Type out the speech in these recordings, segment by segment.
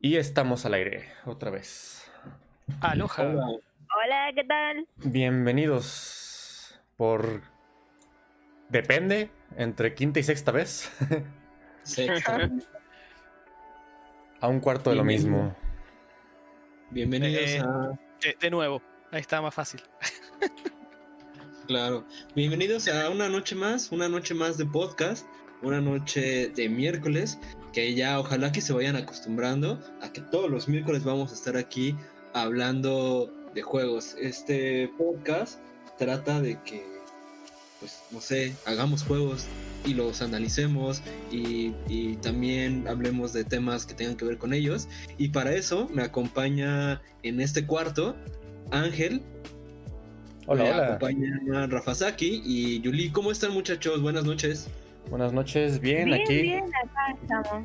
Y estamos al aire otra vez. Aloha. Hola. Hola, ¿qué tal? Bienvenidos por... Depende, entre quinta y sexta vez. Sexta. a un cuarto de lo mismo. Bienvenidos Eh. a. De, de nuevo, ahí está más fácil. Claro. Bienvenidos a una noche más, una noche más de podcast, una noche de miércoles, que ya ojalá que se vayan acostumbrando a que todos los miércoles vamos a estar aquí hablando de juegos. Este podcast trata de que, pues, no sé, hagamos juegos y los analicemos y, y también hablemos de temas que tengan que ver con ellos. Y para eso me acompaña en este cuarto Ángel, Hola, me hola. acompaña Rafa Saki y Yuli. ¿Cómo están muchachos? Buenas noches. Buenas noches, bien, bien, aquí bien, acá estamos.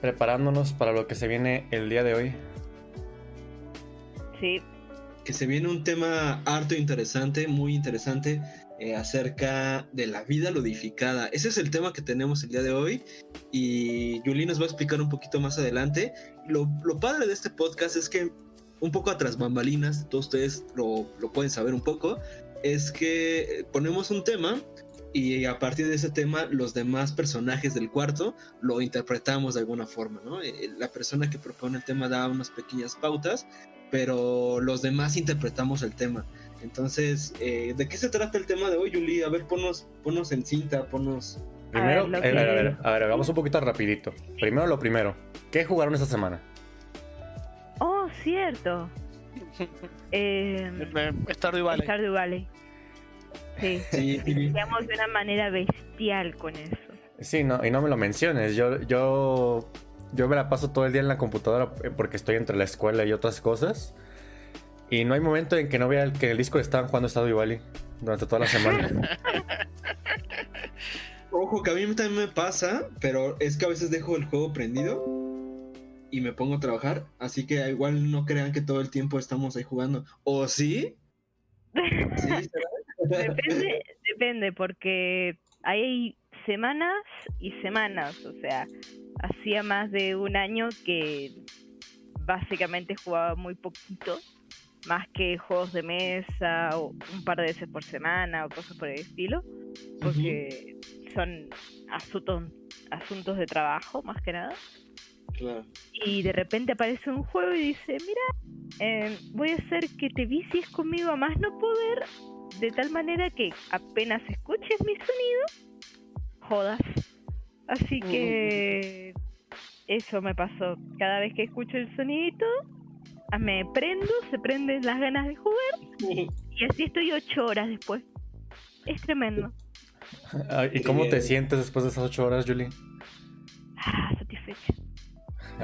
preparándonos para lo que se viene el día de hoy. Sí, Que se viene un tema harto interesante, muy interesante, eh, acerca de la vida ludificada. Ese es el tema que tenemos el día de hoy y Yuli nos va a explicar un poquito más adelante. Lo, lo padre de este podcast es que un poco atrás bambalinas, todos ustedes lo, lo pueden saber un poco, es que ponemos un tema y a partir de ese tema los demás personajes del cuarto lo interpretamos de alguna forma, ¿no? Eh, La persona que propone el tema da unas pequeñas pautas, pero los demás interpretamos el tema. Entonces, eh, ¿de qué se trata el tema de hoy, Yuli? A ver, ponnos, ponnos en cinta, ponnos... Primero, A ver, eh, a ver, a que- ver, a ver, hagamos un poquito rapidito. Primero lo primero. ¿Qué jugaron esta semana? Oh, cierto. Eh, Stardew Valley. Stardew Valley. Sí, Sí, digamos de una manera bestial con eso. Sí, no, y no me lo menciones. Yo, yo, yo me la paso todo el día en la computadora eh, porque estoy entre la escuela y otras cosas. Y no hay momento en que no vea el- que el disco estaban jugando Stardew Valley durante toda la semana. Ojo, que a mí también me pasa, pero es que a veces dejo el juego prendido y me pongo a trabajar, así que igual no crean que todo el tiempo estamos ahí jugando. ¿O sí? ¿Sí? ¿será? Depende, depende, porque hay semanas y semanas. O sea, hacía más de un año que básicamente jugaba muy poquito, más que juegos de mesa o un par de veces por semana o cosas por el estilo, porque son asuntos, asuntos de trabajo más que nada. Claro. Y de repente aparece un juego y dice, mira, eh, voy a hacer que te vicies conmigo a más no poder, de tal manera que apenas escuches mi sonido, jodas. Así que eso me pasó. Cada vez que escucho el sonidito, ah, me prendo, se prenden las ganas de jugar y así estoy ocho horas después. Es tremendo. Ah, ¿Y cómo te sientes después de esas ocho horas, Julie? Ah, satisfecha.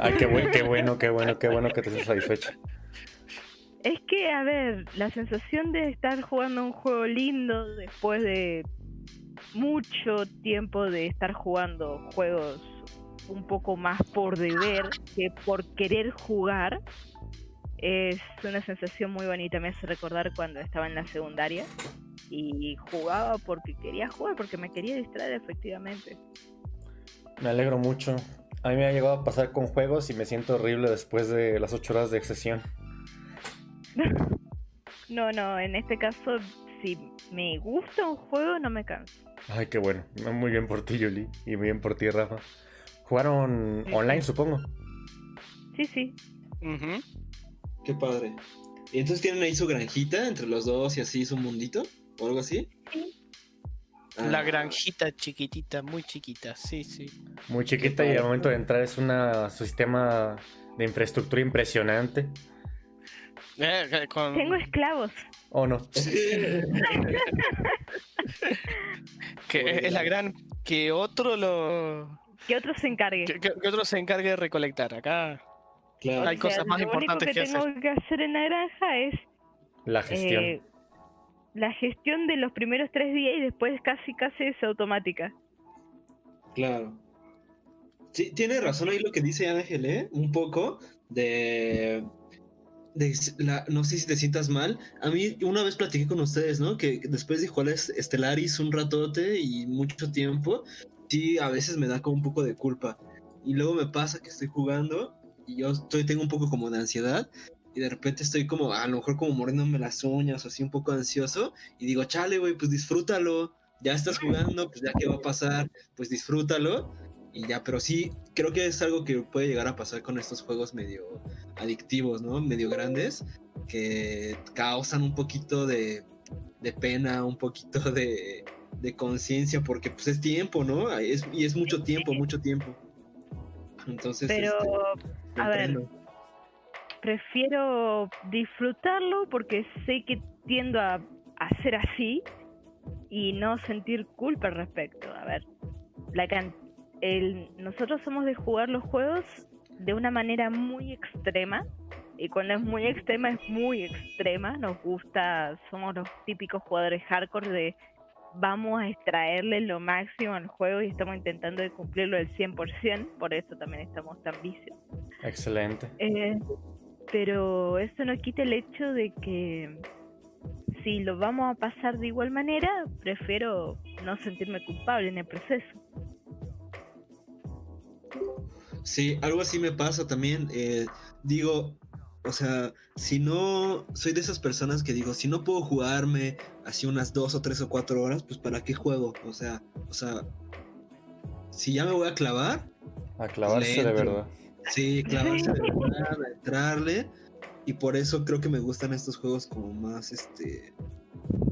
Ay, qué, buen- qué bueno, qué bueno, qué bueno que te estés satisfecha. Es que, a ver, la sensación de estar jugando un juego lindo después de mucho tiempo de estar jugando juegos un poco más por deber que por querer jugar es una sensación muy bonita. Me hace recordar cuando estaba en la secundaria y jugaba porque quería jugar, porque me quería distraer efectivamente. Me alegro mucho. A mí me ha llegado a pasar con juegos y me siento horrible después de las ocho horas de sesión. No, no, en este caso, si me gusta un juego, no me canso. Ay, qué bueno. Muy bien por ti, Julie. Y muy bien por ti, Rafa. ¿Jugaron Sí. online, supongo? Sí, sí. Qué padre. ¿Y entonces tienen ahí su granjita entre los dos y así su mundito? ¿O algo así? Sí. La Ah, granjita chiquitita, muy chiquita, sí, sí. Muy chiquita y al momento de entrar es un sistema de infraestructura impresionante. Eh, eh, con- Tengo esclavos. ¿O no? que es la gran que otro lo Que otro se encargue. que, que- que otro se encargue de recolectar. Acá Claro. hay cosas más lo importantes único que que tengo que hacer en la granja es La gestión. eh, la gestión de los primeros tres días y después casi casi es automática. Claro. Sí, tiene razón ahí lo que dice Ángel, ¿eh? Un poco de... de la- no sé si te sientas mal. A mí una vez platiqué con ustedes, ¿no? Que después de jugar es- Stellaris un ratote y mucho tiempo, sí, a veces me da como un poco de culpa. Y luego me pasa que estoy jugando y yo estoy, tengo un poco como de ansiedad y de repente estoy como, a lo mejor como mordiéndome las uñas o así un poco ansioso y digo, chale, güey, pues disfrútalo, ya estás jugando, pues ya qué va a pasar, pues disfrútalo y ya, pero sí, creo que es algo que puede llegar a pasar con estos juegos medio adictivos, ¿no? Medio grandes, que causan un poquito de, de pena, un poquito de, de conciencia, porque pues es tiempo, ¿no? Es, y es mucho tiempo, mucho tiempo. Entonces, Pero, este, a ver, prefiero disfrutarlo porque sé que tiendo a, a ser así y no sentir culpa al respecto. A ver, la can- el, nosotros somos de jugar los juegos de una manera muy extrema. Y cuando es muy extrema, es muy extrema. Nos gusta, somos los típicos jugadores hardcore de vamos a extraerle lo máximo al juego y estamos intentando de cumplirlo al 100%. Por eso también estamos tan vicios. Excelente. Eh, pero eso no quita el hecho de que si lo vamos a pasar de igual manera, prefiero no sentirme culpable en el proceso. Sí, algo así me pasa también. eh, digo, o sea, si no, soy de esas personas que digo, si no puedo jugarme así unas dos o tres o cuatro horas, pues ¿para qué juego? O sea, o sea, si ya me voy a clavar, A clavarse de verdad. sí, clavarse de verdad, a entrarle. Y por eso creo que me gustan estos juegos como más, este,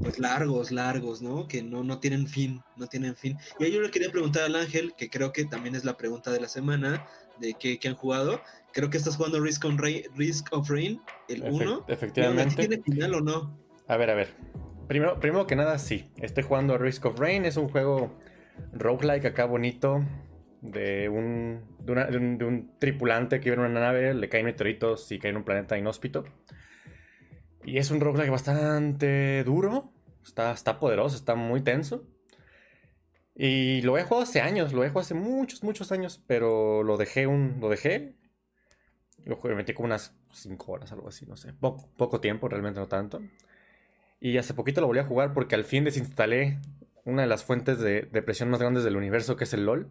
pues largos, largos, ¿no? Que no, no tienen fin, no tienen fin. Y ahí yo le quería preguntar al Ángel, que creo que también es la pregunta de la semana, de qué, qué han jugado. Creo que estás jugando Risk, on Rain, Risk of Rain, el Efe- 1. efectivamente. ¿Tiene final o no? A ver, a ver. Primero, primero que nada, sí. Estoy jugando Risk of Rain. Es un juego roguelike acá bonito. De un, de, una- de un, de un tripulante que vive en una nave, le caen meteoritos y cae en un planeta inhóspito. Y es un roguelike bastante duro. Está, está poderoso, está muy tenso. Y lo he jugado hace años, lo he jugado hace muchos, muchos años. Pero lo dejé un. Lo dejé. Lo jugué, metí como unas 5 horas, algo así, no sé. Poco, poco tiempo, realmente no tanto. Y hace poquito lo volví a jugar porque al fin desinstalé una de las fuentes de, de presión más grandes del universo, que es el LOL.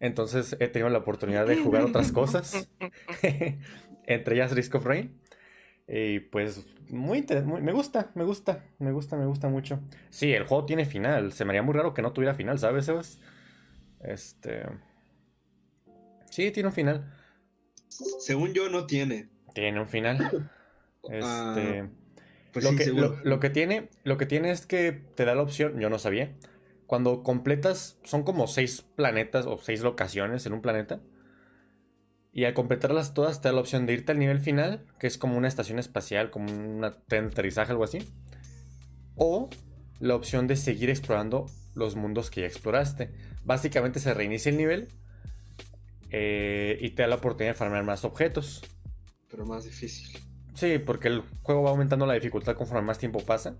Entonces he tenido la oportunidad de jugar otras cosas, entre ellas Risk of Rain. Y pues muy, muy- me gusta, me gusta, me gusta, me gusta mucho. Sí, el juego tiene final. Se me haría muy raro que no tuviera final, ¿sabes, Sebas? Este... Sí, tiene un final. Según yo, no tiene. Tiene un final. Ah, Este... pues lo, sí, que, lo que tiene, lo que tiene es que te da la opción, yo no sabía, cuando completas, son como seis planetas o seis locaciones en un planeta, y al completarlas todas te da la opción de irte al nivel final, que es como una estación espacial, como un aterrizaje, algo así, o la opción de seguir explorando los mundos que ya exploraste. Básicamente se reinicia el nivel eh, y te da la oportunidad de farmear más objetos. Pero más difícil. Sí, porque el juego va aumentando la dificultad conforme más tiempo pasa.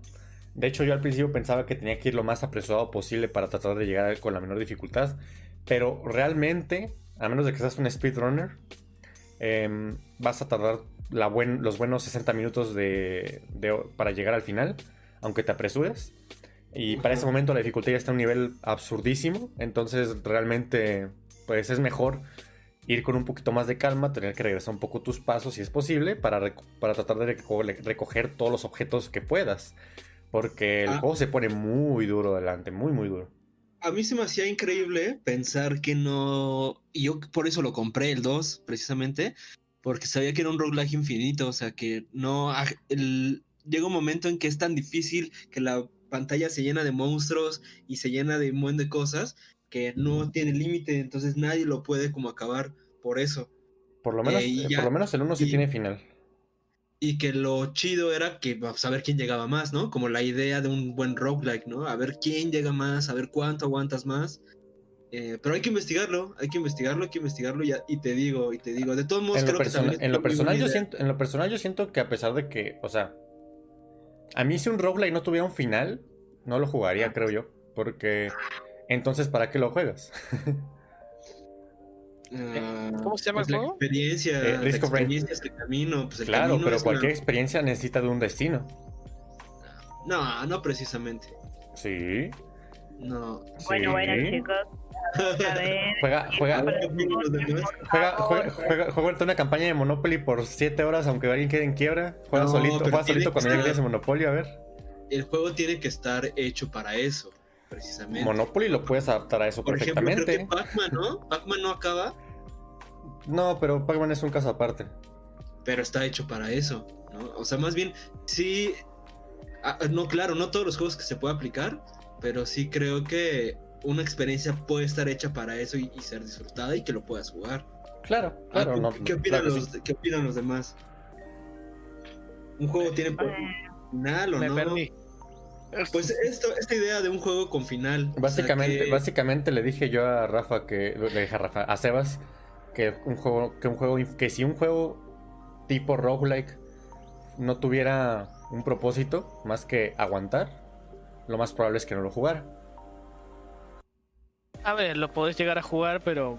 De hecho, yo al principio pensaba que tenía que ir lo más apresurado posible para tratar de llegar con la menor dificultad. Pero realmente, a menos de que seas un speedrunner, em, vas a tardar la buen- los buenos 60 minutos de, de- para llegar al final, aunque te apresures. Y para ese momento la dificultad ya está a un nivel absurdísimo. Entonces, realmente, pues es mejor ir con un poquito más de calma, tener que regresar un poco tus pasos si es posible para, tratar de reco- recoger todos los objetos que puedas. Porque el Ah. juego se pone muy duro adelante, muy, muy duro. A mí se me hacía increíble pensar que no. Y yo por eso lo compré, el 2, precisamente. Porque sabía que era un roguelike infinito. O sea, que no. el- Llega un momento en que es tan difícil que la pantalla se llena de monstruos y se llena de un montón de cosas que no tiene límite. Entonces nadie lo puede como acabar por eso. Por lo menos, Eh, eh, ya- por lo menos el 1 sí y- tiene final. Y que lo chido era que a saber quién llegaba más, ¿no? Como la idea de un buen roguelike, ¿no? A ver quién llega más, a ver cuánto aguantas más. Eh, pero hay que investigarlo, hay que investigarlo, hay que investigarlo y, y te digo, y te digo, de todos modos En creo que también en lo personal yo idea. siento, en lo personal yo siento que a pesar de que, o sea, a mí si un roguelike no tuviera un final, no lo jugaría, creo yo. Porque entonces, ¿para qué lo juegas? Ah, ¿Cómo se llama pues el la juego? experiencia, Eh, la Risk of Rain. experiencia es el camino, pues el claro, camino pero cualquier la- experiencia necesita de un destino. No, no precisamente. Sí. No. Bueno, sí. bueno, chicos, A ver, Juega, juega, juega, juega, juega, juega una campaña de Monopoly por 7 horas, aunque alguien quede en quiebra. Juega No, solito, juega solito cuando ya estar- tienes Monopoly, a ver. El juego tiene que estar hecho para eso, precisamente. Monopoly lo puedes adaptar a eso Por ejemplo, creo perfectamente. que Pac-Man, ¿no? Pac-Man no acaba, No, pero Pac-Man es un caso aparte. pero está hecho para eso, ¿no? O sea, más bien, sí. ah, no, claro, no todos los juegos que se puede aplicar, pero sí creo que una experiencia puede estar hecha para eso y, y ser disfrutada y que lo puedas jugar. Claro, Ah, claro. ¿qué- no, ¿qué, opinan claro que los, sí. ¿Qué opinan los demás? ¿Un juego tiene por- eh, final o Me no? perdí. Pues esto, esta idea de un juego con final. o sea, Básicamente, que- básicamente le dije yo a Rafa que. Le dije a Rafa, a Sebas, que un juego, que un juego, que si un juego tipo roguelike no tuviera un propósito más que aguantar, lo más probable es que no lo jugara. A ver, lo podés llegar a jugar, pero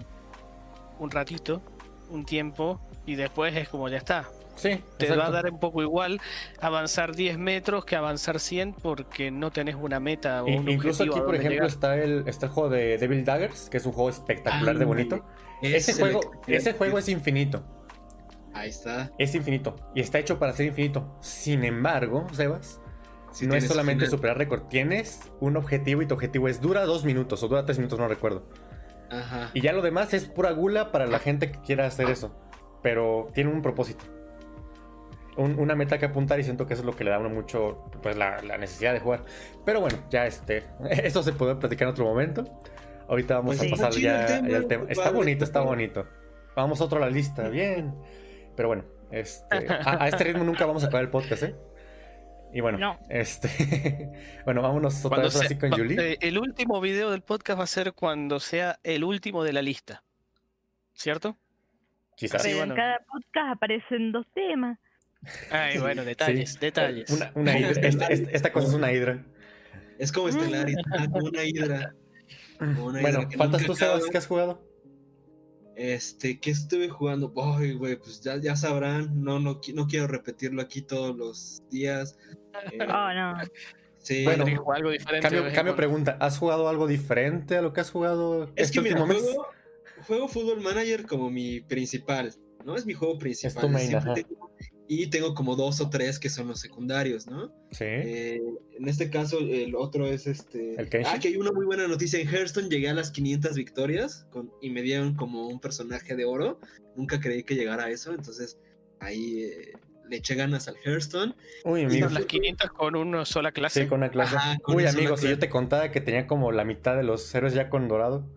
un ratito, un tiempo, y después es como ya está. Sí, Te va a dar un poco igual avanzar 10 metros que avanzar 100 porque no tenés una meta o un Incluso aquí, a por ejemplo, llegar. está el, está el juego de Devil Daggers, que es un juego espectacular de Ah, bonito. ese juego, ese juego es infinito. Ahí está. Es infinito. Y está hecho para ser infinito. Sin embargo, Sebas, no es solamente final. superar récord. Tienes un objetivo y tu objetivo es dura dos minutos o dura tres minutos, no recuerdo. Ajá. Y ya lo demás es pura gula para la gente que quiera hacer eso. Pero tiene un propósito. Un- una meta que apuntar y siento que eso es lo que le da a uno mucho, pues la, la necesidad de jugar. Pero bueno, ya este, eso se puede platicar en otro momento. Ahorita vamos Pues a está pasar ya, el tema, ya al tema. está bonito, está bonito. Vamos a otro a la lista, bien. Pero bueno, este, a, a este ritmo nunca vamos a acabar el podcast, ¿eh? Y bueno, No. este, bueno, vámonos otra Cuando vez así se- con Julie. eh, el último video del podcast va a ser cuando sea el último de la lista. ¿Cierto? Quizás. sí, bueno. en cada podcast aparecen dos temas. Ay, bueno, detalles, Sí. detalles. Una, una hidra. Esta, cosa es una hidra. Es como Stellaris, ah, como una hidra. Como una Bueno, hidra que faltas tú, Sebas. ¿qué has jugado? Este, ¿qué estuve jugando? Ay, güey, pues ya, ya sabrán. No, no, no quiero repetirlo aquí todos los días. Eh, Oh, no. sí. Bueno, algo diferente. Cambio, pregunta. ¿Has jugado algo diferente a lo que has jugado es este que mira, último mes? juego, juego Football Manager como mi principal, ¿no? Es mi juego principal. tu main, siempre ajá. tengo- y tengo como dos o tres que son los secundarios, ¿no? Sí. Eh, en este caso, el otro es este. Ah, que hay una muy buena noticia. En Hearthstone llegué a las 500 victorias con, y me dieron como un personaje de oro. Nunca creí que llegara a eso, entonces ahí eh, le eché ganas al Hearthstone. Uy, amigo. Las 500 con una sola clase. Sí, con una clase. Ajá, con Uy, una amigo, si yo te contaba que tenía como la mitad de los héroes ya con dorado.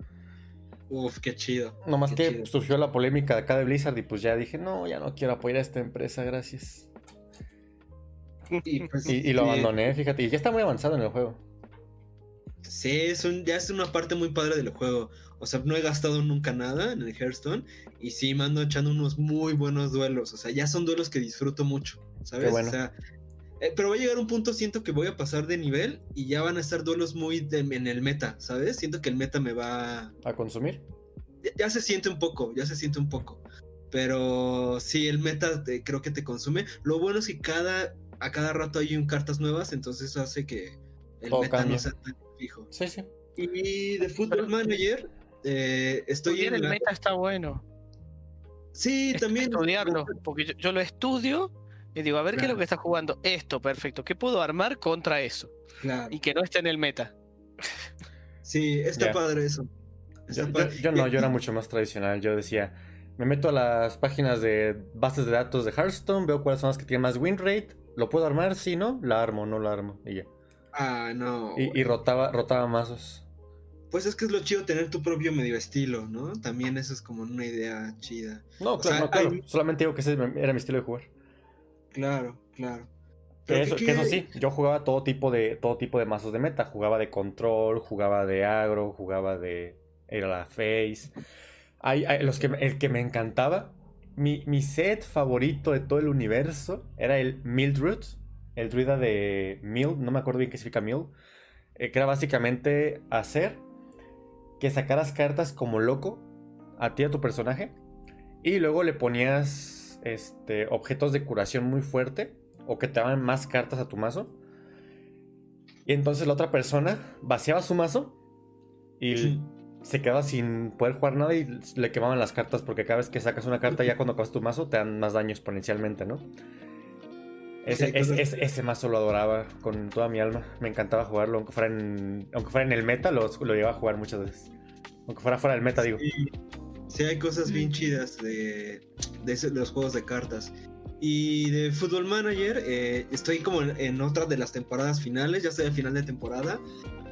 Uf, qué chido. Nomás qué que chido. surgió la polémica de acá de Blizzard y pues ya dije, no, ya no quiero apoyar a esta empresa, gracias. Y, pues, Y, y lo abandoné, fíjate. Y ya está muy avanzado en el juego. Sí, es un, ya es una parte muy padre del juego. O sea, no he gastado nunca nada en el Hearthstone. Y sí, me ando echando unos muy buenos duelos. O sea, ya son duelos que disfruto mucho. ¿Sabes? Qué bueno. O sea, eh, pero va a llegar un punto, siento que voy a pasar de nivel. Y ya van a estar duelos muy de- en el meta. ¿Sabes? Siento que el meta me va. ¿A consumir? Ya, ya se siente un poco, ya se siente un poco. Pero sí, el meta te- creo que te consume. Lo bueno es que cada, a cada rato hay un cartas nuevas. Entonces eso hace que el Todo meta cambia. no sea tan fijo. Sí, sí. Y de Football Manager, eh, estoy en el la- meta está bueno. Sí, también. Estudiarlo. Porque yo, yo lo estudio y digo, a ver qué es lo que está jugando. Esto, perfecto. ¿Qué puedo armar contra eso? Claro. Y que no esté en el meta. Sí, está padre eso. Está Yo, yo- padre. yo no, yo era mucho más tradicional. Yo decía, me meto a las páginas de bases de datos de Hearthstone, veo cuáles son las que tienen más win rate. ¿Lo puedo armar? Sí, ¿no? La armo, no la armo. Y ya. Ah, no. Y, y rotaba, rotaba mazos. Pues es que es lo chido tener tu propio medio estilo, ¿no? También eso es como una idea chida. No, O claro, sea, no, claro. hay- Solamente digo que ese era mi estilo de jugar. Claro, claro. Que eso, ¿qué- que eso qué- sí, yo jugaba todo tipo de todo tipo de mazos de meta. Jugaba de control, jugaba de agro, jugaba de era la face. Hay, hay- los que el que me encantaba, mi, mi set favorito de todo el universo era el Mildred, el druida de Mild, no me acuerdo bien qué significa Mild, eh, que era básicamente hacer que sacaras cartas como loco a ti a tu personaje y luego le ponías este objetos de curación muy fuerte o que te daban más cartas a tu mazo. Y entonces la otra persona vaciaba su mazo y Sí. se quedaba sin poder jugar nada y le quemaban las cartas porque cada vez que sacas una carta ya cuando acabas tu mazo te dan más daño exponencialmente, ¿no? Ese, Sí, mazo lo adoraba con toda mi alma. Me encantaba jugarlo, aunque fuera en, aunque fuera en el meta, lo, lo llevaba a jugar muchas veces. Aunque fuera fuera del meta, digo. Sí, hay cosas bien chidas de, de, los juegos de cartas. Y de Football Manager, eh, estoy como en, en otra de las temporadas finales, ya estoy al final de temporada.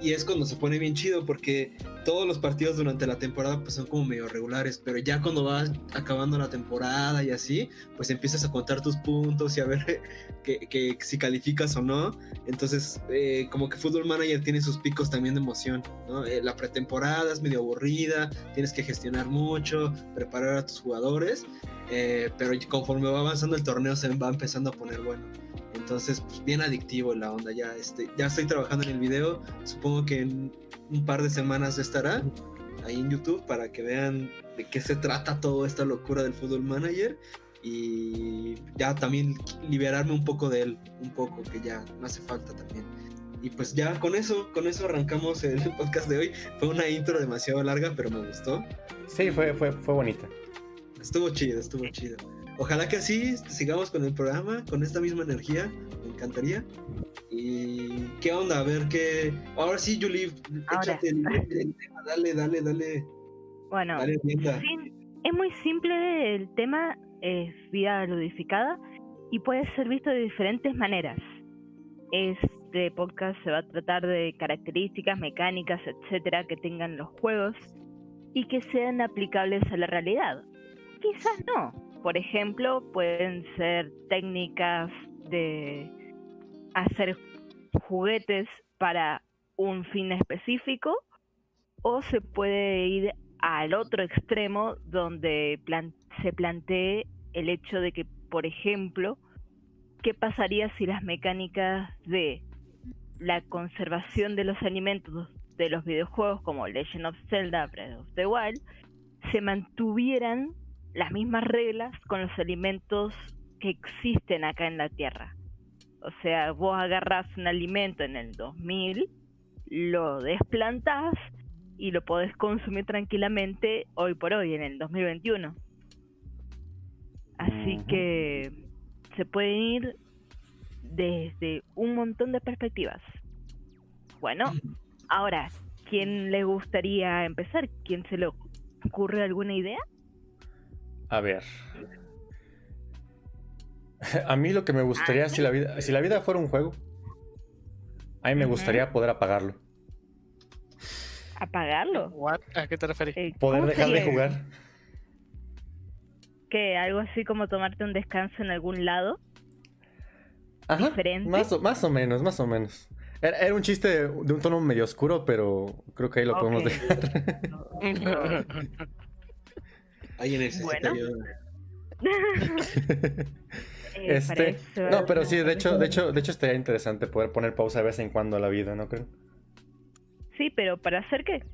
Y es cuando se pone bien chido porque todos los partidos durante la temporada pues son como medio regulares, pero ya cuando vas acabando la temporada y así, pues empiezas a contar tus puntos y a ver que, si calificas o no. Entonces, eh, como que Football Manager tiene sus picos también de emoción. Eh, la pretemporada es medio aburrida, tienes que gestionar mucho, preparar a tus jugadores, eh, pero conforme va avanzando el torneo se va empezando a poner bueno. Entonces, pues, bien adictivo la onda. Ya, este, ya estoy trabajando en el video. Supongo que en un par de semanas estará ahí en YouTube para que vean de qué se trata toda esta locura del Fútbol Manager. Y ya también liberarme un poco de él, un poco, que ya me hace falta también. Y pues ya con eso, con eso arrancamos el podcast de hoy. Fue una intro demasiado larga, pero me gustó. Sí, fue, fue, fue bonita. Estuvo chido, estuvo chido. Ojalá que así sigamos con el programa, con esta misma energía. Me encantaría. ¿Y qué onda? A ver qué. Ahora sí, Julie, Ahora. échate el, el tema. Dale, dale, dale. Bueno, Dale, es muy simple el tema, es vida ludificada y puede ser visto de diferentes maneras. Este podcast se va a tratar de características, mecánicas, etcétera, que tengan los juegos y que sean aplicables a la realidad. Quizás no. Por ejemplo, pueden ser técnicas de hacer juguetes para un fin específico o se puede ir al otro extremo donde se plantee el hecho de que, por ejemplo, ¿qué pasaría si las mecánicas de la conservación de los alimentos de los videojuegos como Legend of Zelda, Breath of the Wild, se mantuvieran las mismas reglas con los alimentos que existen acá en la Tierra? O sea, vos agarrás un alimento en el 2000, lo desplantás y lo podés consumir tranquilamente hoy por hoy, en el 2021. Así Ujú. que se pueden ir desde un montón de perspectivas. Bueno, ahora, ¿quién le gustaría empezar? ¿Quién se le ocurre alguna idea? A ver. A mí lo que me gustaría, si la vida, si la vida fuera un juego, a mí me gustaría poder apagarlo. ¿Apagarlo? What? ¿A qué te referís? Eh, Poder ¿cómo dejar de jugar. ¿Qué? ¿Algo así como tomarte un descanso en algún lado? Ajá. diferente. Más o, más o menos, más o menos. Era, era un chiste de, de un tono medio oscuro, pero creo que ahí lo podemos dejar. Ahí en el Bueno. Eh, Este, no, pero sí, de hecho, de hecho, de hecho estaría interesante poder poner pausa de vez en cuando a la vida, ¿no creen? Sí, pero ¿para hacer qué?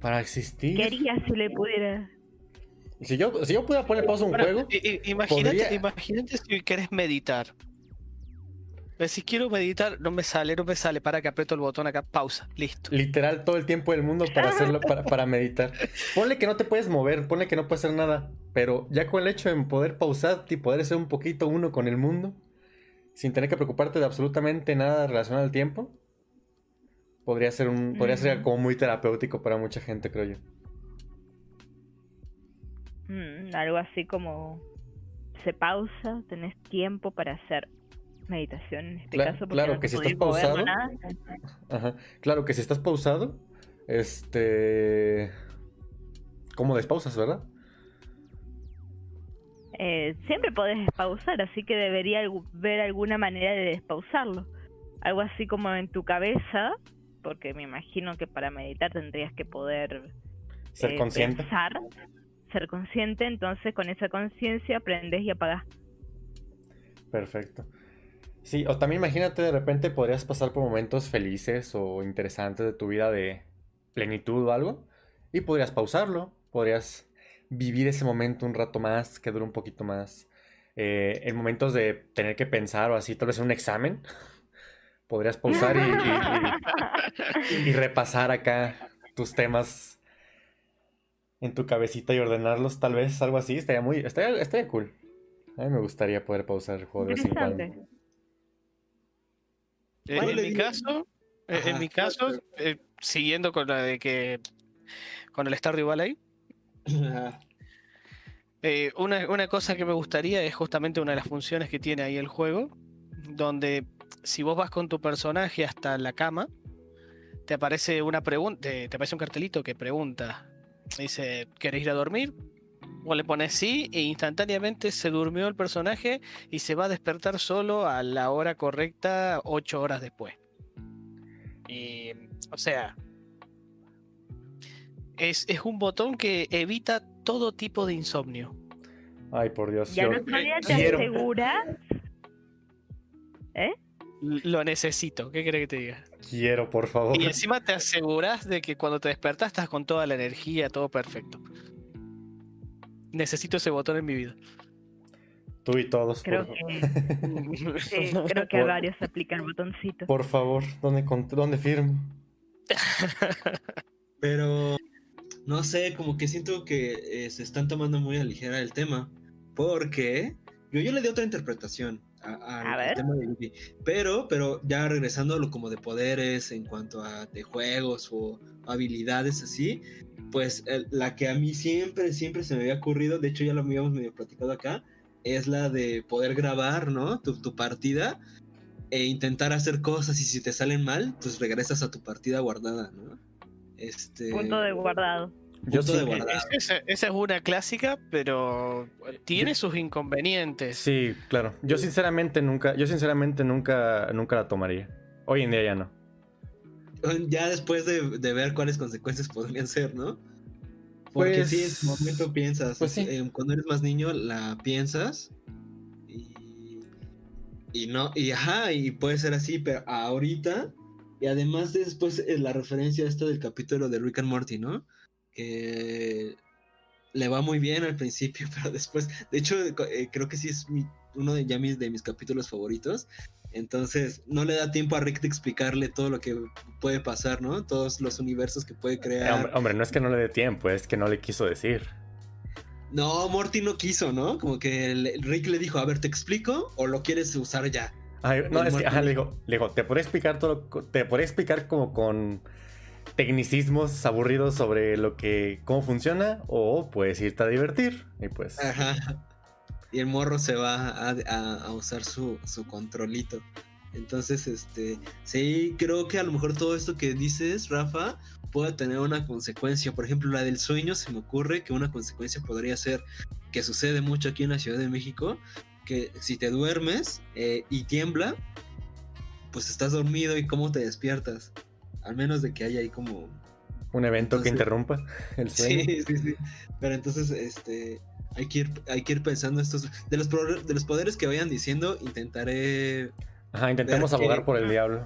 Para existir. ¿Qué harías si le pudiera...? Si yo, si yo pudiera poner pausa a un Bueno, juego, imagínate, podría- imagínate si querés meditar. Si quiero meditar, no me sale, no me sale. Para que aprieto el botón acá, pausa, listo. literal todo el tiempo del mundo para hacerlo, para, para meditar. Ponle que no te puedes mover, ponle que no puedes hacer nada, pero ya con el hecho de poder pausar y poder ser un poquito uno con el mundo, sin tener que preocuparte de absolutamente nada relacionado al tiempo, podría ser un, podría ser Mm. como muy terapéutico para mucha gente, creo yo. Mm, algo así como... Se pausa, tenés tiempo para hacer meditación en este caso. porque claro no que si estás pausado, nada. Ajá. Claro que si estás pausado, este, ¿cómo despausas, verdad? Eh, siempre podés pausar, así que debería ver alguna manera de despausarlo. Algo así como en tu cabeza, porque me imagino que para meditar tendrías que poder Ser eh, consciente. pensar, ser consciente, entonces con esa conciencia aprendes y apagás. Perfecto. Sí, o también imagínate de repente podrías pasar por momentos felices o interesantes de tu vida de plenitud o algo y podrías pausarlo, podrías vivir ese momento un rato más, que dure un poquito más. Eh, en momentos de tener que pensar o así, tal vez en un examen, podrías pausar y, repasar acá tus temas en tu cabecita y ordenarlos, tal vez, algo así. Estaría muy, estaría, estaría cool. A mí me gustaría poder pausar el juego de vez en cuando. Eh, en mi caso, eh, en mi caso, eh, siguiendo con la de que con el Stardew Valley, eh, una, una cosa que me gustaría es justamente una de las funciones que tiene ahí el juego, donde si vos vas con tu personaje hasta la cama, te aparece una pregunta, te, te aparece un cartelito que pregunta, dice, ¿querés ir a dormir? Vos le pones sí e instantáneamente se durmió el personaje y se va a despertar solo a la hora correcta, ocho horas después. Y, o sea, es, es un botón que evita todo tipo de insomnio. Ay, por Dios. Ya yo no te quiero. aseguras. L- Lo necesito, ¿qué crees que te diga? Quiero, por favor. Y encima te aseguras de que cuando te despertas estás con toda la energía, todo perfecto. Necesito ese botón en mi vida. Tú y todos. Creo por, que, sí, creo que a Por- varios aplica el botoncito. por favor, ¿dónde, ¿dónde firmo? Pero no sé, como que siento que eh, se están tomando muy a ligera el tema. Porque yo, yo le di otra interpretación a- a- A al ver. tema de Yugi. Pero, pero ya regresando a lo como de poderes en cuanto a de juegos o habilidades así, pues el- la que a mí siempre, siempre se me había ocurrido, de hecho ya lo habíamos medio platicado acá, es la de poder grabar, ¿no? Tu, tu partida e intentar hacer cosas y si te salen mal, pues regresas a tu partida guardada, ¿no? Este... Punto de guardado. Yo sí, guardado. Esa, esa es una clásica, pero tiene Yo- sus inconvenientes. Sí, claro. Yo sinceramente nunca, yo sinceramente nunca, nunca la tomaría. Hoy en día ya no. Ya después de, de ver cuáles consecuencias podrían ser, ¿no? Porque Pues- sí, en su momento piensas, pues sí. eh, cuando eres más niño la piensas y, y no, y ajá, y puede ser así, pero ahorita, y además de después eh, la referencia esta del capítulo de Rick and Morty, ¿no? Que le va muy bien al principio, pero después, de hecho, eh, creo que sí es mi- uno de ya mis, de mis capítulos favoritos. Entonces, no le da tiempo a Rick de explicarle todo lo que puede pasar, ¿no? Todos los universos que puede Eh, crear. hombre, hombre, no es que no le dé tiempo, es que no le quiso decir. No, Morty no quiso, ¿no? Como que Rick le dijo, a ver, ¿te explico o lo quieres usar ya? Ay, no, El es que, ajá, le dijo. digo, le digo, te podría explicar todo, te podría explicar como con tecnicismos aburridos sobre lo que, cómo funciona, o puedes irte a divertir. Y pues, Ajá. Y el morro se va a, a- a usar su, su controlito. Entonces, este, sí, creo que a lo mejor todo esto que dices, Rafa, puede tener una consecuencia. Por ejemplo, la del sueño, se me ocurre que una consecuencia podría ser, que sucede mucho aquí en la Ciudad de México, que si te duermes eh, y tiembla, pues estás dormido y cómo te despiertas. Al menos de que haya ahí como un evento que entonces- interrumpa el sueño. Sí, sí, sí. Pero entonces, este, hay que ir, hay que ir pensando estos, de los, pro- de los poderes que vayan diciendo, intentaré Ajá, intentemos abogar por el diablo.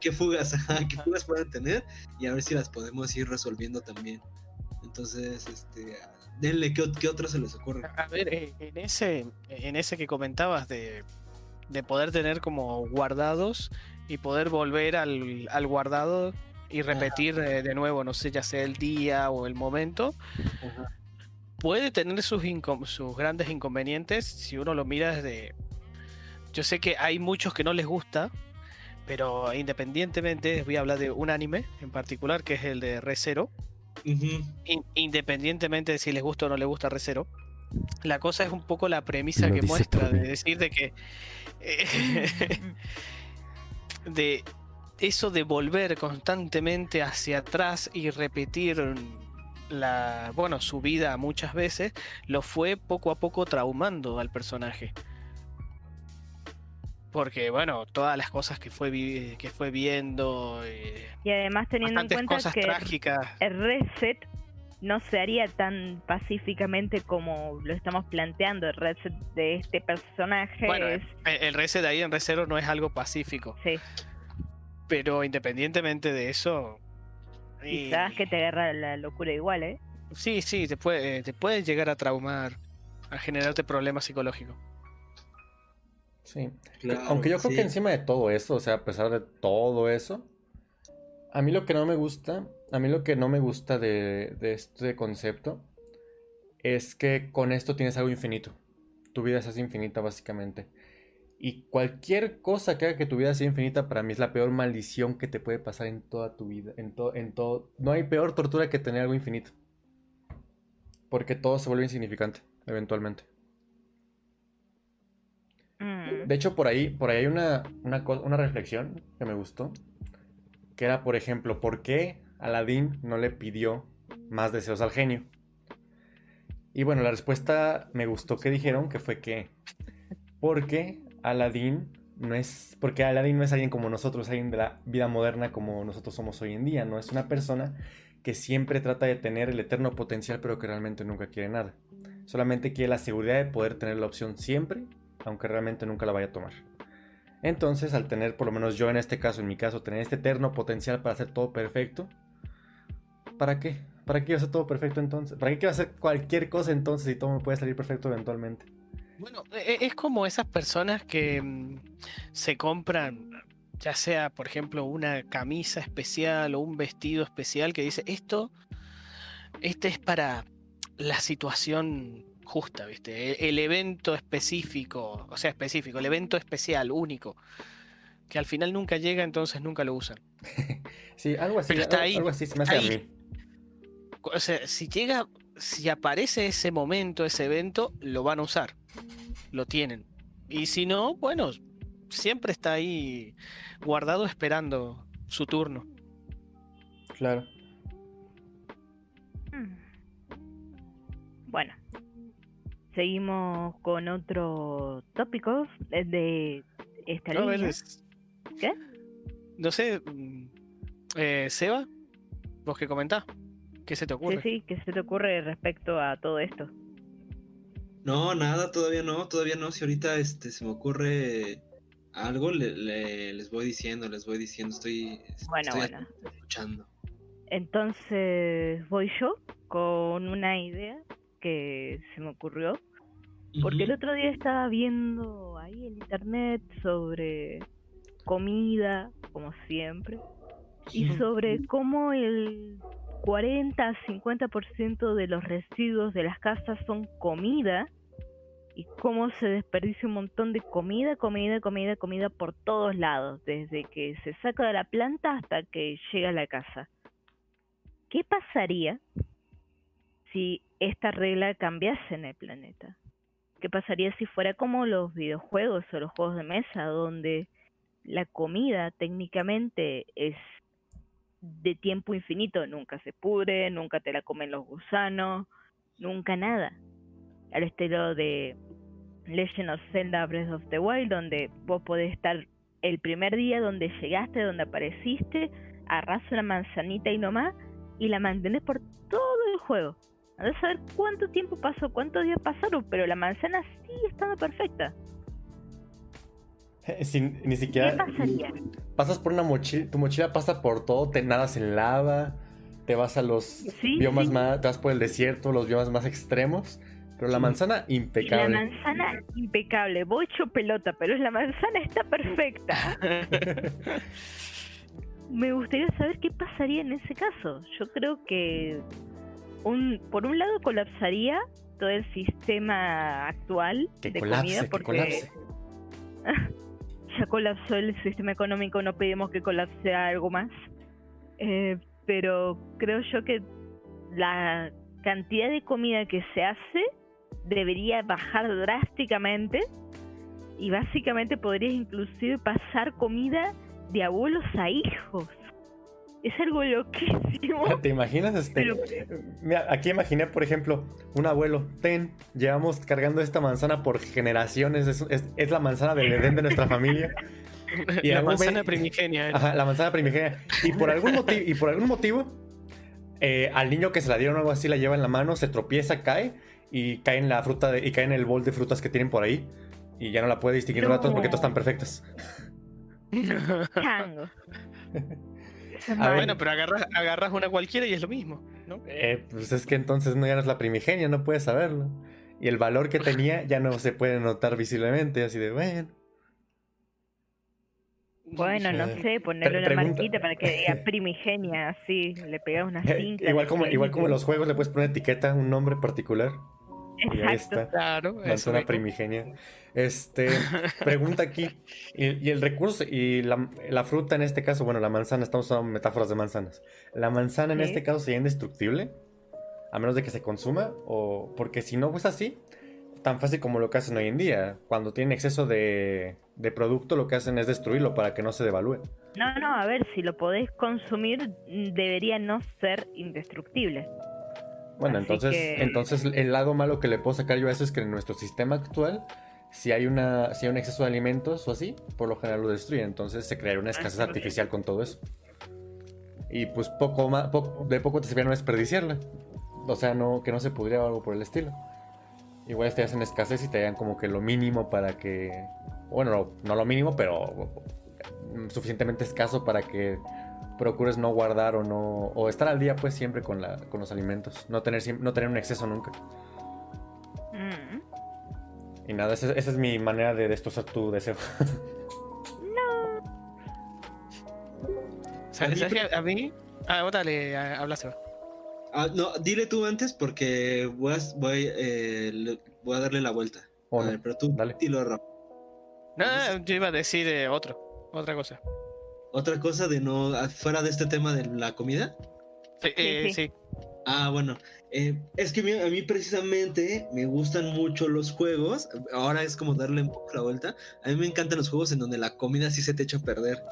qué fugas, ajá, qué fugas puedan tener y a ver si las podemos ir resolviendo también. Entonces, este, denle, ¿qué, qué otro se les ocurre? A ver, eh, en ese, en ese que comentabas de, de poder tener como guardados y poder volver al, al guardado y repetir eh, de nuevo, no sé, ya sea el día o el momento, Ajá. Puede tener sus, grandes inconvenientes si uno lo mira desde... Yo sé que hay muchos que no les gusta, pero independientemente, voy a hablar de un anime en particular, que es el de Re:Zero. Ujú. In- independientemente de si les gusta o no les gusta Re:Zero, la cosa es un poco la premisa Lo que muestra de decir de que eh, de eso de volver constantemente hacia atrás y repetir la bueno su vida muchas veces lo fue poco a poco traumando al personaje. Porque bueno todas las cosas que fue vi- que fue viendo eh, Y además teniendo en cuenta cosas que trágicas. el reset no se haría tan pacíficamente como lo estamos planteando. El reset de este personaje Bueno, es... el, el reset ahí en Re:Zero no es algo pacífico. Sí, pero independientemente de eso y- quizás que te agarra la locura igual, ¿eh? Sí, sí, te puede, te puede llegar a traumar, a generarte problemas psicológicos. Sí. Claro, Aunque yo creo sí. que encima de todo eso, o sea, a pesar de todo eso, A mí lo que no me gusta, a mí lo que no me gusta de, de este concepto es que con esto tienes algo infinito. Tu vida es así infinita básicamente. Y cualquier cosa que haga que tu vida sea infinita para mí es la peor maldición que te puede pasar en toda tu vida. En, to- en todo. No hay peor tortura que tener algo infinito. Porque todo se vuelve insignificante, eventualmente. Mm, De hecho, por ahí, por ahí hay una, una, una reflexión que me gustó. Que era, por ejemplo, ¿por qué Aladín no le pidió más deseos al genio? Y bueno, la respuesta me gustó que dijeron que fue que. Porque Aladín no es. Porque Aladín no es alguien como nosotros, alguien de la vida moderna como nosotros somos hoy en día. No es una persona que siempre trata de tener el eterno potencial, pero que realmente nunca quiere nada. Solamente quiere la seguridad de poder tener la opción siempre, aunque realmente nunca la vaya a tomar. Entonces, al tener, por lo menos yo en este caso, en mi caso, tener este eterno potencial para hacer todo perfecto, ¿para qué? ¿Para qué quiero hacer todo perfecto entonces? ¿Para qué quiero hacer cualquier cosa entonces si todo me puede salir perfecto eventualmente? Bueno, e- es como esas personas que mm, se compran, ya sea, por ejemplo, una camisa especial o un vestido especial que dice, esto, este es para la situación justa, ¿viste? E- El, evento específico, o sea, específico, el evento especial, único, que al final nunca llega, entonces nunca lo usan. Sí, algo así, Pero está algo, ahí, algo así se me hace a ahí. mí. O sea, si llega, si aparece ese momento, ese evento, lo van a usar. Lo tienen. Y si no, bueno, siempre está ahí guardado esperando su turno. Claro. mm. Bueno, seguimos con otro tópico eh, de esta No, línea. ¿Qué? No sé, mm, eh, Seba, vos que comentás, ¿qué se te Sí, ocurre? sí, ¿qué se te ocurre respecto a todo esto? No, nada, todavía no, todavía no. Si ahorita este, se me ocurre algo, le- le- les voy diciendo, les voy diciendo, estoy, Bueno, estoy bueno. escuchando. Entonces voy yo con una idea que se me ocurrió. Porque el otro día estaba viendo ahí en internet sobre comida, como siempre, y sobre cómo el 40-50% de los residuos de las casas son comida y cómo se desperdicia un montón de comida, comida, comida, comida por todos lados, desde que se saca de la planta hasta que llega a la casa. ¿Qué pasaría si esta regla cambiase en el planeta? ¿Qué pasaría si fuera como los videojuegos o los juegos de mesa, donde la comida técnicamente es de tiempo infinito, nunca se pudre, nunca te la comen los gusanos, nunca nada. Al estilo de Legend of Zelda Breath of the Wild, donde vos podés estar el primer día donde llegaste, donde apareciste, arrasa una manzanita y nomás, y la mantenés por todo el juego. Andás a saber cuánto tiempo pasó, cuántos días pasaron, pero la manzana sigue estando perfecta. Sin- ni ¿Qué siquiera pasaría? pasas por una mochila, tu mochila pasa por todo, te nadas en lava, te vas a los Sí, biomas sí. más, te vas por el desierto, los biomas más extremos, pero la manzana Y la impecable. manzana impecable, voy hecho pelota, pero la manzana está perfecta. Me gustaría saber qué pasaría en ese caso. Yo creo que un, por un lado colapsaría todo el sistema actual que de colapse, comida que porque ya colapsó el sistema económico, no pedimos que colapse algo más. Eh, pero creo yo que la cantidad de comida que se hace debería bajar drásticamente y básicamente podrías inclusive pasar comida de abuelos a hijos. Es algo loquísimo. ¿Te imaginas este? Pero- Mira, aquí imaginé, por ejemplo, un abuelo, ten, llevamos cargando esta manzana por generaciones, es, es- es la manzana del Edén de nuestra familia. Y la manzana primigenia. era. Ajá, la manzana primigenia. Y por algún motivo, y por algún motivo, eh, al niño que se la dieron o algo así la lleva en la mano, se tropieza, cae y cae en la fruta de- y cae en el bol de frutas que tienen por ahí. Y ya no la puede distinguir de No. otras porque todas están perfectas. A bueno, pero agarras, agarras una cualquiera y es lo mismo, ¿no? Eh, pues es que entonces no ya no es la primigenia, no puedes saberlo. Y el valor que tenía ya no se puede notar visiblemente, así de bueno. Bueno, no Eh, sé, ponerle pre- una marquita para que diga primigenia, así, le pegas una Eh, cinta. igual como igual como en los juegos le puedes poner etiqueta, un nombre particular. Y ahí Exacto. está. Claro, Manzana primigenia. Este, pregunta aquí. Y, y el recurso, y la, la fruta en este caso, bueno, la manzana, estamos usando metáforas de manzanas. ¿La manzana en Sí. este caso sería indestructible? A menos de que se consuma, o porque si no es así, tan fácil como lo que hacen hoy en día. Cuando tienen exceso de, de producto, lo que hacen es destruirlo para que no se devalúe. No, no, a ver, si lo podés consumir, debería no ser indestructible. Bueno, Así entonces, que- entonces el lado malo que le puedo sacar yo a eso es que en nuestro sistema actual, si hay una, si hay un exceso de alimentos o así, por lo general lo destruye. Entonces se crearía una escasez sí. artificial con todo eso. Y pues poco más, de poco te serviría no desperdiciarla. O sea, no, que no se pudriera o algo por el estilo. Igual estarías en escasez y te darían como que lo mínimo para que. Bueno, no, no lo mínimo, pero suficientemente escaso para que procures no guardar o no. O estar al día, pues, siempre con, la, con los alimentos. No tener, no tener un exceso nunca. Mm. Y nada, esa, esa es mi manera de destrozar tu deseo. ¿Sabes? A mí- ¿Sabes que a mí? Ah, vos dale, a- habla Seba. Ah, no, dile tú antes porque voy a, voy, eh, le- voy a darle la vuelta. O a no. ver, pero tú Dale. dilo rápido. No, no, yo iba a decir eh, otro, otra cosa. Otra cosa de no, ah, fuera de este tema de la comida. Sí, eh, sí. sí. Ah, bueno, eh, es que a mí precisamente me gustan mucho los juegos. Ahora es como darle un poco la vuelta. A mí me encantan los juegos en donde la comida sí se te echa a perder.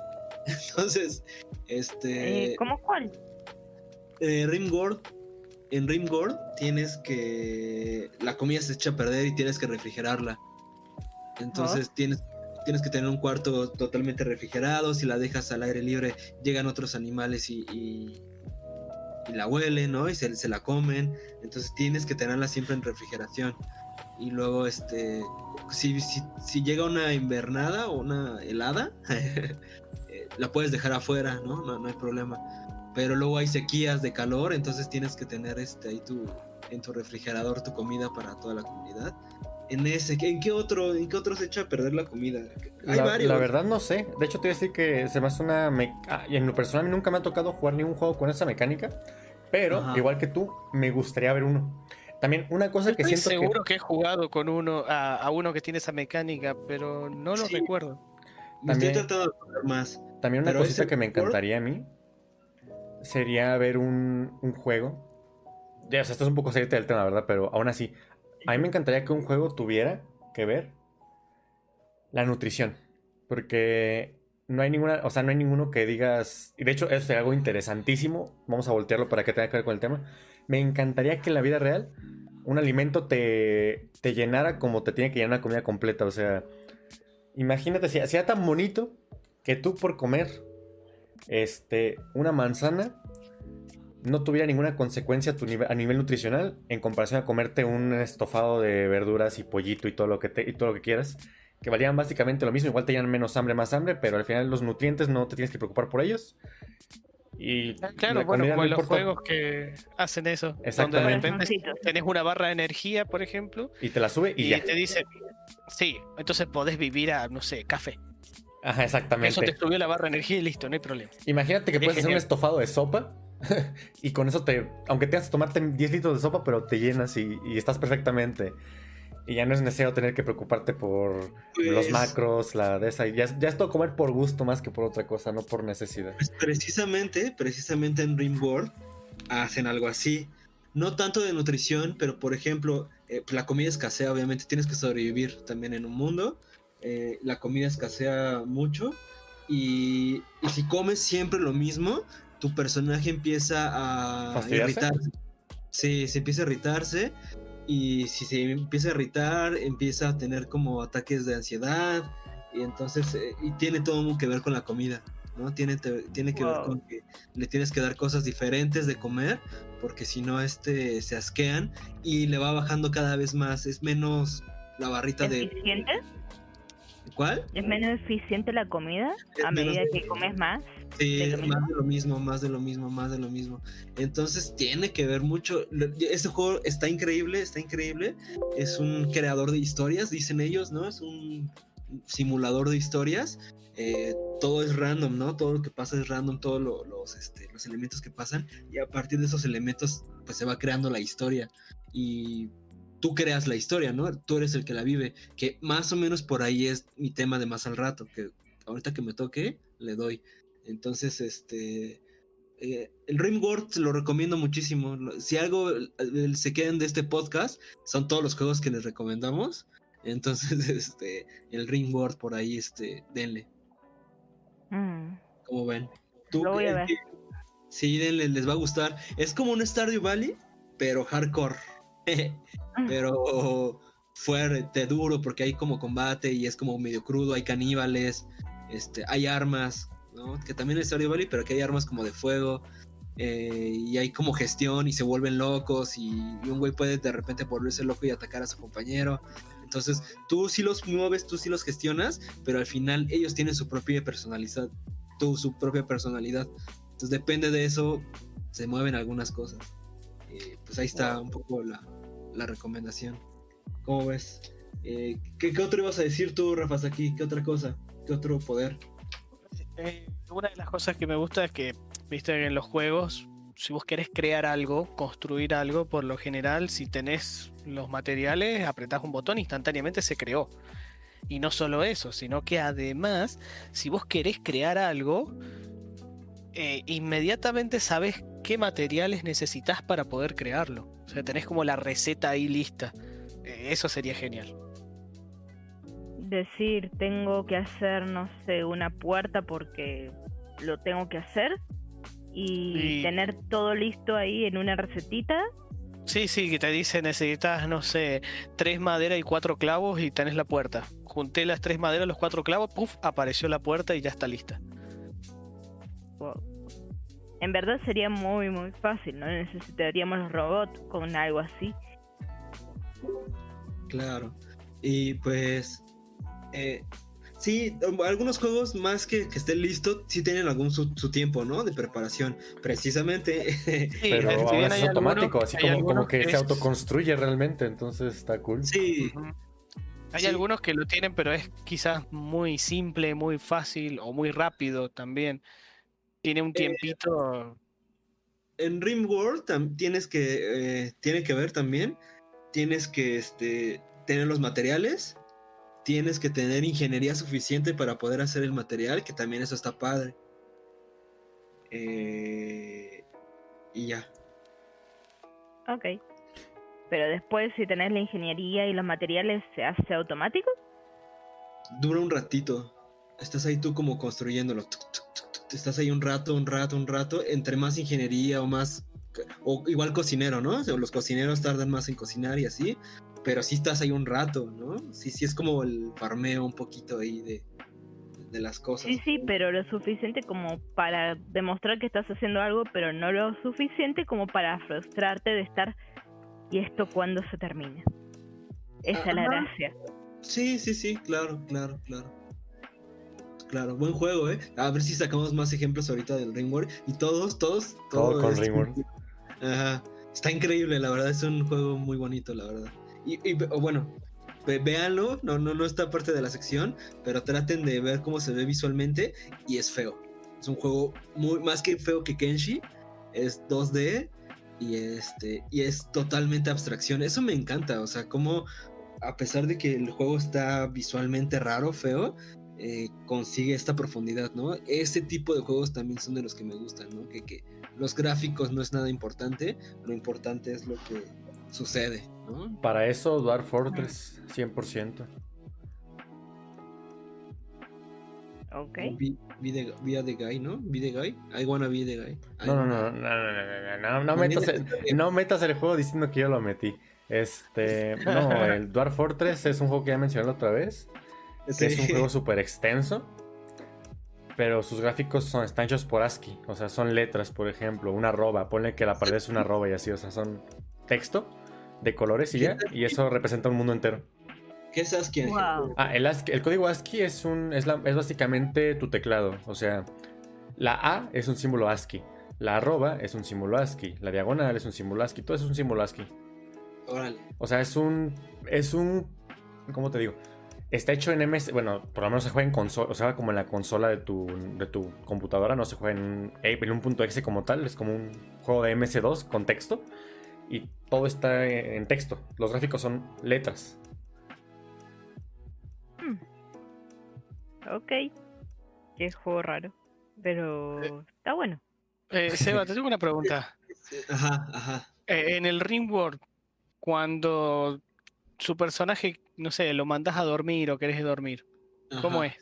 Entonces, este. Eh, ¿Cómo cuál? eh, Rimworld, en Rimworld tienes que la comida se echa a perder y tienes que refrigerarla. Entonces tienes, tienes que tener un cuarto totalmente refrigerado. Si la dejas al aire libre, llegan otros animales y, la huelen, ¿no? Y se, la comen. Entonces tienes que tenerla siempre en refrigeración. Y luego, este, si llega una invernada o una helada, eh, la puedes dejar afuera, ¿no? No, no hay problema pero luego hay sequías de calor, entonces tienes que tener este ahí tu en tu refrigerador tu comida para toda la comunidad. En ese, ¿en qué otro, en qué otro se echa a perder la comida? Hay La, varios. la verdad no sé. De hecho, te iba a decir que se me hace una... me- ah, y en lo personal a mí nunca me ha tocado jugar ningún juego con esa mecánica. Pero, Ajá. igual que tú, me gustaría ver uno. También una cosa que Estoy siento seguro que... he jugado con uno a, a uno que tiene esa mecánica, pero no lo Sí. recuerdo. Me estoy también- tratando de acordar más. También una cosita ese que me encantaría a mí sería ver un, un juego. Ya, o sea, esto es un poco serio del tema, ¿verdad? Pero aún así, a mí me encantaría que un juego tuviera que ver la nutrición. Porque no hay ninguna, o sea, no hay ninguno que digas. Y de hecho, eso es algo interesantísimo. Vamos a voltearlo para que tenga que ver con el tema. Me encantaría que en la vida real un alimento te, te llenara como te tiene que llenar una comida completa. O sea, imagínate si sea tan bonito que tú por comer este, una manzana no tuviera ninguna consecuencia a, tu nive- a nivel nutricional en comparación a comerte un estofado de verduras y pollito y todo lo que te- y todo lo que quieras, que valían básicamente lo mismo, igual te llenan menos hambre, más hambre, pero al final los nutrientes no te tienes que preocupar por ellos. Y Ah, Claro, la bueno, comida como no los importa. juegos que hacen eso. Donde de repente tenés una barra de energía, por ejemplo, Y te la sube y, y, ya. te dice, sí, entonces podés vivir a, no sé, café. Ajá, exactamente. Eso te subió la barra de energía y listo, no hay problema. Imagínate que puedes hacer un estofado de sopa y con eso te, aunque tengas que tomarte 10 litros de sopa, pero te llenas y, y estás perfectamente. Y ya no es necesario tener que preocuparte por los Pues- macros, la de esa. y Ya, es- ya es todo comer por gusto más que por otra cosa, no por necesidad. Pues precisamente, precisamente en Rimworld hacen algo así. No tanto de nutrición, pero por ejemplo, eh, la comida escasea, obviamente tienes que sobrevivir también en un mundo. Eh, la comida escasea mucho. Y, y si comes siempre lo mismo, tu personaje empieza a ¿Fastidiarse? irritarse. Sí, se empieza a irritarse. Y si se empieza a irritar, empieza a tener como ataques de ansiedad. Y entonces, eh, y tiene todo que ver con la comida. ¿no? Tiene, te- tiene que ver con que le tienes que dar cosas diferentes de comer, porque si no, este, se asquean y le va bajando cada vez más, es menos la barrita de... ¿Eficiente? ¿Cuál? ¿Es menos eficiente la comida Es a medida que comes más? Sí, más de lo mismo, más de lo mismo, más de lo mismo. Entonces tiene que ver mucho. Este juego está increíble, está increíble. Es un creador de historias, dicen ellos, ¿no? Es un simulador de historias. eh, todo es random, ¿no? Todo lo que pasa es random, todos lo- los, este, los elementos que pasan. Y a partir de esos elementos, pues se va creando la historia. Y tú creas la historia, ¿no? Tú eres el que la vive. Que más o menos por ahí es mi tema de más al rato. Que ahorita que me toque, le doy. Entonces, este. eh, el Rimworld lo recomiendo muchísimo. Si algo se queden de este podcast, son todos los juegos que les recomendamos. Entonces, este, el Rimworld por ahí, este, denle. Mm, Como ven. Tú, Lo voy a ver. que- Sí, denle, les va a gustar. Es como un Stardew Valley, pero hardcore. pero fuerte, duro, porque hay como combate y es como medio crudo, hay caníbales, este, hay armas, ¿no? Que también es Stardew Valley, pero que hay armas como de fuego. eh, y hay como gestión y se vuelven locos y, y un güey puede de repente volverse loco y atacar a su compañero. Entonces tú sí los mueves, tú sí los gestionas, pero al final ellos tienen su propia personalidad, tú su propia personalidad. Entonces depende de eso, se mueven algunas cosas. Eh, pues ahí está un poco la, la recomendación. ¿Cómo ves? Eh, ¿qué, qué otro ibas a decir tú, Rafa, aquí? ¿Qué otra cosa? ¿Qué otro poder? Eh, una de las cosas que me gusta es que, viste, en los juegos, si vos querés crear algo, construir algo, por lo general, si tenés los materiales, apretás un botón, instantáneamente se creó. Y no solo eso, sino que además, si vos querés crear algo, eh, inmediatamente sabes qué materiales necesitas para poder crearlo. O sea, tenés como la receta ahí lista. Eh, eso sería genial. Decir, tengo que hacer, no sé, una puerta porque lo tengo que hacer. Y tener todo listo ahí en una recetita. Sí, sí, que te dice necesitas, no sé, tres maderas y cuatro clavos y tenés la puerta. Junté las tres maderas, los cuatro clavos, puff, apareció la puerta y ya está lista. wow. En verdad sería muy, muy fácil, ¿no? Necesitaríamos los robots con algo así. Claro. Y pues. Eh, sí, algunos juegos más que, que estén listos, sí tienen algún su, su tiempo, ¿no? De preparación. Precisamente. Sí, Pero si ahora es hay algunos- automático, así como, como algunos que se autoconstruye realmente, entonces está cool. sí. Hay Sí. algunos que lo tienen, pero es quizás muy simple, muy fácil o muy rápido también. Tiene un tiempito. en Rimworld tienes que eh, tiene que ver también tienes que este, tener los materiales tienes que tener ingeniería suficiente para poder hacer el material que también eso está padre. Eh, y ya. Ok. Pero después, si tenés la ingeniería y los materiales, ¿se hace automático? dura un ratito. Estás ahí tú como construyéndolo. Tuc, tuc, tuc, tuc, estás ahí un rato un rato un rato entre más ingeniería o más o igual cocinero no O sea, los cocineros tardan más en cocinar y así pero sí estás ahí un rato no sí sí es como el farmeo un poquito ahí de de las cosas Sí, sí, pero lo suficiente como para demostrar que estás haciendo algo, pero no lo suficiente como para frustrarte de estar. ¿Y esto cuándo se termina? Esa es la gracia. Sí, sí, sí, claro, claro, claro. Claro, buen juego, ¿eh? A ver si sacamos más ejemplos ahorita del Ringworld. Y todos, todos, Todo con es- Ringworld. Ajá. Está increíble, la verdad, es un juego muy bonito, la verdad. Y, bueno, ve- véanlo, no, no, no está parte de la sección, pero traten de ver cómo se ve visualmente y es feo. Es un juego muy más que feo que Kenshi, es 2D y este y es totalmente abstracción. Eso me encanta, o sea, como a pesar de que el juego está visualmente raro, feo, eh, consigue esta profundidad, ¿no? Ese tipo de juegos también son de los que me gustan, ¿no? Que, que los gráficos no es nada importante, lo importante es lo que sucede, ¿no? Para eso, Dwarf Fortress, 100%. Ok. Be, be the, be the guy, ¿no? Be the guy. I wanna be the guy. I No, no, no, no, no, no, no, no, no, metas el, no metas el juego diciendo que yo lo metí. Este, no, el Dwarf Fortress es un juego que ya mencioné la otra vez, que es un juego súper extenso, pero sus gráficos son, están hechos por ASCII, o sea, son letras, por ejemplo, una arroba, ponle que la pared es una arroba y así, o sea, son texto de colores y ya, y eso representa un mundo entero. ¿Qué es ASCII? Wow. Ah, el, ASCII- el código ASCII es, un, es, la- es básicamente tu teclado. O sea, la A es un símbolo ASCII. La arroba es un símbolo ASCII. La diagonal es un símbolo ASCII. Todo eso es un símbolo ASCII. Órale. O sea, es un. Es un. ¿Cómo te digo? Está hecho en MS, bueno, por lo menos se juega en consola, o sea, como en la consola de tu, de tu computadora, no se juega en, en un punto exe como tal, es como un juego de MS2 con texto y todo está en texto. Los gráficos son letras. Ok. Qué juego raro. Pero Eh. está bueno. Eh, Seba, te tengo una pregunta. Ajá, ajá. Eh, en el Ringworld, cuando su personaje, no sé, lo mandas a dormir o querés dormir, ¿cómo es?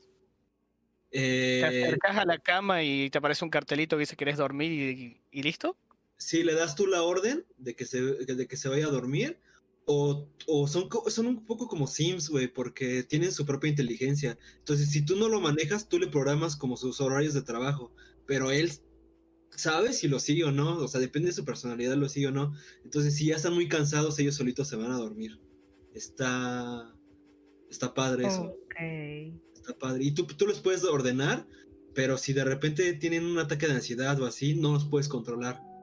¿Te Eh, acercas a la cama y te aparece un cartelito que dice querés dormir y, y listo? Si le das tú la orden de que se, de que se vaya a dormir, o, o son, son un poco como Sims, güey, porque tienen su propia inteligencia. Entonces, si tú no lo manejas, tú le programas como sus horarios de trabajo, pero él sabe si lo sigue o no, o sea, depende de su personalidad, lo sigue o no. Entonces, si ya están muy cansados, ellos solitos se van a dormir. Está, está padre eso. Está padre. Y tú, tú los puedes ordenar, pero si de repente tienen un ataque de ansiedad o así, no los puedes controlar.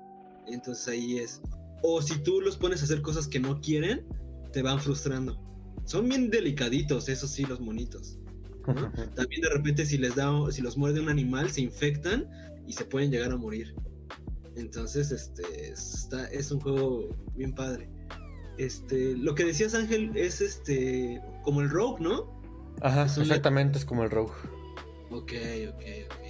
Entonces ahí es. O si tú los pones a hacer cosas que no quieren, te van frustrando. Son bien delicaditos, eso sí, los monitos. ¿no? También de repente si les da, si los muerde un animal, se infectan y se pueden llegar a morir. Entonces, este, está, es un juego bien padre. Este, lo que decías Ángel es este, como el Rogue, ¿no? Ajá, Es exactamente, es como el Rogue. Ok, ok, ok.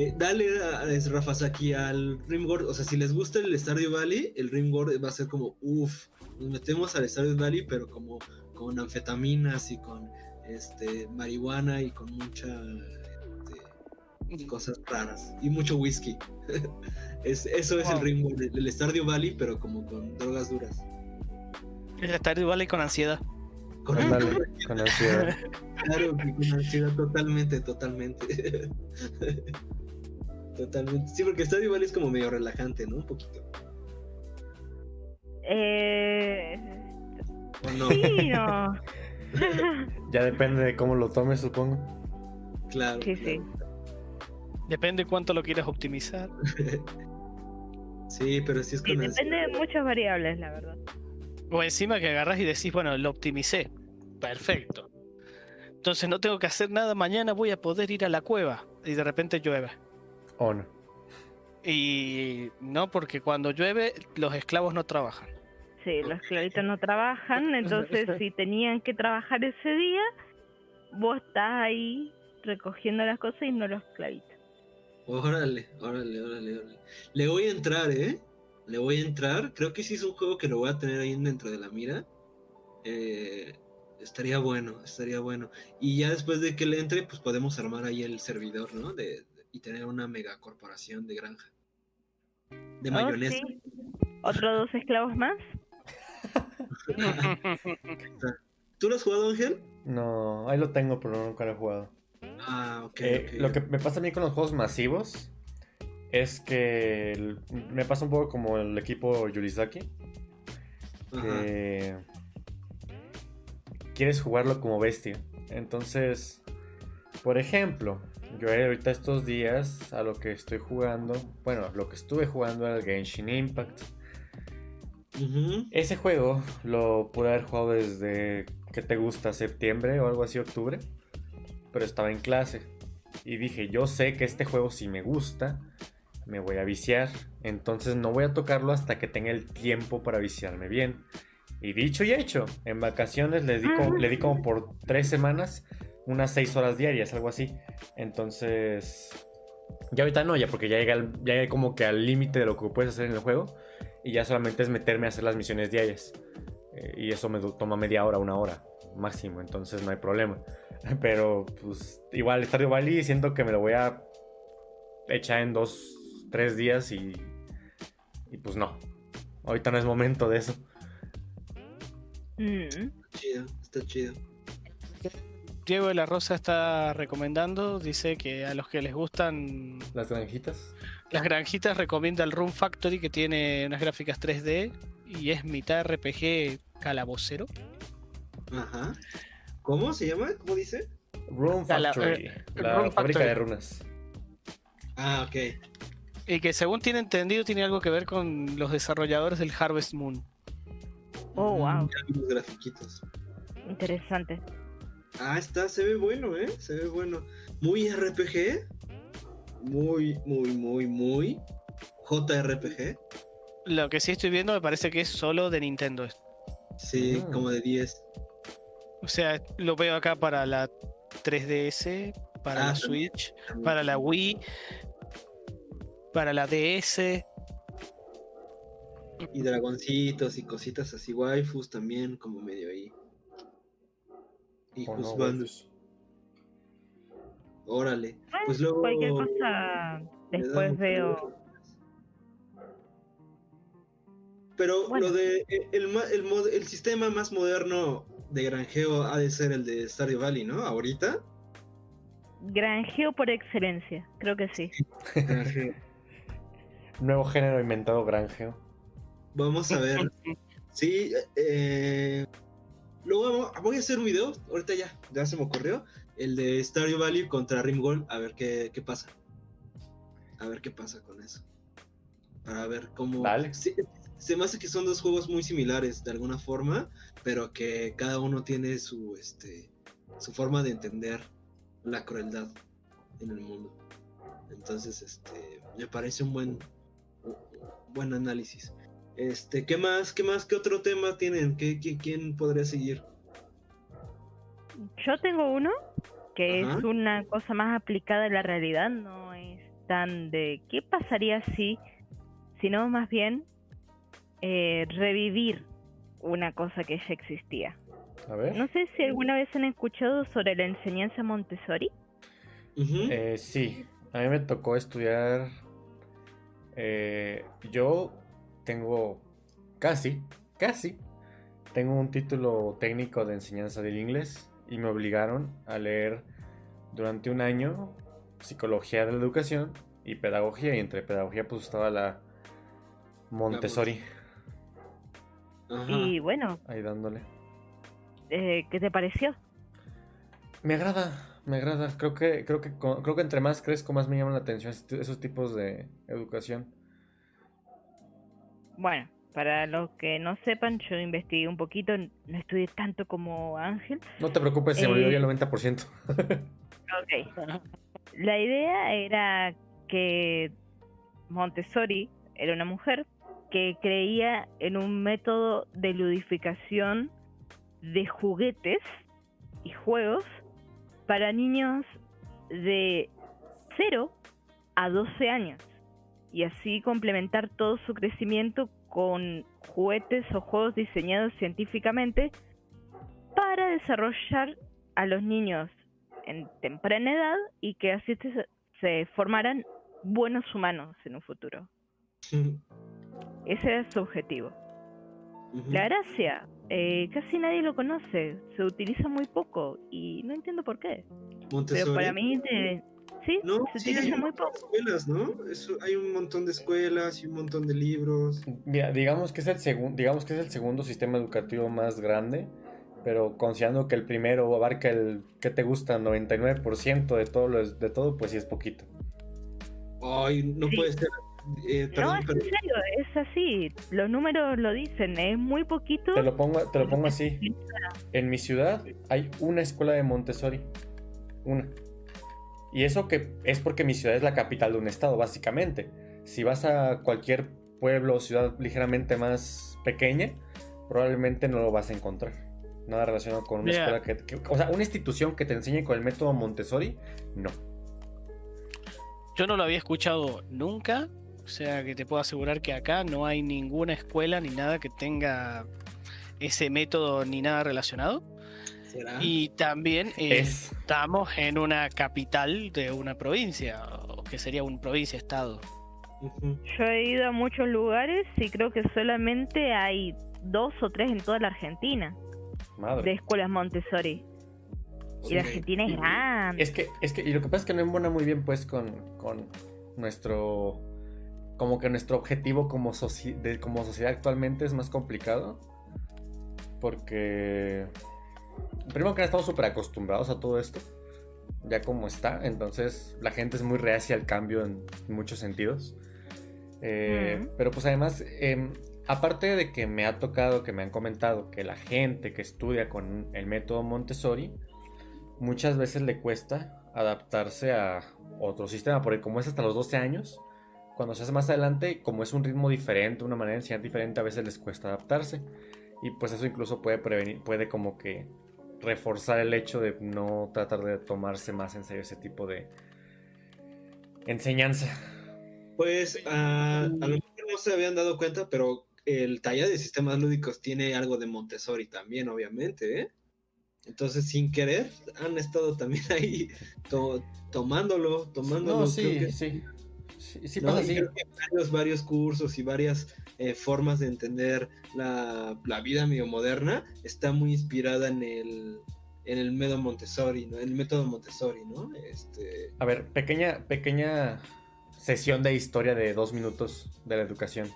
Eh, dale, a- a- Rafa Saki, al Rimworld. O sea, si les gusta el Stardew Valley, el Rimworld va a ser como, uff, nos metemos al Stardew Valley, pero como con anfetaminas y con este marihuana y con mucha este, cosas raras y mucho whisky. es, eso es el Wow. Rimworld, el, el Stardew Valley, pero como con drogas duras. Es estar igual y con ansiedad. Con con ansiedad. Claro, que con ansiedad, totalmente, totalmente. totalmente. Sí, porque Stardew Valley es como medio relajante, ¿no? Un poquito. Eh... ¿O no? Sí, no. Ya depende de cómo lo tomes, supongo. Claro. Sí, sí. Depende cuánto lo quieras optimizar. Sí, pero sí es Sí, con depende de muchas variables, la verdad. O encima que agarras y decís, bueno, lo optimicé. Perfecto. Entonces no tengo que hacer nada, mañana voy a poder ir a la cueva. Y de repente llueve. O no. Y no, porque cuando llueve los esclavos no trabajan. Sí, los esclavitos no trabajan, entonces si tenían que trabajar ese día, vos estás ahí recogiendo las cosas y no los esclavitos. Órale, órale, órale, órale. Le voy a entrar, ¿eh? Le voy a entrar. Creo que sí es un juego que lo voy a tener ahí dentro de la mira. Eh, estaría bueno, estaría bueno. Y ya después de que le entre, pues podemos armar ahí el servidor, ¿no? De, de- y tener una megacorporación de granja. De Oh, mayonesa. sí. ¿Otros dos esclavos más? ¿Tú lo has jugado, Ángel? No, ahí lo tengo, pero nunca lo he jugado. Ah, ok. Eh. Lo que me pasa a mí con los juegos masivos es que el- me pasa un poco como el equipo Yurizaki, Ajá. que quieres jugarlo como bestia. Entonces, por ejemplo, yo ahorita estos días a lo que estoy jugando, bueno, lo que estuve jugando era el Genshin Impact. Ese juego lo pude haber jugado desde que te gusta septiembre o algo así, octubre, pero estaba en clase. Y dije, yo sé que este juego si me gusta, me voy a viciar, entonces no voy a tocarlo hasta que tenga el tiempo para viciarme bien. Y dicho y hecho, en vacaciones les di como- le di como por tres semanas unas seis horas diarias, algo así. Entonces, ya ahorita no, ya porque ya llega, al- ya llegué como que al límite de lo que puedes hacer en el juego y ya solamente es meterme a hacer las misiones diarias. Eh, y eso me toma media hora, una hora máximo, entonces no hay problema. Pero pues igual Stardew Valley siento que me lo voy a echar en dos, tres días y, y pues no. Ahorita no es momento de eso. Mm. Chido, está chido. Diego de la Rosa está recomendando, dice que a los que les gustan Las granjitas. las granjitas recomienda el Room Factory que tiene unas gráficas 3D y es mitad RPG calabocero. Ajá. ¿Cómo se llama? ¿Cómo dice? Room la- Factory. eh, La, Room fábrica Factory. de runas. Ah, ok. Y que según tiene entendido tiene algo que ver con los desarrolladores del Harvest Moon. Oh, wow. Ya vi los grafiquitos. Interesante. Ah, está, se ve bueno, ¿eh? Se ve bueno. Muy RPG. Muy, muy, muy, muy JRPG. Lo que sí estoy viendo me parece que es solo de Nintendo. Sí, Ah. como de 10. O sea, lo veo acá para la 3DS, para Ah, la también. Switch, para la Wii, para la DS. Y dragoncitos y cositas así, waifus también, como medio ahí. Y ¿O no, juzgando, waifus? órale. Pues luego. Cualquier cosa después veo. Pero Bueno. lo de eh, el, el, el sistema más moderno de granjeo ha de ser el de Stardew Valley, ¿no? Ahorita. Granjeo por excelencia, creo que sí. Granjeo. Nuevo género inventado granjeo. Vamos a ver. Sí, eh, luego voy a hacer un video, ahorita ya, ya se me ocurrió, el de Stardew Valley contra Rimgold, a ver qué, qué pasa. A ver qué pasa con eso. Para ver cómo... Se me hace que son dos juegos muy similares de alguna forma, pero que cada uno tiene su, este, su forma de entender la crueldad en el mundo. Entonces, este, me parece un buen, un buen análisis. Este, ¿qué más? ¿Qué más? ¿Qué otro tema tienen? ¿Qué, qué- quién podría seguir? Yo tengo uno que Ajá. es una cosa más aplicada a la realidad, no es tan de qué pasaría si, sino más bien eh, revivir una cosa que ya existía. A ver. No sé si alguna vez han escuchado sobre la enseñanza Montessori. Eh, sí, a mí me tocó estudiar. eh, yo tengo casi, casi, tengo un título técnico de enseñanza del inglés y me obligaron a leer durante un año psicología de la educación y pedagogía. Y entre pedagogía, pues estaba la Montessori Ajá. Y bueno, ahí dándole. eh, ¿qué te pareció? Me agrada, me agrada. Creo que, creo que, creo que entre más crezco, más me llaman la atención esos tipos de educación. Bueno, para los que no sepan, yo investigué un poquito, no estudié tanto como Ángel. No te preocupes, se me olvidó Eh, el 90%. Ok. La idea era que Montessori era una mujer que creía en un método de ludificación de juguetes y juegos para niños de 0 a 12 años y así complementar todo su crecimiento con juguetes o juegos diseñados científicamente para desarrollar a los niños en temprana edad y que así se, formaran buenos humanos en un futuro. Ese era su objetivo. La gracia, eh, casi nadie lo conoce, se utiliza muy poco y no entiendo por qué. Pero para mí, de- sí, No, se sí, hay utiliza muy montón de poco. escuelas, ¿no? Eso, hay un montón de escuelas y un montón de libros. Mira, digamos que es el segundo, digamos que es el segundo sistema educativo más grande, pero considerando que el primero abarca el que te gusta 99% de todo lo de todo, pues sí es poquito. Ay, no Sí. puede ser. Eh, No, es pero en serio, es así. Los números lo dicen, es muy poquito. Te lo pongo, te lo pongo así. En mi ciudad hay una escuela de Montessori. Una. Y eso que es porque mi ciudad es la capital de un estado, básicamente. Si vas a cualquier pueblo o ciudad ligeramente más pequeña, probablemente no lo vas a encontrar. Nada relacionado con una escuela que, que- O sea, una institución que te enseñe con el método Montessori, no. Yo no lo había escuchado nunca, o sea que te puedo asegurar que acá no hay ninguna escuela ni nada que tenga ese método ni nada relacionado. ¿Será? Y también eh, Es. estamos en una capital de una provincia, o que sería un provincia-estado. Yo he ido a muchos lugares y creo que solamente hay dos o tres en toda la Argentina de Madre. escuelas Montessori. Y la. Argentina es grande. Es que, es que, y lo que pasa es que no embona muy bien, pues, con, con nuestro. Como que nuestro objetivo como, soci- de- como sociedad actualmente es más complicado. Porque. Primero que nada, estamos súper acostumbrados a todo esto. Ya como está. Entonces, la gente es muy reacia al cambio en muchos sentidos. Eh. Pero, pues, además. em, aparte de que me ha tocado, que me han comentado que la gente que estudia con el método Montessori muchas veces le cuesta adaptarse a otro sistema, porque como es hasta los 12 años, cuando se hace más adelante, como es un ritmo diferente, una manera de enseñar diferente, a veces les cuesta adaptarse. Y pues eso incluso puede prevenir, puede como que reforzar el hecho de no tratar de tomarse más en serio ese tipo de enseñanza. Pues a, a lo mejor no se habían dado cuenta, pero el taller de sistemas lúdicos tiene algo de Montessori también, obviamente, ¿eh? Entonces, sin querer, han estado también ahí to- tomándolo, tomándolo. No, creo sí, que- sí. Sí, sí ¿no? pasa Y así. creo que varios, varios cursos y varias eh, formas de entender la, la vida medio moderna está muy inspirada en el, en el método Montessori, ¿no? El método Montessori, ¿no? Este, A ver, pequeña, pequeña sesión de historia de dos minutos de la educación.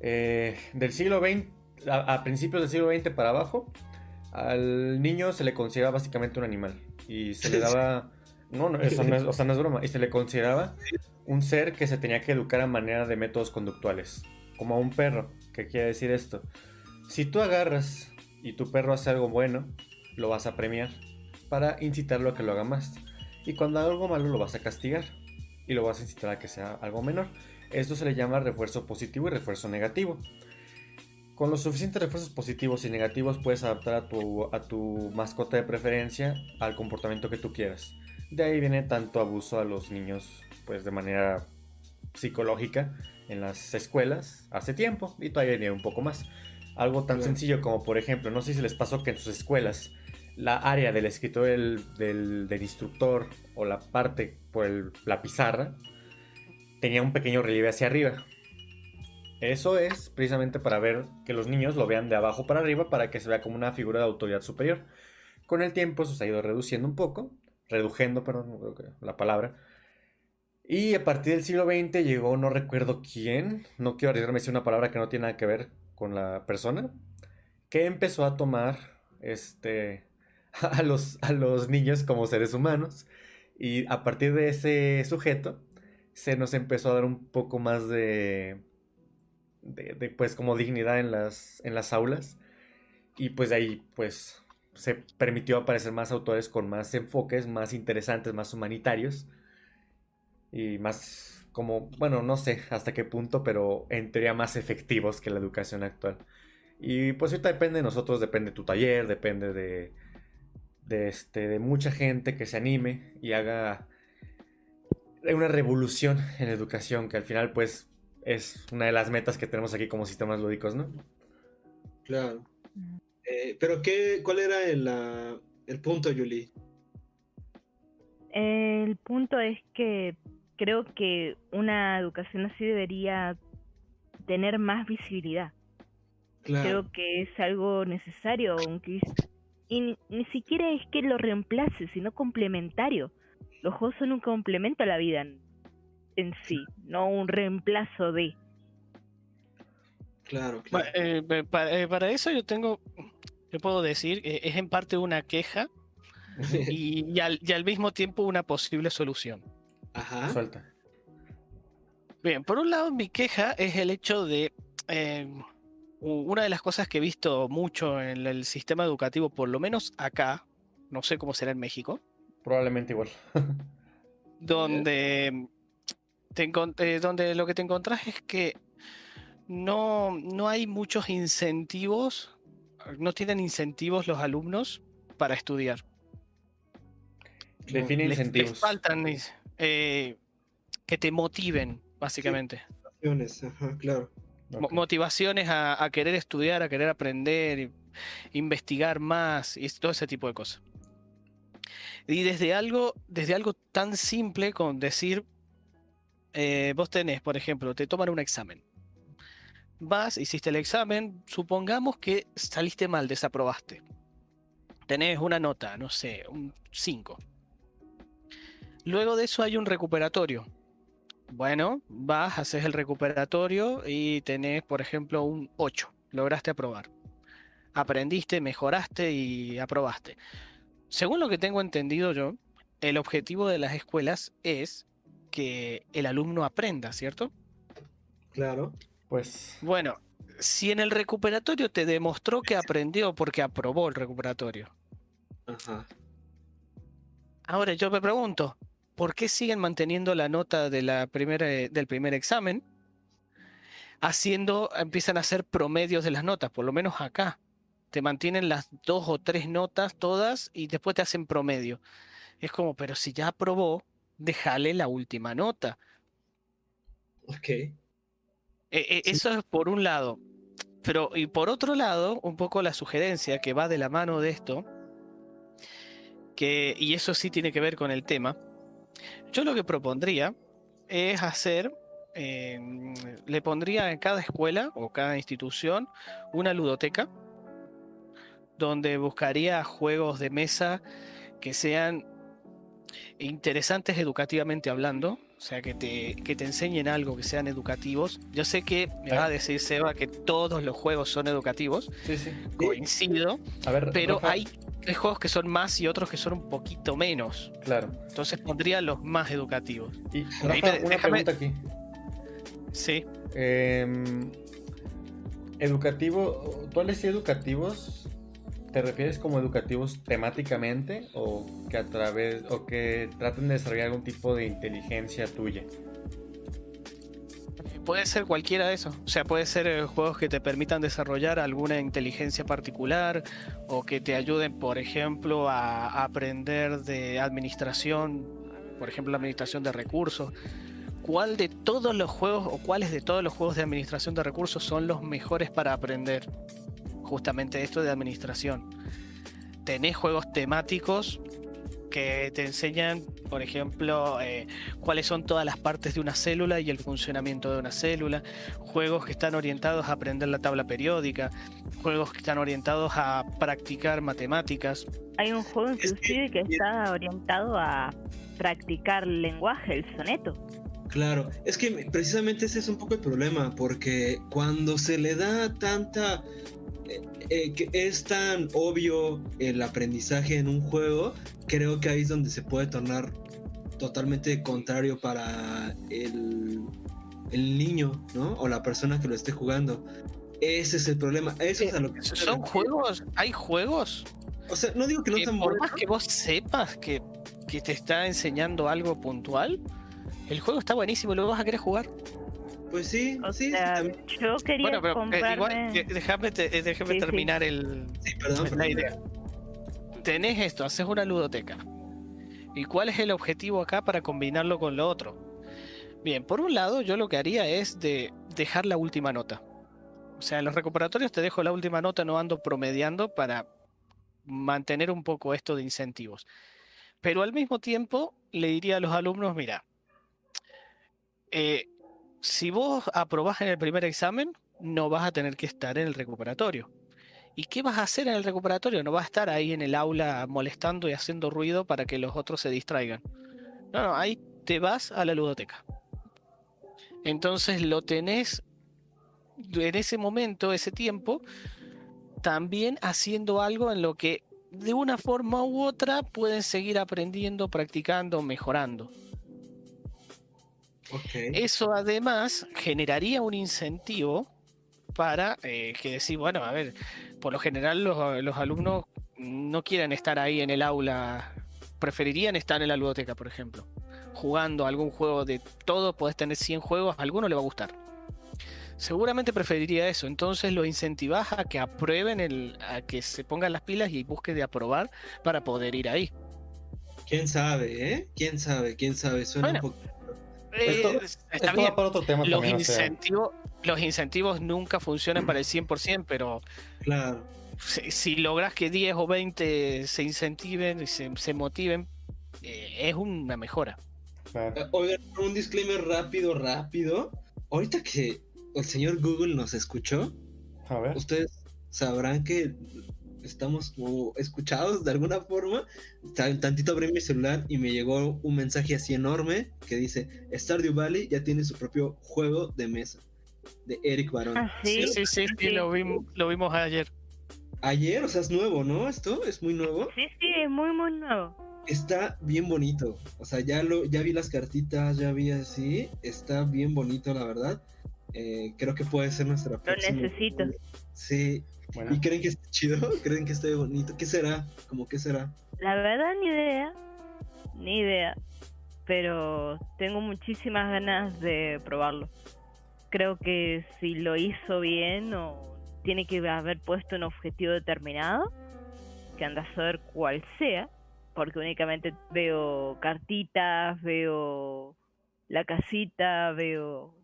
Eh, del siglo XX, a, a principios del siglo XX para abajo, al niño se le consideraba básicamente un animal. Y se le daba. No, no, eso no es, o sea, no es broma. Y se le consideraba un ser que se tenía que educar a manera de métodos conductuales. Como a un perro. ¿Qué quiere decir esto? Si tú agarras y tu perro hace algo bueno, lo vas a premiar para incitarlo a que lo haga más. Y cuando haga algo malo lo vas a castigar y lo vas a incitar a que sea algo menor. Esto se le llama refuerzo positivo y refuerzo negativo. Con los suficientes refuerzos positivos y negativos puedes adaptar a tu, a tu mascota de preferencia al comportamiento que tú quieras. De ahí viene tanto abuso a los niños, pues de manera psicológica en las escuelas hace tiempo y todavía viene un poco más. Algo tan sencillo como, por ejemplo, no sé si les pasó que en sus escuelas la área del escritorio del, del- del instructor o la parte por el- la pizarra tenía un pequeño relieve hacia arriba. Eso es precisamente para ver que los niños lo vean de abajo para arriba para que se vea como una figura de autoridad superior. Con el tiempo eso se ha ido reduciendo un poco, redujendo, perdón, la palabra. Y a partir del siglo XX llegó, no recuerdo quién, no quiero arriesgarme a decir una palabra que no tiene nada que ver con la persona, que empezó a tomar este, a, los, a los niños como seres humanos. Y a partir de ese sujeto se nos empezó a dar un poco más de, de, pues como dignidad en las, en las aulas. Y pues de ahí pues se permitió aparecer más autores con más enfoques, más interesantes, más humanitarios y más como, bueno, no sé hasta qué punto, pero en teoría más efectivos que la educación actual. Y pues ahorita depende de nosotros, depende de tu taller, depende de, de, este, de mucha gente que se anime y haga una revolución en la educación, que al final pues es una de las metas que tenemos aquí como sistemas lúdicos, ¿no? claro. Eh, pero qué, ¿cuál era el, el punto, Yuli? El punto es que creo que una educación así debería tener más visibilidad. Claro. Creo que es algo necesario, aunque es- y ni, ni siquiera es que lo reemplace, sino complementario. Los juegos son un complemento a la vida en, en sí, no un reemplazo de. Claro, claro. eh, eh, pa- eh, para eso yo tengo, yo puedo decir, eh, es en parte una queja y, y al, y al mismo tiempo una posible solución. Ajá. Suelta. Bien, por un lado mi queja es el hecho de eh, u- una de las cosas que he visto mucho en el sistema educativo, por lo menos acá, no sé cómo será en México, Probablemente igual. donde, te eh, donde lo que te encontrás es que no, no hay muchos incentivos, no tienen incentivos los alumnos para estudiar. Define Les, les incentivos. faltan eh, que te motiven, básicamente. Opciones, Ajá, claro. Motivaciones a, a querer estudiar, a querer aprender, investigar más y todo ese tipo de cosas. Y desde algo, desde algo tan simple con decir, eh, vos tenés, por ejemplo, te toman un examen. Vas, hiciste el examen, supongamos que saliste mal, desaprobaste. Tenés una nota, no sé, un 5. Luego de eso hay un recuperatorio. Bueno, vas, haces el recuperatorio y tenés, por ejemplo, un 8. Lograste aprobar. Aprendiste, mejoraste y aprobaste. Según lo que tengo entendido yo, el objetivo de las escuelas es que el alumno aprenda, ¿cierto? Claro. Pues Bueno, si en el recuperatorio te demostró que aprendió porque aprobó el recuperatorio, Ajá. Ahora yo me pregunto, ¿por qué siguen manteniendo la nota de la primera, del primer examen? Haciendo, empiezan a hacer promedios de las notas, por lo menos acá. Te mantienen las dos o tres notas todas y después te hacen promedio. Es como, pero si ya aprobó, déjale la última nota. Ok. E- e- Eso es por un lado. Pero, y por otro lado, un poco la sugerencia que va de la mano de esto, que, y eso sí tiene que ver con el tema, yo lo que propondría es hacer, eh, le pondría en cada escuela o cada institución una ludoteca, donde buscaría juegos de mesa que sean interesantes educativamente hablando, o sea, que te, que te enseñen algo, que sean educativos. Yo sé que me va a decir Seba que todos los juegos son educativos, Sí, sí. coincido, A ver, pero Rafa, hay, hay juegos que son más y otros que son un poquito menos. Claro. Entonces pondría los más educativos. Y Ahí una déjame- pregunta aquí. Sí. Em, educativo, ¿tú al decir educativos te refieres como educativos temáticamente o que a través o que traten de desarrollar algún tipo de inteligencia tuya? Puede ser cualquiera de esos. O sea, puede ser eh, juegos que te permitan desarrollar alguna inteligencia particular o que te ayuden, por ejemplo, a aprender de administración, por ejemplo, la administración de recursos. ¿Cuál de todos los juegos o cuáles de todos los juegos de administración de recursos son los mejores para aprender? Justamente esto de administración. Tenés juegos temáticos que te enseñan, por ejemplo, eh, cuáles son todas las partes de una célula y el funcionamiento de una célula, juegos que están orientados a aprender la tabla periódica, juegos que están orientados a practicar matemáticas. Hay un juego inclusive que está orientado a practicar lenguaje, el soneto. Claro, es que precisamente ese es un poco el problema, porque cuando se le da tanta... eh, eh, que es tan obvio el aprendizaje en un juego, creo que ahí es donde se puede tornar totalmente contrario para el, el niño, ¿no? O la persona que lo esté jugando. Ese es el problema. Eso es a lo que se Son juegos, hay juegos O sea, no digo que no están por más que vos sepas que, que te está enseñando algo puntual, el juego está buenísimo y lo vas a querer jugar. Pues sí, O sí, sea, yo quería Bueno, pero eh, comprarme... igual, déjame, te- eh, déjame Sí, sí. terminar el, Sí, perdón, la perdón. idea. Tenés esto, haces una ludoteca. ¿Y cuál es el objetivo acá para combinarlo con lo otro? Bien, por un lado, yo lo que haría es de dejar la última nota. O sea, en los recuperatorios te dejo la última nota, no ando promediando para mantener un poco esto de incentivos. Pero al mismo tiempo le diría a los alumnos, mira, eh, si vos aprobás en el primer examen, no vas a tener que estar en el recuperatorio. ¿Y qué vas a hacer en el recuperatorio? No vas a estar ahí en el aula molestando y haciendo ruido para que los otros se distraigan. No, no, ahí te vas a la ludoteca. Entonces lo tenés en ese momento, ese tiempo, también haciendo algo en lo que de una forma u otra pueden seguir aprendiendo, practicando, mejorando. Eso además generaría un incentivo para eh, que decir, bueno, a ver, por lo general los, los alumnos no quieren estar ahí en el aula, preferirían estar en la ludoteca, por ejemplo, jugando algún juego de todo, podés tener 100 juegos, a alguno le va a gustar. Seguramente preferiría eso, entonces lo incentivás a que aprueben, el, a que se pongan las pilas y busquen de aprobar para poder ir ahí. ¿Quién sabe, eh? ¿Quién sabe? ¿Quién sabe? Suena Bueno, un poco... Esto- Eh, está Esto bien. va para otro tema los también, o sea, incentivos, los incentivos nunca funcionan para el 100%, pero Claro. si, si logras que 10 o 20 se incentiven y se, se motiven, eh, es una mejora. claro. Eh, Oigan, un disclaimer rápido, rápido. Ahorita que el señor Google nos escuchó, A ver. ustedes sabrán que estamos como escuchados de alguna forma. Tan- Tantito abrí mi celular y me llegó un mensaje así enorme que dice Stardew Valley ya tiene su propio juego de mesa de Eric Barón. Ah, Sí, sí, sí, sí, sí, lo, vimos, lo vimos ayer. Ayer, o sea, es nuevo, ¿no? Esto es muy nuevo. sí, sí, es muy, muy nuevo. Está bien bonito. O sea, ya lo, ya vi las cartitas, ya vi así. Está bien bonito, la verdad. Eh, creo que puede ser nuestra próxima. necesito. Sí. Bueno, ¿Y creen que esté chido? ¿Creen que esté bonito? ¿Qué será? ¿Cómo qué será? La verdad, ni idea. ni idea. Pero tengo muchísimas ganas de probarlo. Creo que si lo hizo bien o tiene que haber puesto un objetivo determinado, que anda a saber cuál sea, porque únicamente veo cartitas, veo la casita, veo...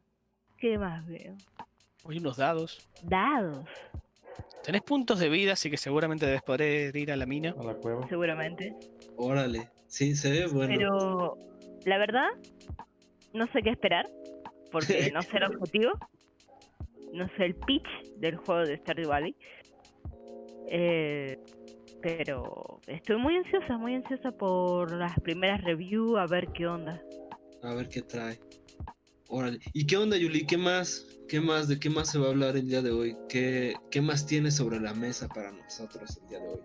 ¿Qué más veo? Hay unos dados. Dados, Tenés puntos de vida, así que seguramente debes poder ir a la mina. A la cueva. seguramente. Órale. Sí, se ve bueno. Pero la verdad, no sé qué esperar, porque no sé el objetivo, no sé el pitch del juego de Stardew Valley. Eh, pero estoy muy ansiosa, muy ansiosa por las primeras reviews, a ver qué onda. A ver qué trae. Órale. ¿Y qué onda, Yuli? ¿Qué más? ¿Qué más? ¿De qué más se va a hablar el día de hoy? ¿Qué, qué más tienes sobre la mesa para nosotros el día de hoy?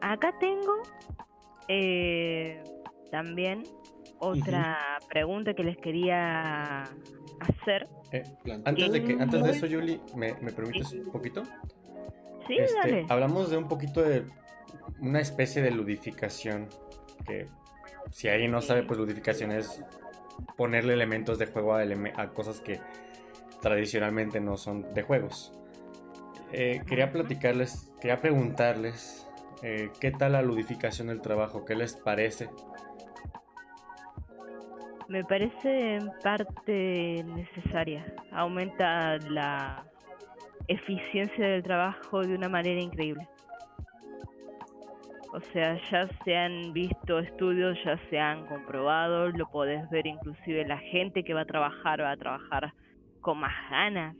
Acá tengo eh, también otra pregunta que les quería hacer. Eh, antes, de que, antes de eso, Yuli, ¿me, me permites un poquito? Sí, Este, dale. hablamos de un poquito de una especie de ludificación. Que si alguien no sabe, pues ludificación es ponerle elementos de juego a, eleme- a cosas que tradicionalmente no son de juegos. Eh, quería platicarles, quería preguntarles eh, qué tal la ludificación del trabajo, qué les parece. Me parece en parte necesaria. Aumenta la eficiencia del trabajo de una manera increíble. O sea, ya se han visto estudios, ya se han comprobado, lo podés ver inclusive la gente que va a trabajar, va a trabajar con más ganas.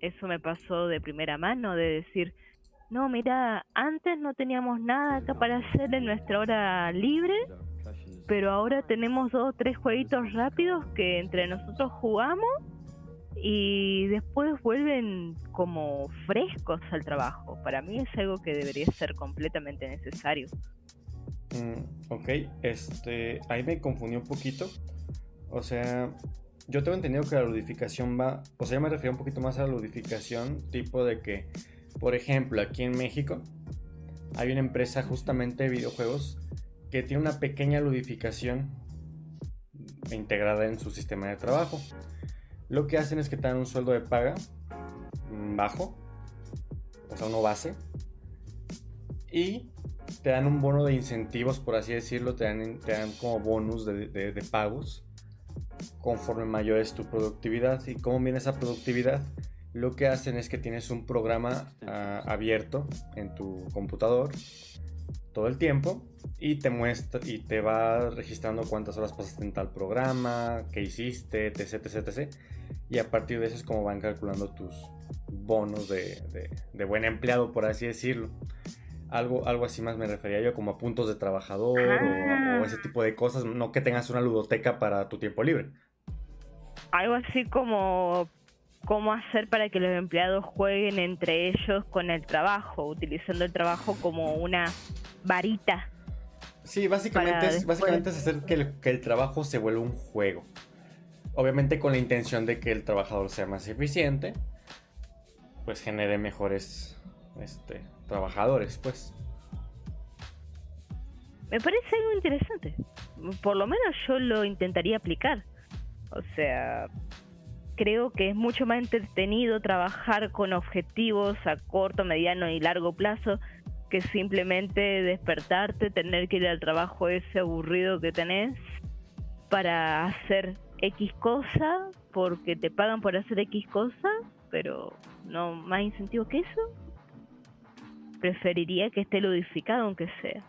Eso me pasó de primera mano, de decir, no, mira, antes no teníamos nada acá para hacer en nuestra hora libre, pero ahora tenemos dos o tres jueguitos rápidos que entre nosotros jugamos y después vuelven como frescos al trabajo. Para mí es algo que debería ser completamente necesario. Mm, ok, este, ahí me confundí un poquito. O sea, yo tengo entendido que la ludificación va, o sea, yo me refiero un poquito más a la ludificación, tipo de que, por ejemplo, aquí en México hay una empresa justamente de videojuegos que tiene una pequeña ludificación integrada en su sistema de trabajo. Lo que hacen es que te dan un sueldo de paga mm, bajo, o sea, uno base, y te dan un bono de incentivos, por así decirlo, te dan, te dan como bonus de, de- de pagos conforme mayor es tu productividad. ¿Y cómo viene esa productividad? Lo que hacen es que tienes un programa ah, abierto en tu computador todo el tiempo y te muestra y te va registrando cuántas horas pasaste en tal programa, qué hiciste, etc, etc, etc. Y a partir de eso es como van calculando tus bonos de, de- de buen empleado, por así decirlo. Algo, algo así más me refería yo, como a puntos de trabajador o- Ah. o, ese tipo de cosas, no que tengas una ludoteca para tu tiempo libre. Algo así como cómo hacer para que los empleados jueguen entre ellos con el trabajo, utilizando el trabajo como una varita. Sí, básicamente, es, básicamente es hacer que el, que el trabajo se vuelva un juego. Obviamente con la intención de que el trabajador sea más eficiente, pues genere mejores este, trabajadores, pues. Me parece algo interesante. Por lo menos yo lo intentaría aplicar. O sea, creo que es mucho más entretenido trabajar con objetivos a corto, mediano y largo plazo que simplemente despertarte, tener que ir al trabajo ese aburrido que tenés para hacer X cosa, porque te pagan por hacer X cosa, pero no más incentivo que eso. Preferiría que esté ludificado aunque sea.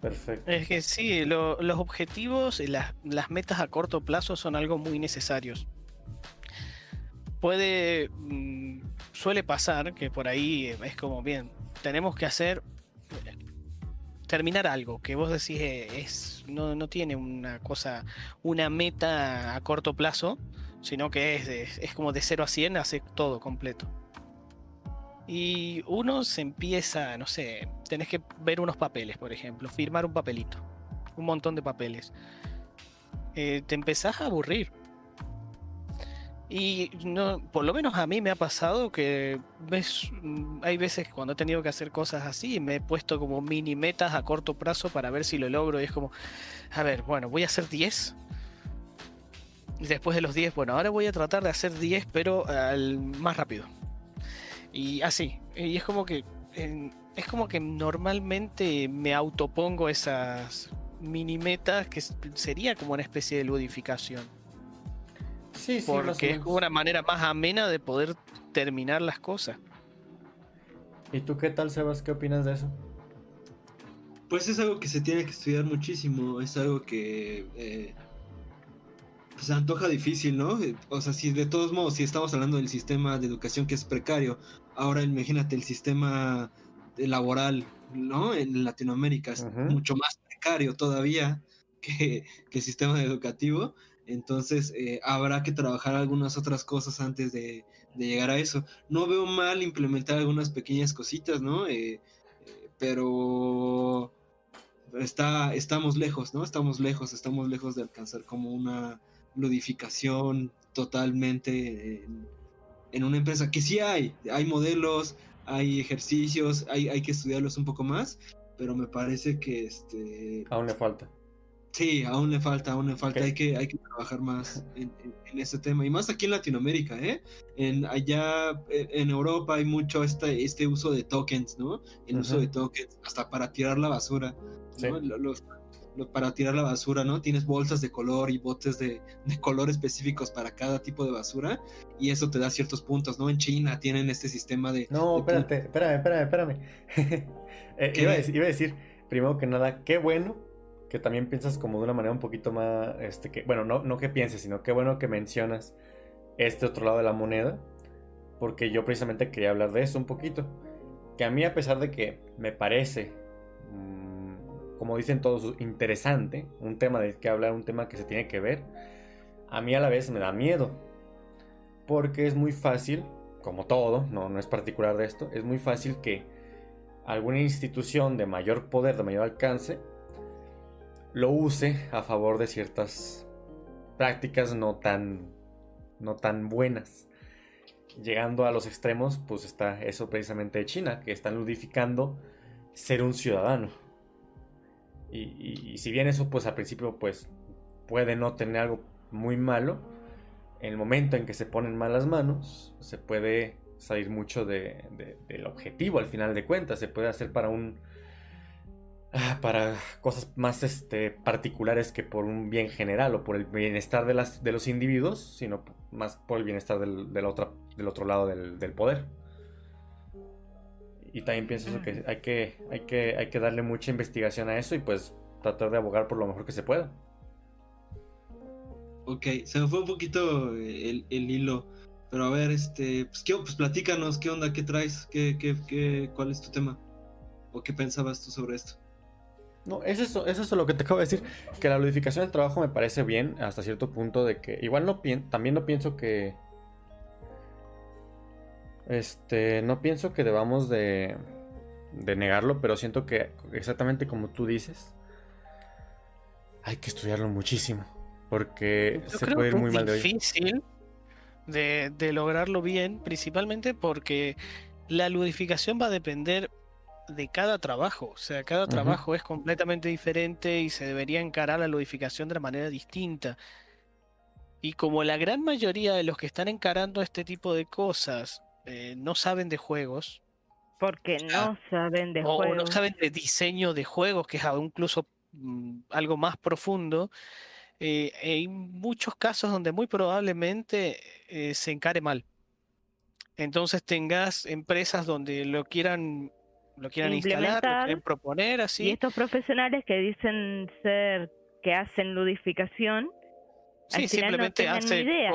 Perfecto. Es que sí, lo- los objetivos y las, las metas a corto plazo son algo muy necesarios. Puede, mm, suele pasar que por ahí es como, bien, tenemos que hacer, terminar algo que vos decís eh, es, no, no tiene una cosa, una meta a corto plazo, sino que es, es como de 0 a 100, hace todo completo. Y uno se empieza, no sé, tenés que ver unos papeles, por ejemplo, firmar un papelito, un montón de papeles. Eh, te empezás a aburrir. Y no, por lo menos a mí me ha pasado que ves, mm, hay veces cuando he tenido que hacer cosas así, me he puesto como mini metas a corto plazo para ver si lo logro. Y es como, a ver, bueno, voy a hacer 10. Y después de los 10, bueno, ahora voy a tratar de hacer 10, pero al más rápido. Y así. Y es como que. es como que normalmente me autopongo esas mini metas que sería como una especie de ludificación. Sí, Porque es una manera más amena de poder terminar las cosas. ¿Y tú qué tal, Sebas? ¿Qué opinas de eso? Pues es algo que se tiene que estudiar muchísimo, es algo que eh, pues, se antoja difícil, ¿no? Eh, O sea, si de todos modos, si estamos hablando del sistema de educación que es precario, ahora imagínate el sistema laboral, ¿no? En Latinoamérica es mucho más precario todavía que, que el sistema educativo, entonces eh, habrá que trabajar algunas otras cosas antes de, llegar a eso. No veo mal implementar algunas pequeñas cositas, ¿no? Eh, eh, pero está, estamos lejos, ¿no? Estamos lejos, estamos lejos de alcanzar como una ludificación totalmente en, en una empresa, que sí hay, hay modelos, hay ejercicios, hay, hay que estudiarlos un poco más, pero me parece que este Aún le falta. Sí, aún le falta, aún le falta, Ok. hay que, hay que trabajar más en, en, en ese tema, y más aquí en Latinoamérica, ¿eh? En allá eh, en Europa hay mucho este, este uso de tokens, ¿no? El uso Ujú. de tokens, hasta para tirar la basura, Sí. ¿no? Lo- los- lo- para tirar la basura, ¿no? Tienes bolsas de color y botes de, de color específicos para cada tipo de basura, y eso te da ciertos puntos, ¿no? En China tienen este sistema de... No, de espérate, espérame, espérame, espérame. Eh, iba, a iba a decir, primero que nada, qué bueno que también piensas como de una manera un poquito más, este, que, bueno, no, no que pienses, sino qué bueno que mencionas este otro lado de la moneda, porque yo precisamente quería hablar de eso un poquito. Que a mí, a pesar de que me parece, mm, como dicen todos, interesante, un tema del que hablar, un tema que se tiene que ver, a mí a la vez me da miedo. Porque es muy fácil, como todo, no, no es particular de esto, es muy fácil que alguna institución de mayor poder, de mayor alcance, lo use a favor de ciertas prácticas no tan, no tan buenas. Llegando a los extremos, pues está eso precisamente de China, que están ludificando ser un ciudadano. Y, y- si bien eso, pues al principio, pues puede no tener algo muy malo, en el momento en que se ponen malas manos, se puede salir mucho de- de- del objetivo al final de cuentas. Se puede hacer para un. Ah, para cosas más este, particulares que por un bien general o por el bienestar de, las, de los individuos, sino más por el bienestar del, del otra- del otro lado del, del poder. Y también pienso eso que hay, que hay que hay que darle mucha investigación a eso y pues tratar de abogar por lo mejor que se pueda. Ok, se me fue un poquito el, el hilo. Pero a ver, este, pues, ¿qué, pues platícanos, ¿qué onda? ¿Qué traes? ¿Qué, qué, qué, ¿Cuál es tu tema? ¿O qué pensabas tú sobre esto? No, es eso, es eso lo que te acabo de decir. Que la ludificación del trabajo me parece bien hasta cierto punto de que igual no pien- también no pienso que este no pienso que debamos de de negarlo, pero siento que exactamente como tú dices hay que estudiarlo muchísimo porque Yo se creo puede ir que muy es mal de hoy. difícil de, de lograrlo bien, principalmente porque la ludificación va a depender de cada trabajo. O sea, cada trabajo es completamente diferente y se debería encarar la ludificación de una manera distinta. Y como la gran mayoría de los que están encarando este tipo de cosas eh, no saben de juegos, Porque no saben de o, o no juegos. saben de diseño de juegos, que es aún incluso mm, algo más profundo, eh, hay muchos casos donde muy probablemente eh, se encare mal. Entonces tengas empresas donde lo quieran, lo quieran instalar, lo Implementar. quieren proponer Y así. estos profesionales que dicen ser, que hacen ludificación, Sí, al final no simplemente ni hace idea.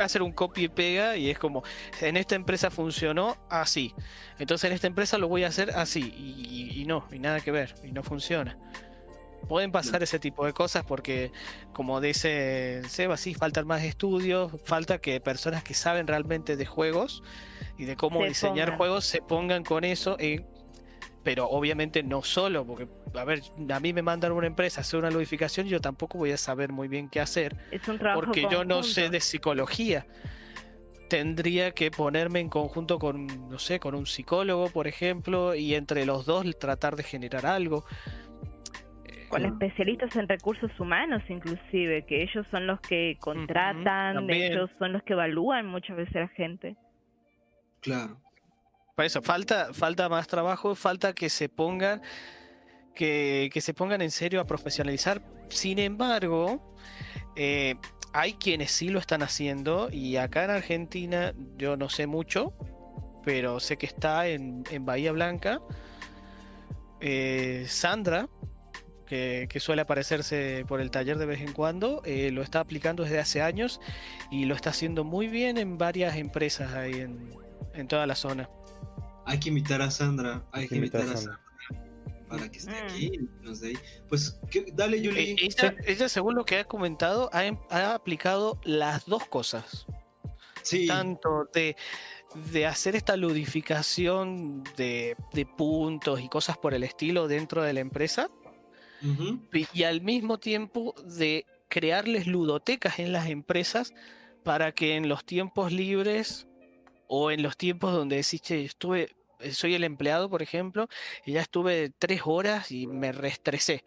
hacer un copia y pega y es como, en esta empresa funcionó así. Entonces en esta empresa lo voy a hacer así. Y, y- y no, y nada que ver, y no funciona. Pueden pasar ese tipo de cosas porque, como dice Seba, sí, faltan más estudios, falta que personas que saben realmente de juegos y de cómo Se diseñar pongan. juegos se pongan con eso. eh, pero obviamente no solo, porque, a ver, a mí me mandan a una empresa a hacer una ludificación, yo tampoco voy a saber muy bien qué hacer es un trabajo porque yo no sé de psicología. tendría que ponerme en conjunto con, no sé, con un psicólogo, por ejemplo, y entre los dos tratar de generar algo. Con especialistas en recursos humanos, inclusive, que ellos son los que contratan, ellos son los que evalúan muchas veces a la gente. Claro. Por eso, falta, falta más trabajo, falta que se pongan, que, que se pongan en serio a profesionalizar. Sin embargo, eh, hay quienes sí lo están haciendo, y acá en Argentina yo no sé mucho, pero sé que está en, en Bahía Blanca. eh, Sandra, que, que suele aparecerse por el taller de vez en cuando, eh, lo está aplicando desde hace años y lo está haciendo muy bien en varias empresas ahí en, en toda la zona. Hay que invitar a Sandra. Hay que invitar a Sandra. Sandra. Para que esté Mm. aquí nos dé. Pues, ¿qué? dale, Eh, Yuli. ella, ella, según lo que ha comentado, ha, em- ha aplicado las dos cosas. Sí. Tanto de, de hacer esta ludificación de, de puntos y cosas por el estilo dentro de la empresa, y al mismo tiempo de crearles ludotecas en las empresas para que en los tiempos libres o en los tiempos donde decís, "Che, estuve, eh, soy el empleado, por ejemplo, y ya estuve tres horas y me reestresé.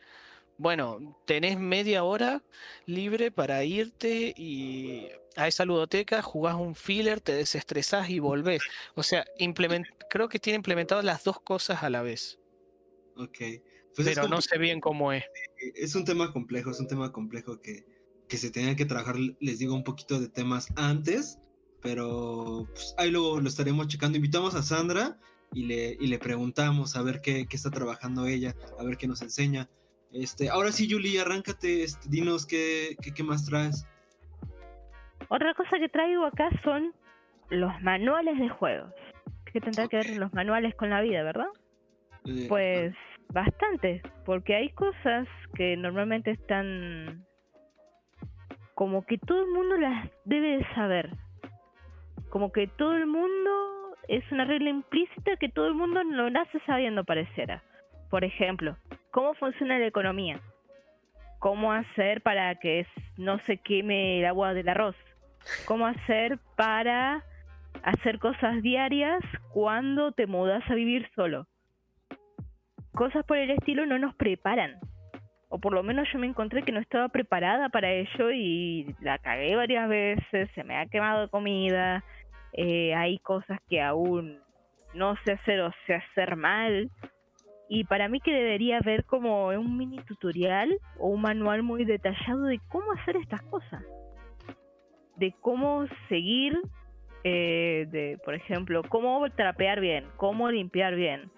Bueno, tenés media hora libre para irte y a esa ludoteca, jugás un filler, te desestresás y volvés. O sea, implement- creo que tiene implementado las dos cosas a la vez, Ok. Pues es, pero no sé bien cómo es. es un tema complejo, es un tema complejo que, que se tenía que trabajar, les digo, un poquito de temas antes, pero pues, ahí lo, lo estaremos checando. Invitamos a Sandra y le, y le preguntamos a ver qué, qué está trabajando ella, a ver qué nos enseña. Este, ahora sí, Yuli, arráncate, este, dinos qué, qué, qué más traes. Otra cosa que traigo acá son los manuales de juegos. ¿Qué tendrá que ver los manuales con la vida, verdad? Eh, Pues bastante, porque hay cosas que normalmente están como que todo el mundo las debe de saber. Como que todo el mundo es una regla implícita que todo el mundo lo nace sabiendo pareciera. Por ejemplo, ¿cómo funciona la economía? ¿Cómo hacer para que no se queme el agua del arroz? ¿Cómo hacer para hacer cosas diarias cuando te mudas a vivir solo? cosas por el estilo no nos preparan. O por lo menos yo me encontré que no estaba preparada para ello y la cagué varias veces, se me ha quemado comida, eh, hay cosas que aún no sé hacer o sé hacer mal. Y para mí que debería haber como un mini tutorial o un manual muy detallado de cómo hacer estas cosas. De cómo seguir, eh, de, por ejemplo, cómo trapear bien, cómo limpiar bien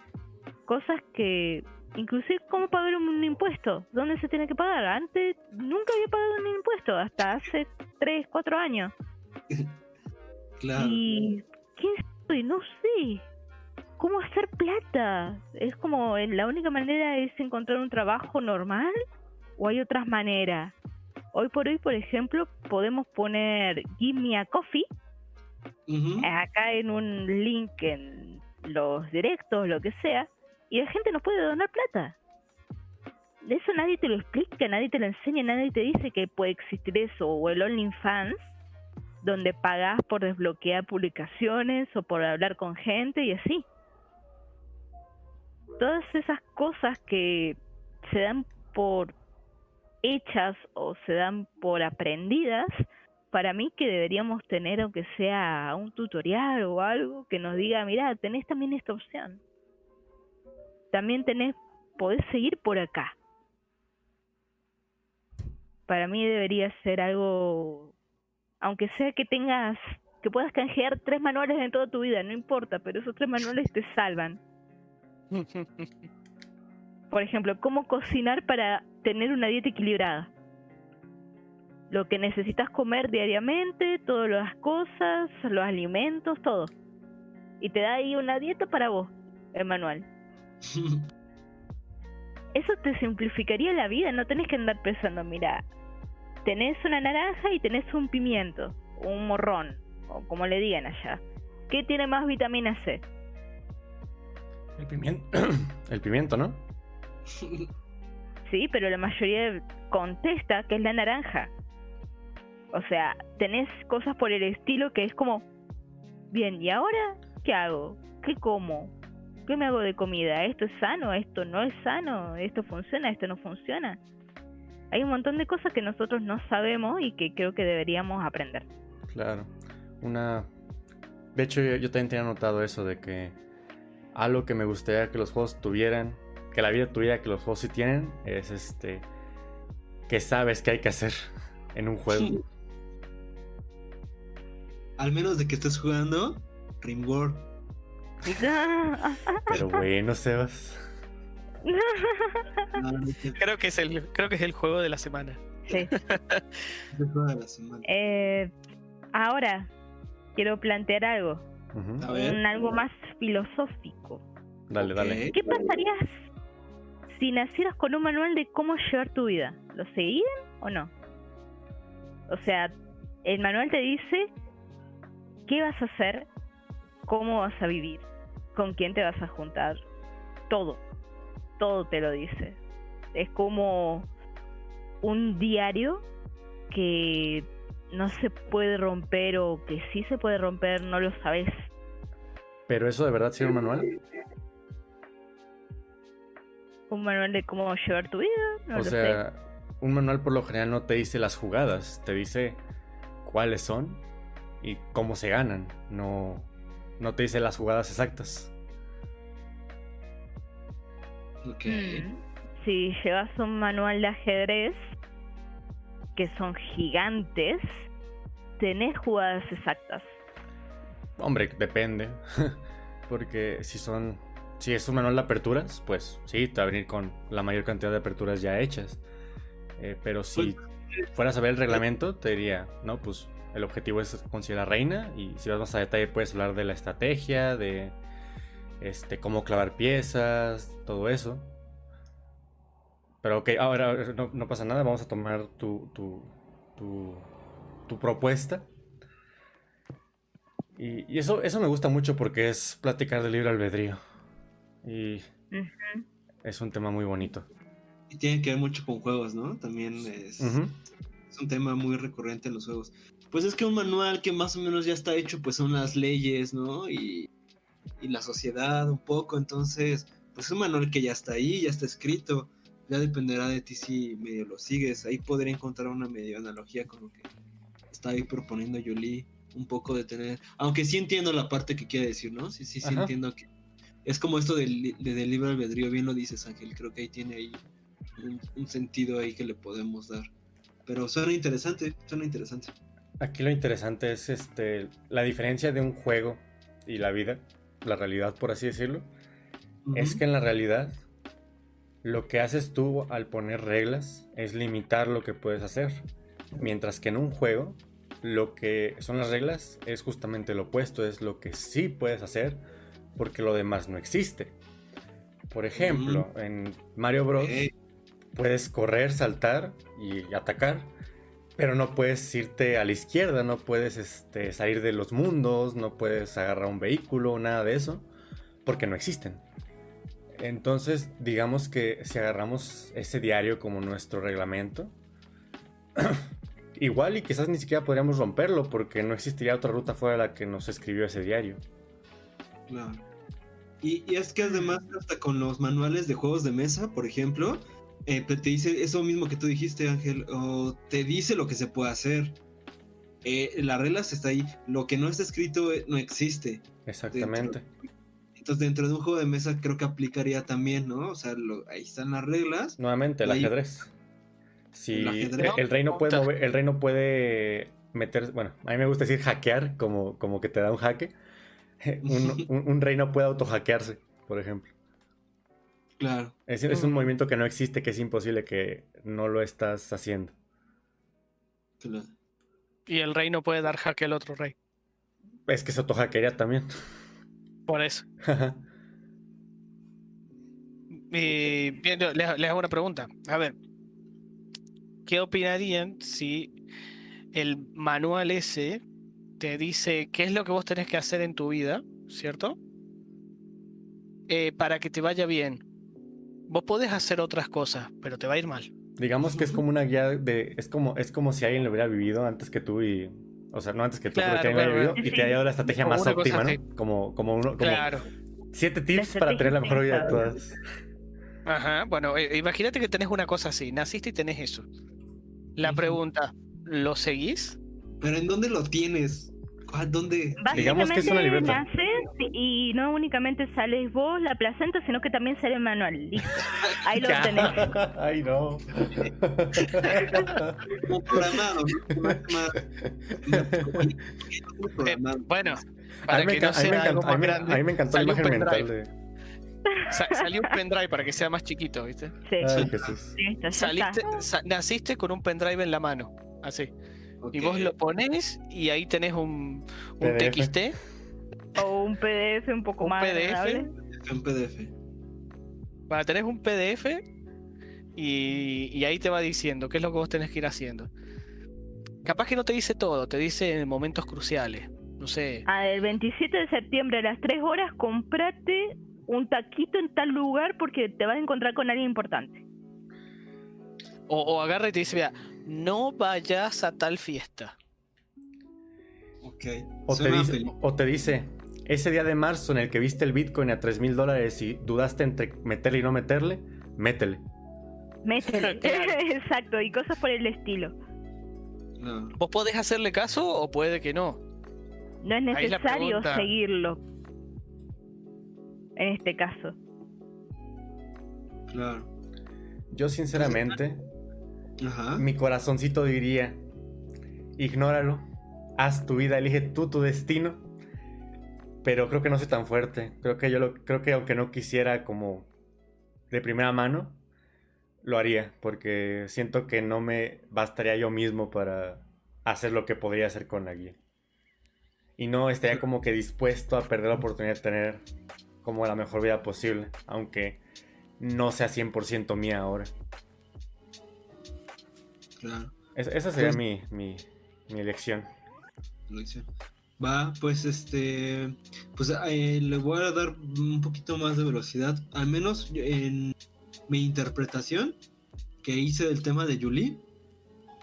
cosas que inclusive cómo pagar un impuesto, dónde se tiene que pagar. Antes nunca había pagado un impuesto hasta hace 3, 4 años. claro. Y quién soy, no sé. ¿Cómo hacer plata? Es como la única manera es encontrar un trabajo normal o hay otras maneras. Hoy por hoy, por ejemplo, podemos poner Give me a coffee acá en un link en los directos, lo que sea, y la gente nos puede donar plata. De eso nadie te lo explica, nadie te lo enseña, nadie te dice que puede existir eso, o el OnlyFans, donde pagás por desbloquear publicaciones o por hablar con gente y así. Todas esas cosas que se dan por hechas o se dan por aprendidas, para mí que deberíamos tener, aunque sea un tutorial o algo que nos diga, mira, tenés también esta opción. También tenés, podés seguir por acá. Para mí debería ser algo, aunque sea que tengas, que puedas canjear tres manuales en toda tu vida, no importa, pero esos tres manuales te salvan. Por ejemplo, cómo cocinar para tener una dieta equilibrada lo que necesitas comer diariamente, todas las cosas, los alimentos, todo. Y te da ahí una dieta para vos, el manual. Eso te simplificaría la vida, no tenés que andar pensando, mira, tenés una naranja y tenés un pimiento, o un morrón, o como le digan allá. ¿Qué tiene más vitamina C? El pimiento. El pimiento, ¿no? Sí, pero la mayoría contesta que es la naranja. O sea, tenés cosas por el estilo que es como Bien, ¿y ahora qué hago? ¿Qué como? ¿Qué me hago de comida? ¿Esto es sano? ¿Esto no es sano? ¿Esto funciona? ¿Esto no funciona? Hay un montón de cosas que nosotros no sabemos y que creo que deberíamos aprender. Claro. Una. De hecho, yo, yo también tenía notado eso de que algo que me gustaría que los juegos tuvieran, que la vida tuviera que los juegos sí tienen, es este. que sabes qué hay que hacer en un juego. Al menos de que estés jugando Rimworld. Pero bueno, Sebas. Creo que es el, creo que es el juego de la semana. Sí. es el juego de la semana. Eh, ahora, quiero plantear algo, ver. un algo más filosófico. Dale, dale. ¿Qué pasaría si nacieras con un manual de cómo llevar tu vida? ¿Lo seguirían o no? O sea, el manual te dice qué vas a hacer, cómo vas a vivir, con quién te vas a juntar, todo, todo te lo dice. Es como un diario que no se puede romper o que sí se puede romper, no lo sabes. Pero eso de verdad sí era un manual. Un manual de cómo llevar tu vida, no o lo sé. sea, un manual por lo general no te dice las jugadas, te dice cuáles son y cómo se ganan. No, no te dice las jugadas exactas. Mm. Si llevas un manual de ajedrez, que son gigantes, tenés jugadas exactas. Hombre, depende. Porque si son. Si es un manual de aperturas, pues sí, te va a venir con la mayor cantidad de aperturas ya hechas. Eh, pero si fueras a ver el reglamento, te diría, no, pues el objetivo es conseguir la reina. Y si vas más a detalle, puedes hablar de la estrategia, de este, cómo clavar piezas, todo eso. Pero ok, ahora no, no pasa nada, vamos a tomar tu, tu, tu, tu propuesta. Y, y eso, eso me gusta mucho porque es platicar de libre albedrío. Y es un tema muy bonito. Y tiene que ver mucho con juegos, ¿no? También es, es un tema muy recurrente en los juegos. Pues es que un manual que más o menos ya está hecho, pues son las leyes, ¿no? Y, y la sociedad un poco. Entonces, pues es un manual que ya está ahí, ya está escrito. Ya dependerá de ti si medio lo sigues. Ahí podría encontrar una medio analogía con lo que está ahí proponiendo Yuli. Un poco de tener. Aunque sí entiendo la parte que quiere decir, ¿no? Sí, sí, sí Ajá. entiendo que. Es como esto del, de- libre albedrío, bien lo dices, Ángel. Creo que ahí tiene ahí un, un sentido ahí que le podemos dar. Pero suena interesante, suena interesante. Aquí lo interesante es este, la diferencia de un juego y la vida, la realidad por así decirlo. Es que en la realidad lo que haces tú al poner reglas es limitar lo que puedes hacer. Mientras que en un juego lo que son las reglas es justamente lo opuesto, es lo que sí puedes hacer porque lo demás no existe. Por ejemplo, en Mario Bros. Puedes correr, saltar y atacar, pero no puedes irte a la izquierda, no puedes este, salir de los mundos, no puedes agarrar un vehículo, nada de eso, porque no existen. Entonces, digamos que si agarramos ese diario como nuestro reglamento, igual y quizás ni siquiera podríamos romperlo, porque no existiría otra ruta fuera de la que nos escribió ese diario. Claro. Y, y es que además hasta con los manuales de juegos de mesa, por ejemplo, eh, te dice eso mismo que tú dijiste, Ángel, o te dice lo que se puede hacer. Eh, las reglas está ahí, lo que no está escrito eh, no existe. Exactamente. Entonces dentro de un juego de mesa creo que aplicaría también, ¿no? O sea, lo- ahí están las reglas. Nuevamente, el Ahí- ajedrez. Si El ajedrez. el rey no puede mover- el rey no puede meter, bueno, a mí me gusta decir hackear, como, como que te da un jaque. Un, un- un rey no puede autohackearse, por ejemplo. Claro. Es, es un movimiento que no existe, que es imposible que no lo estás haciendo. claro. Y el rey no puede dar jaque al otro rey. Es que se autohackearía también. Por eso. Y bien, yo les, les hago una pregunta. A ver, ¿qué opinarían si el manual ese te dice qué es lo que vos tenés que hacer en tu vida, ¿cierto? Eh, para que te vaya bien. Vos podés hacer otras cosas, pero te va a ir mal. Digamos que es como una guía de. Es como, es como si alguien lo hubiera vivido antes que tú y O sea, no antes que tú, Claro, pero que a mí me haya claro, vivido y te haya dado la estrategia Como más óptima, ¿no? Como, como uno, como Claro. siete tips para tener la mejor vida de todas. Ajá, bueno, eh, imagínate que tenés una cosa así, naciste y tenés eso. La pregunta, ¿lo seguís? Pero ¿en dónde lo tienes? ¿A ¿Dónde? Digamos que es una libreta. naces y no únicamente sales vos, la placenta, sino que también sale el manual. Listo. Ahí lo tenés. Ay, no. Programado, Eh, bueno, A para mí me que no enca- a mí me sea algo más grande, a mí me encantó la salió un imagen mental pendrive. de. sa- salió un pendrive para que sea más chiquito, ¿viste? Sí. Ay, Jesús. Saliste, sa- naciste con un pendrive en la mano, así. Y vos lo pones y ahí tenés un, un PDF. TXT, O un PDF un poco un más PDF. agradable. Un PDF. para tenés un PDF y, y ahí te va diciendo qué es lo que vos tenés que ir haciendo. Capaz que no te dice todo, te dice en momentos cruciales. No sé. Ah, el 27 de septiembre a las 3 horas, comprate un taquito en tal lugar porque te vas a encontrar con alguien importante. O, o agarra y te dice, mira, no vayas a tal fiesta. Ok. O te, dice, o te dice, ese día de marzo en el que viste el Bitcoin a 3 mil dólares y dudaste entre meterle y no meterle, métele. Métele. Claro. Exacto, y cosas por el estilo. no. ¿Vos podés hacerle caso o puede que no? No es necesario seguirlo. En este caso. Claro. Yo sinceramente, Ajá. mi corazoncito diría, ignóralo, haz tu vida, elige tú tu destino. Pero creo que no soy tan fuerte. Creo que yo lo, creo que aunque no quisiera como de primera mano, lo haría. Porque siento que no me bastaría yo mismo para hacer lo que podría hacer con la guía. Y no estaría como que dispuesto a perder la oportunidad de tener como la mejor vida posible. Aunque no sea 100% mía ahora. Claro. Es- esa sería Pues- mi, mi, mi elección. Lección. Va, pues este, pues eh, le voy a dar un poquito más de velocidad, al menos en mi interpretación que hice del tema de Julie,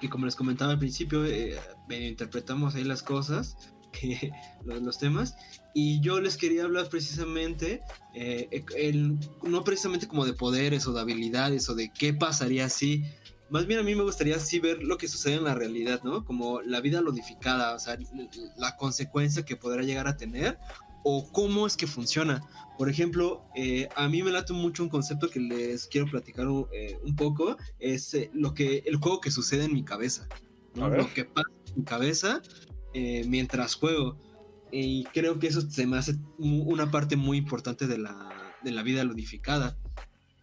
que como les comentaba al principio, eh, interpretamos ahí las cosas, que, los, los temas, y yo les quería hablar precisamente, eh, el- no precisamente como de poderes o de habilidades o de qué pasaría si más bien a mí me gustaría sí ver lo que sucede en la realidad, ¿no? Como la vida lodificada, o sea, la consecuencia que podrá llegar a tener o cómo es que funciona. Por ejemplo, eh, a mí me late mucho un concepto que les quiero platicar un, eh, un poco, es eh, lo que el juego que sucede en mi cabeza, ¿no? Lo que pasa en mi cabeza eh, mientras juego. Y creo que eso se me hace una parte muy importante de la, de la vida lodificada.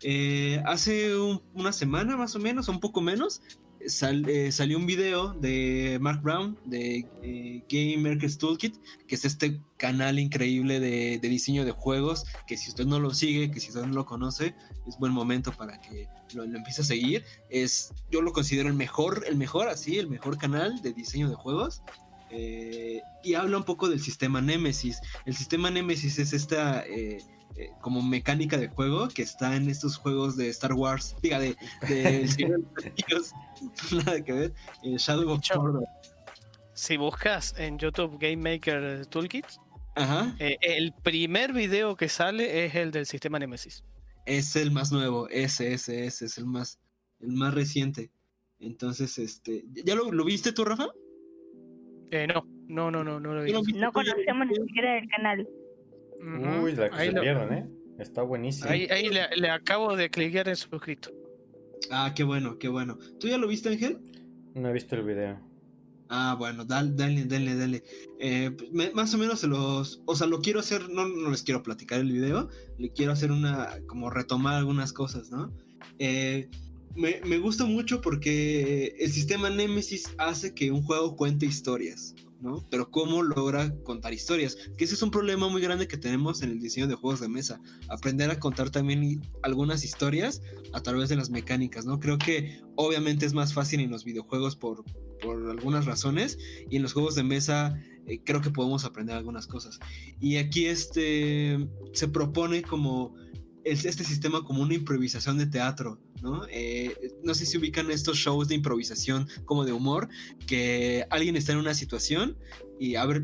Eh, hace un- una semana más o menos, un poco menos, eh, salió un video de Mark Brown de eh, Game Maker's Toolkit, que es este canal increíble de, diseño de juegos, que si usted no lo sigue, que si usted no lo conoce, es buen momento para que lo, lo empiece a seguir. Es, yo lo considero el mejor, el mejor, así, el mejor canal de diseño de juegos. Y habla un poco del sistema Nemesis. El sistema Nemesis es esta eh, eh, como mecánica de juego que está en estos juegos de Star Wars, diga, de, de nada que ver, eh, Shadow of. Mordor. Si buscas en YouTube Game Maker Toolkit, Ajá, eh, el primer video que sale es el del sistema Nemesis. es el más nuevo, ese, ese, ese es el más, el más reciente. Entonces, este, ¿ya lo, lo viste tú, Rafa? Eh, no, no, no, no, no lo vi. ¿Ya lo viste No conocemos ni siquiera el canal. Uy, la que ahí, se lo- pierden, ¿eh? Está buenísimo. ahí, ahí le, le acabo de cliquear en suscrito. Ah, qué bueno, qué bueno. ¿Tú ya lo viste, Ángel? No he visto el video. Ah, bueno, dale, dale, dale, dale. Eh, pues, me- más o menos se los, o sea, lo quiero hacer, no, no les quiero platicar el video, le quiero hacer una, como retomar algunas cosas, ¿no? Eh, me, me gusta mucho porque el sistema Nemesis hace que un juego cuente historias, ¿no? Pero cómo logra contar historias, que ese es un problema muy grande que tenemos en el diseño de juegos de mesa, aprender a contar también algunas historias a través de las mecánicas, ¿no? Creo que obviamente es más fácil en los videojuegos por, por algunas razones y en los juegos de mesa eh, creo que podemos aprender algunas cosas. Y aquí este se propone como este sistema como una improvisación de teatro, ¿no? Eh, no sé si ubican estos shows de improvisación como de humor, que alguien está en una situación y a ver,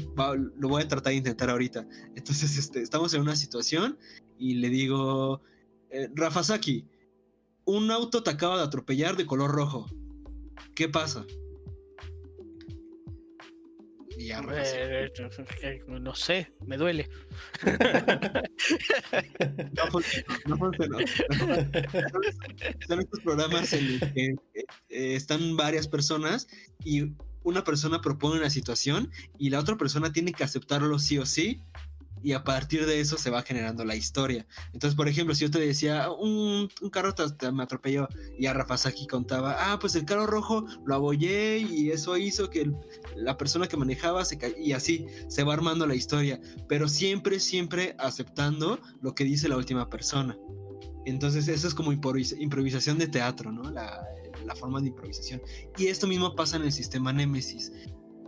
lo voy a tratar de intentar ahorita. Entonces, este, estamos en una situación y le digo, eh, Rafa Saki, un auto te acaba de atropellar de color rojo. ¿Qué pasa? Ya Rafa Saki, Eh, no sé, me duele. No funcionó, no funcionó. Son estos programas en los que eh, eh, están varias personas y una persona propone una situación y la otra persona tiene que aceptarlo sí o sí y a partir de eso se va generando la historia. Entonces, por ejemplo, si yo te decía, un, un carro me atropelló y a Rafasaki contaba, ah, pues el carro rojo lo abollé y eso hizo que la persona que manejaba se ca- y así se va armando la historia, pero siempre, siempre aceptando lo que dice la última persona. Entonces, eso es como improvis- improvisación de teatro, ¿no? La, la forma de improvisación. Y esto mismo pasa en el sistema Nemesis.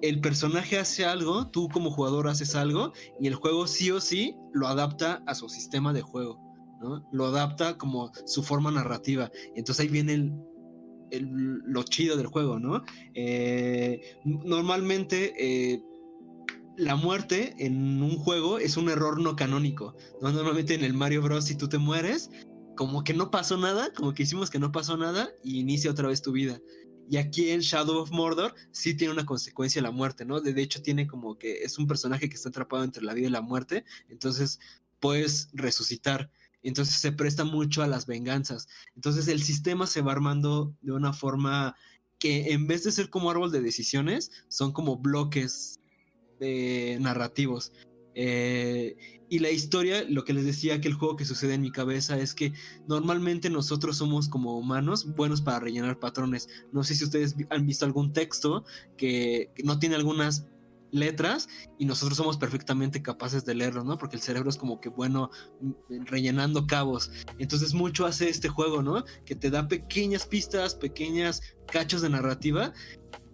El personaje hace algo, tú como jugador haces algo, y el juego sí o sí lo adapta a su sistema de juego, ¿no? Lo adapta como su forma narrativa. Y entonces ahí viene el, el- lo chido del juego, ¿no? Eh, normalmente eh, la muerte en un juego es un error no canónico. ¿no? Normalmente en el Mario Bros. si tú te mueres, como que no pasó nada, como que hicimos que no pasó nada y inicia otra vez tu vida. Y aquí en Shadow of Mordor sí tiene una consecuencia la muerte, ¿no? De, de hecho tiene como que es un personaje que está atrapado entre la vida y la muerte, entonces puedes resucitar. Entonces se presta mucho a las venganzas. Entonces el sistema se va armando de una forma que en vez de ser como árbol de decisiones, son como bloques eh, narrativos. Eh, y la historia, lo que les decía que el juego que sucede en mi cabeza es que normalmente nosotros somos como humanos buenos para rellenar patrones. No sé si ustedes han visto algún texto que, no tiene algunas letras y nosotros somos perfectamente capaces de leerlo, ¿no? Porque el cerebro es como que bueno mm, rellenando cabos. Entonces mucho hace este juego, ¿no? Que te da pequeñas pistas, pequeñas cachos de narrativa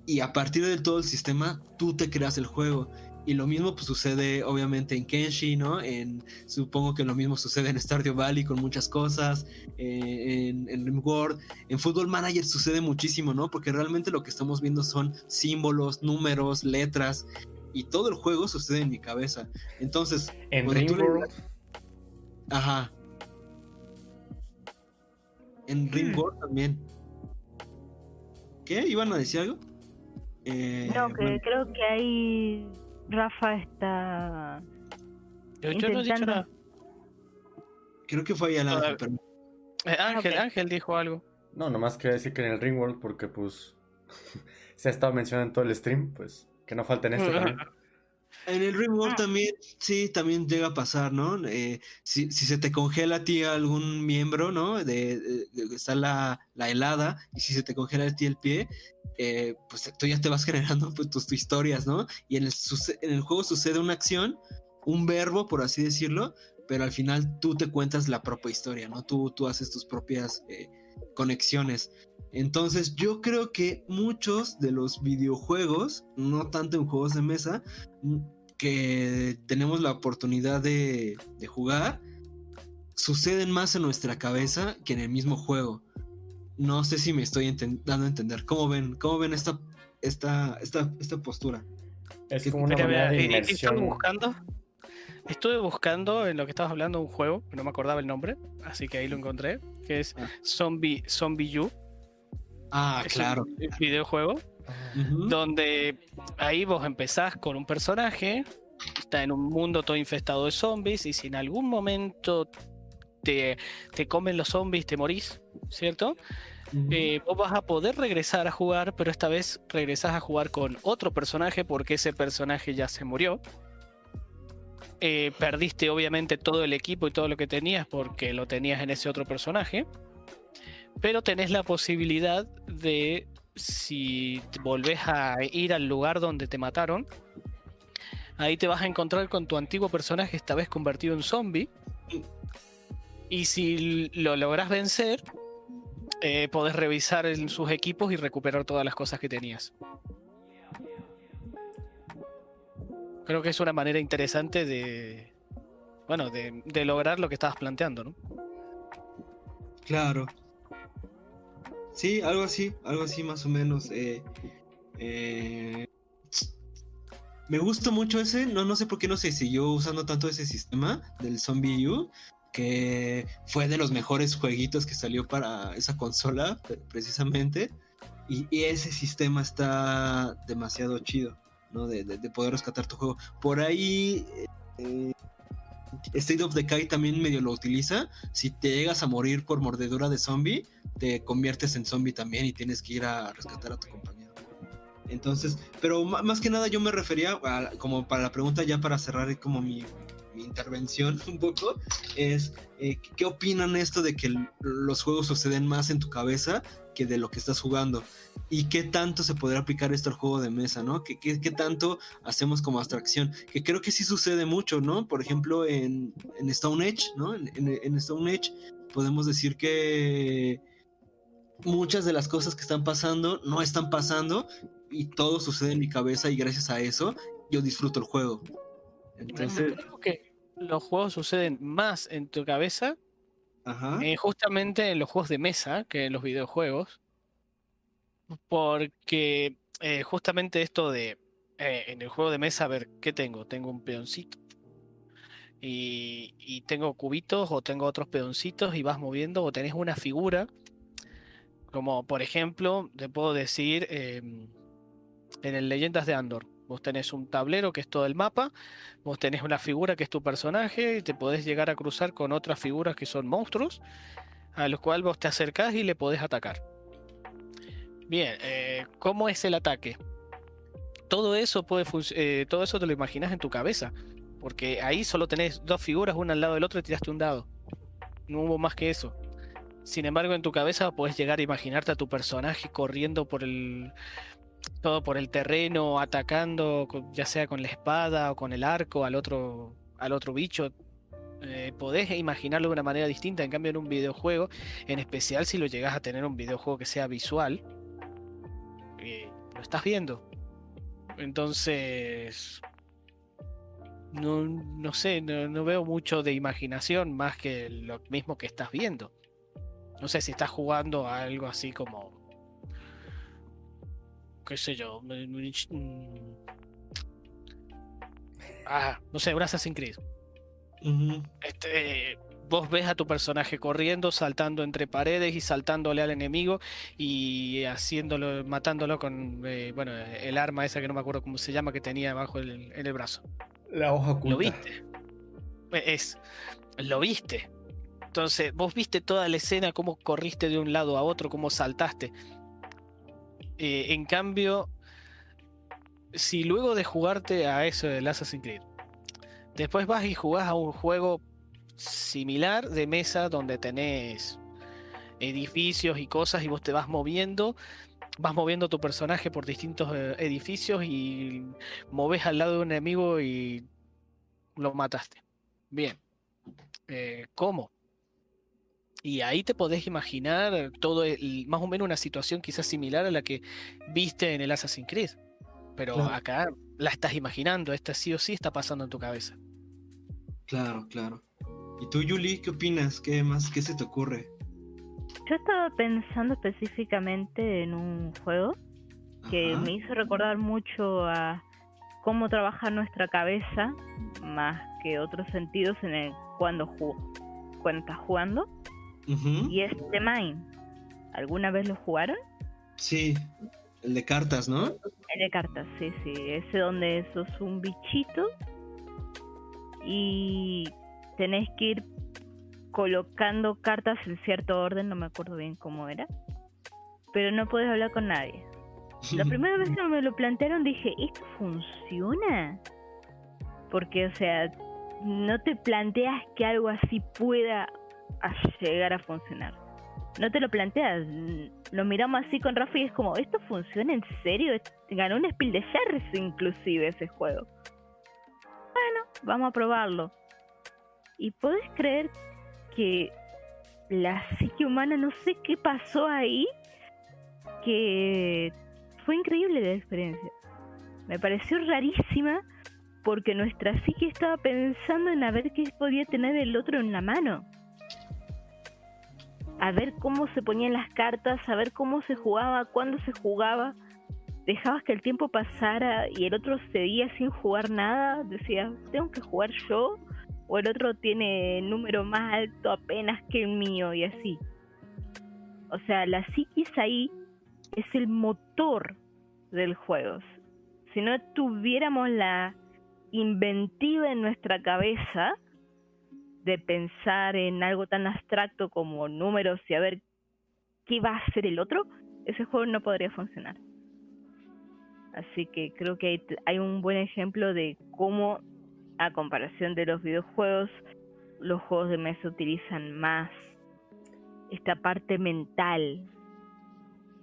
y a partir de todo el sistema tú te creas el juego. Y lo mismo pues, sucede obviamente en Kenshi, ¿no? En, supongo que lo mismo sucede en Stardew Valley con muchas cosas, eh, en, en Rimworld, en Football Manager sucede muchísimo, ¿no? Porque realmente lo que estamos viendo son símbolos, números, letras, y todo el juego sucede en mi cabeza. Entonces, En tú le- ajá. En Rimworld también. ¿Qué? ¿Iban a decir algo? Eh, No, que bueno, creo que ahí Rafa está. Yo, yo no he dicho Intentando. nada. creo que fue ahí al ángel, Ah, pero Eh, Ángel. Ángel dijo algo. no, nomás quería decir que en el Ringworld, porque pues se ha estado mencionando en todo el stream, pues que no falta en este también. En el Rimworld Ah. también, sí, también llega a pasar, ¿no? Eh, si, si se te congela a ti algún miembro, ¿no? De, de- de- está la, la helada, y si se te congela a ti el pie, eh, pues tú ya te vas generando pues, tus, tus historias, ¿no? Y en el, suce- en el juego sucede una acción, un verbo, por así decirlo, pero al final tú te cuentas la propia historia, ¿no? Tú, tú haces tus propias eh, conexiones. Entonces yo creo que muchos de los videojuegos, no tanto en juegos de mesa, mm, que tenemos la oportunidad de, de jugar, suceden más en nuestra cabeza que en el mismo juego. No sé si me estoy dando a entender. ¿Cómo ven? ¿Cómo ven esta, esta, esta, esta postura? Es como una manera de inmersión. Estuve buscando. Estuve buscando en lo que estabas hablando un juego, no me acordaba el nombre, así que ahí lo encontré, que es Ah. Zombie, Zombie U. Ah, es claro. un videojuego donde ahí vos empezás con un personaje, está en un mundo todo infestado de zombies, y si en algún momento te, te comen los zombies, te morís, ¿cierto? Eh, vos vas a poder regresar a jugar, pero esta vez regresás a jugar con otro personaje porque ese personaje ya se murió. Eh, perdiste obviamente todo el equipo y todo lo que tenías porque lo tenías en ese otro personaje. Pero tenés la posibilidad de, si volvés a ir al lugar donde te mataron, ahí te vas a encontrar con tu antiguo personaje, esta vez convertido en zombie. Y si lo lográs vencer, eh, podés revisar en sus equipos y recuperar todas las cosas que tenías. Creo que es una manera interesante de. Bueno, de, de lograr lo que estabas planteando, ¿no? Claro. Sí, algo así, algo así más o menos. eh, eh, me gusta mucho ese, no, no sé por qué no se siguió usando tanto ese sistema del Zombie U, que fue de los mejores jueguitos que salió para esa consola, pre- precisamente. Y, ese sistema está demasiado chido, ¿no? De poder rescatar tu juego. Por ahí, eh, State of Decay también medio lo utiliza. Si te llegas a morir por mordedura de zombie, te conviertes en zombie también y tienes que ir a rescatar a tu compañero. Entonces, pero más que nada yo me refería, a- como para la pregunta ya para cerrar como mi, intervención un poco, es eh, ¿qué opinan esto de que los juegos suceden más en tu cabeza que de lo que estás jugando? ¿Y qué tanto se podrá aplicar esto al juego de mesa, no? ¿Qué, qué, qué tanto hacemos como abstracción? Que creo que sí sucede mucho, ¿no? Por ejemplo, en, en Stone Age, ¿no? En, en- en Stone Age podemos decir que muchas de las cosas que están pasando no están pasando y todo sucede en mi cabeza y gracias a eso yo disfruto el juego. Entonces, Creo que los juegos suceden más en tu cabeza, eh, justamente en los juegos de mesa, que en los videojuegos. Porque eh, justamente esto de eh, en el juego de mesa, a ver, ¿qué tengo? Tengo un peoncito. Y, y tengo cubitos o tengo otros peoncitos y vas moviendo o tenés una figura. Como por ejemplo, te puedo decir em, en el Leyendas de Andor. Vos tenés un tablero que es todo el mapa, vos tenés una figura que es tu personaje y te podés llegar a cruzar con otras figuras que son monstruos, a los cuales vos te acercás y le podés atacar. Bien, eh, ¿cómo es el ataque? Todo eso puede eh, todo eso te lo imaginas en tu cabeza, porque ahí solo tenés dos figuras, una al lado del otro y tiraste un dado. No hubo más que eso. Sin embargo, en tu cabeza puedes llegar a imaginarte a tu personaje corriendo por el todo por el terreno, atacando, ya sea con la espada o con el arco al otro al otro bicho. Eh, podés imaginarlo de una manera distinta. En cambio, en un videojuego, en especial si lo llegas a tener un videojuego que sea visual, eh, lo estás viendo. Entonces, no, no sé, no, no veo mucho de imaginación más que lo mismo que estás viendo. No sé si estás jugando a algo así como. Qué sé yo. Ah, no sé, un Assassin's Creed. Este, vos ves a tu personaje corriendo, saltando entre paredes y saltándole al enemigo y haciéndolo, matándolo con, eh, bueno, el arma esa que no me acuerdo cómo se llama que tenía abajo en el brazo. La hoja oculta. Lo viste. E- Es, lo viste. Entonces, vos viste toda la escena, cómo corriste de un lado a otro, cómo saltaste. Eh, en cambio, si luego de jugarte a eso del Assassin's Creed, después vas y jugás a un juego similar de mesa donde tenés edificios y cosas y vos te vas moviendo, vas moviendo tu personaje por distintos eh, edificios y moves al lado de un enemigo y lo mataste. Bien. Eh, ¿Cómo? Y ahí te podés imaginar todo el- más o menos una situación quizás similar a la que viste en el Assassin's Creed. Pero Claro. acá la estás imaginando, esta sí o sí está pasando en tu cabeza. Claro, claro. ¿Y tú, Yuli, qué opinas? ¿Qué más? ¿Qué se te ocurre? Yo estaba pensando específicamente en un juego que Ajá. me hizo recordar mucho a cómo trabaja nuestra cabeza más que otros sentidos en el cuando, cuando estás jugando Y es The Mind. ¿Alguna vez lo jugaron? Sí, el de cartas, ¿no? El de cartas, sí, sí. Ese donde sos un bichito y tenés que ir colocando cartas en cierto orden, no me acuerdo bien cómo era. Pero no puedes hablar con nadie. La primera vez que me lo plantearon dije, ¿esto funciona? Porque, o sea, no te planteas que algo así pueda a- llegar a funcionar. No te lo planteas. Lo miramos así con Rafa y es como, ¿esto funciona en serio? Ganó un Spiel de Jahres inclusive ese juego. Bueno, vamos a probarlo. ¿Y podés creer que la psique humana, no sé qué pasó ahí, que fue increíble la experiencia. Me pareció rarísima porque nuestra psique estaba pensando en a ver qué podía tener el otro en la mano. A ver cómo se ponían las cartas, a ver cómo se jugaba, cuándo se jugaba. Dejabas que el tiempo pasara y el otro seguía sin jugar nada. Decías, tengo que jugar yo o el otro tiene número más alto apenas que el mío y así. O sea, la psiquis ahí es el motor del juego. Si no tuviéramos la inventiva en nuestra cabeza de pensar en algo tan abstracto como números y a ver qué va a hacer el otro, ese juego no podría funcionar. Así que creo que hay un buen ejemplo de cómo a comparación de los videojuegos, los juegos de mesa utilizan más esta parte mental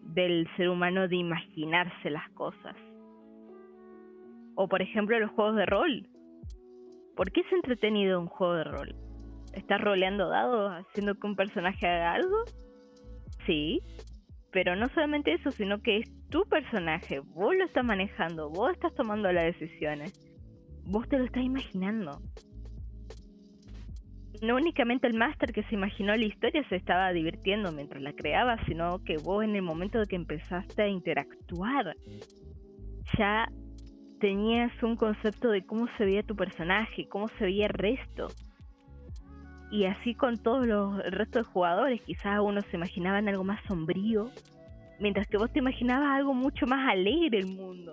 del ser humano de imaginarse las cosas. O por ejemplo los juegos de rol. ¿Por qué es entretenido un juego de rol? ¿Estás roleando dados haciendo que un personaje haga algo? Sí, pero no solamente eso, sino que es tu personaje, vos lo estás manejando, vos estás tomando las decisiones vos te lo estás imaginando. No únicamente el máster que se imaginó la historia se estaba divirtiendo mientras la creaba, sino que vos en el momento de que empezaste a interactuar, ya tenías un concepto de cómo se veía tu personaje, cómo se veía el resto. Y así con todos los el resto de jugadores, quizás uno se imaginaba en algo más sombrío, mientras que vos te imaginabas algo mucho más alegre el mundo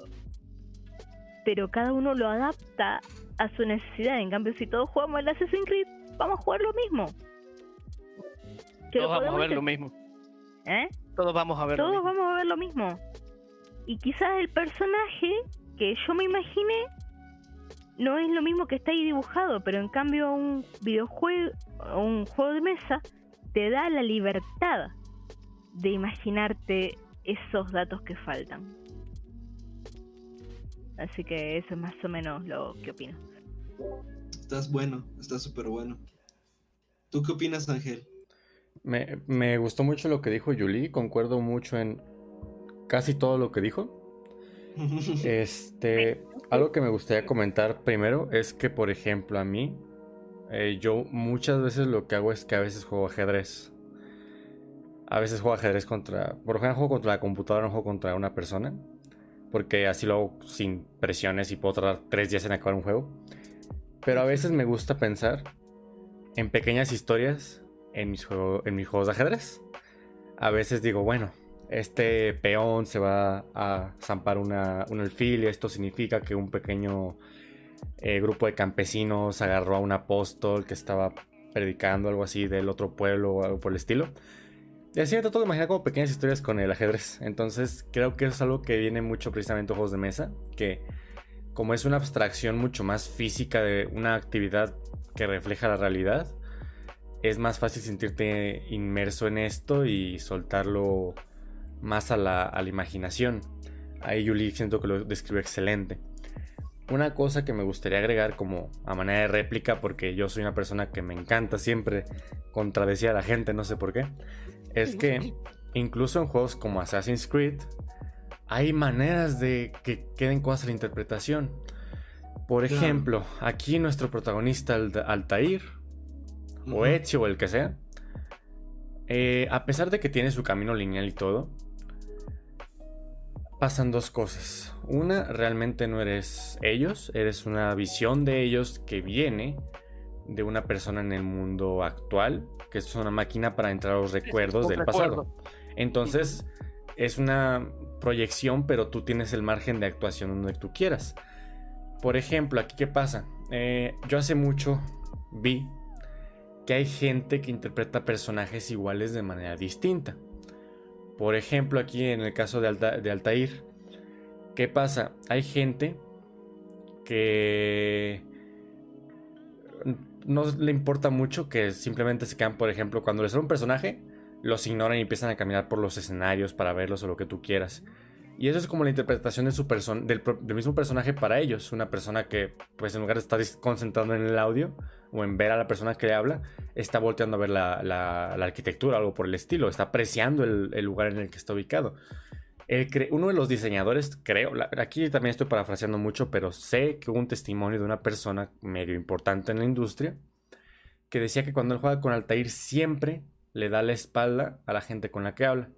pero cada uno lo adapta a su necesidad. En cambio, si todos jugamos el Assassin's Creed, vamos a jugar lo mismo. todos vamos a ver lo mismo. ¿Eh? Todos vamos a ver Todos lo mismo. vamos a ver lo mismo. Y quizás el personaje que yo me imaginé no es lo mismo que está ahí dibujado, pero en cambio un videojuego o un juego de mesa te da la libertad de imaginarte esos datos que faltan. Así que eso es más o menos lo que opino. Estás bueno, estás súper bueno. ¿Tú qué opinas, Ángel? Me, me, gustó mucho lo que dijo Julie, concuerdo mucho en casi todo lo que dijo. Este, algo que me gustaría comentar primero es que, por ejemplo, a mí, eh, yo muchas veces lo que hago es que a veces juego ajedrez. A veces juego ajedrez contra, por ejemplo, juego contra la computadora, no juego contra una persona porque así lo hago sin presiones y puedo tardar tres días en acabar un juego. Pero a veces me gusta pensar en pequeñas historias en mis, en mis juegos de ajedrez. A veces digo, bueno, este peón se va a zampar una, un alfil y esto significa que un pequeño eh, grupo de campesinos agarró a un apóstol que estaba predicando algo así del otro pueblo o algo por el estilo. Y así me trato de imaginar como pequeñas historias con el ajedrez. Entonces creo que eso es algo que viene mucho precisamente de juegos de mesa. Que como es una abstracción mucho más física de una actividad que refleja la realidad, es más fácil sentirte inmerso en esto y soltarlo más a la, a la imaginación. Ahí Yuli siento que lo describe excelente. Una cosa que me gustaría agregar como a manera de réplica, porque yo soy una persona que me encanta siempre contradecir a la gente, no sé por qué, es que incluso en juegos como Assassin's Creed hay maneras de que queden cosas a la interpretación. Por ejemplo, aquí nuestro protagonista Altair, o Ezio, o el que sea, eh, a pesar de que tiene su camino lineal y todo, pasan dos cosas. Una, realmente no eres ellos, eres una visión de ellos que viene de una persona en el mundo actual, que es una máquina para entrar a los recuerdos del pasado. Entonces, es una proyección, pero tú tienes el margen de actuación donde tú quieras. Por ejemplo, aquí qué pasa. Eh, yo hace mucho vi que hay gente que interpreta personajes iguales de manera distinta. Por ejemplo, aquí en el caso de, Altair, ¿qué pasa? Hay gente que no le importa mucho que simplemente se quedan, por ejemplo, cuando les sale un personaje, los ignoran y empiezan a caminar por los escenarios para verlos o lo que tú quieras. Y eso es como la interpretación de su del, del, mismo personaje para ellos. Una persona que, pues en lugar de estar concentrado en el audio o en ver a la persona que le habla, está volteando a ver la, arquitectura algo por el estilo. Está apreciando el, el lugar en el que está ubicado. El uno de los diseñadores, creo, aquí también estoy parafraseando mucho, pero sé que hubo un testimonio de una persona medio importante en la industria que decía que cuando él juega con Altair siempre le da la espalda a la gente con la que habla,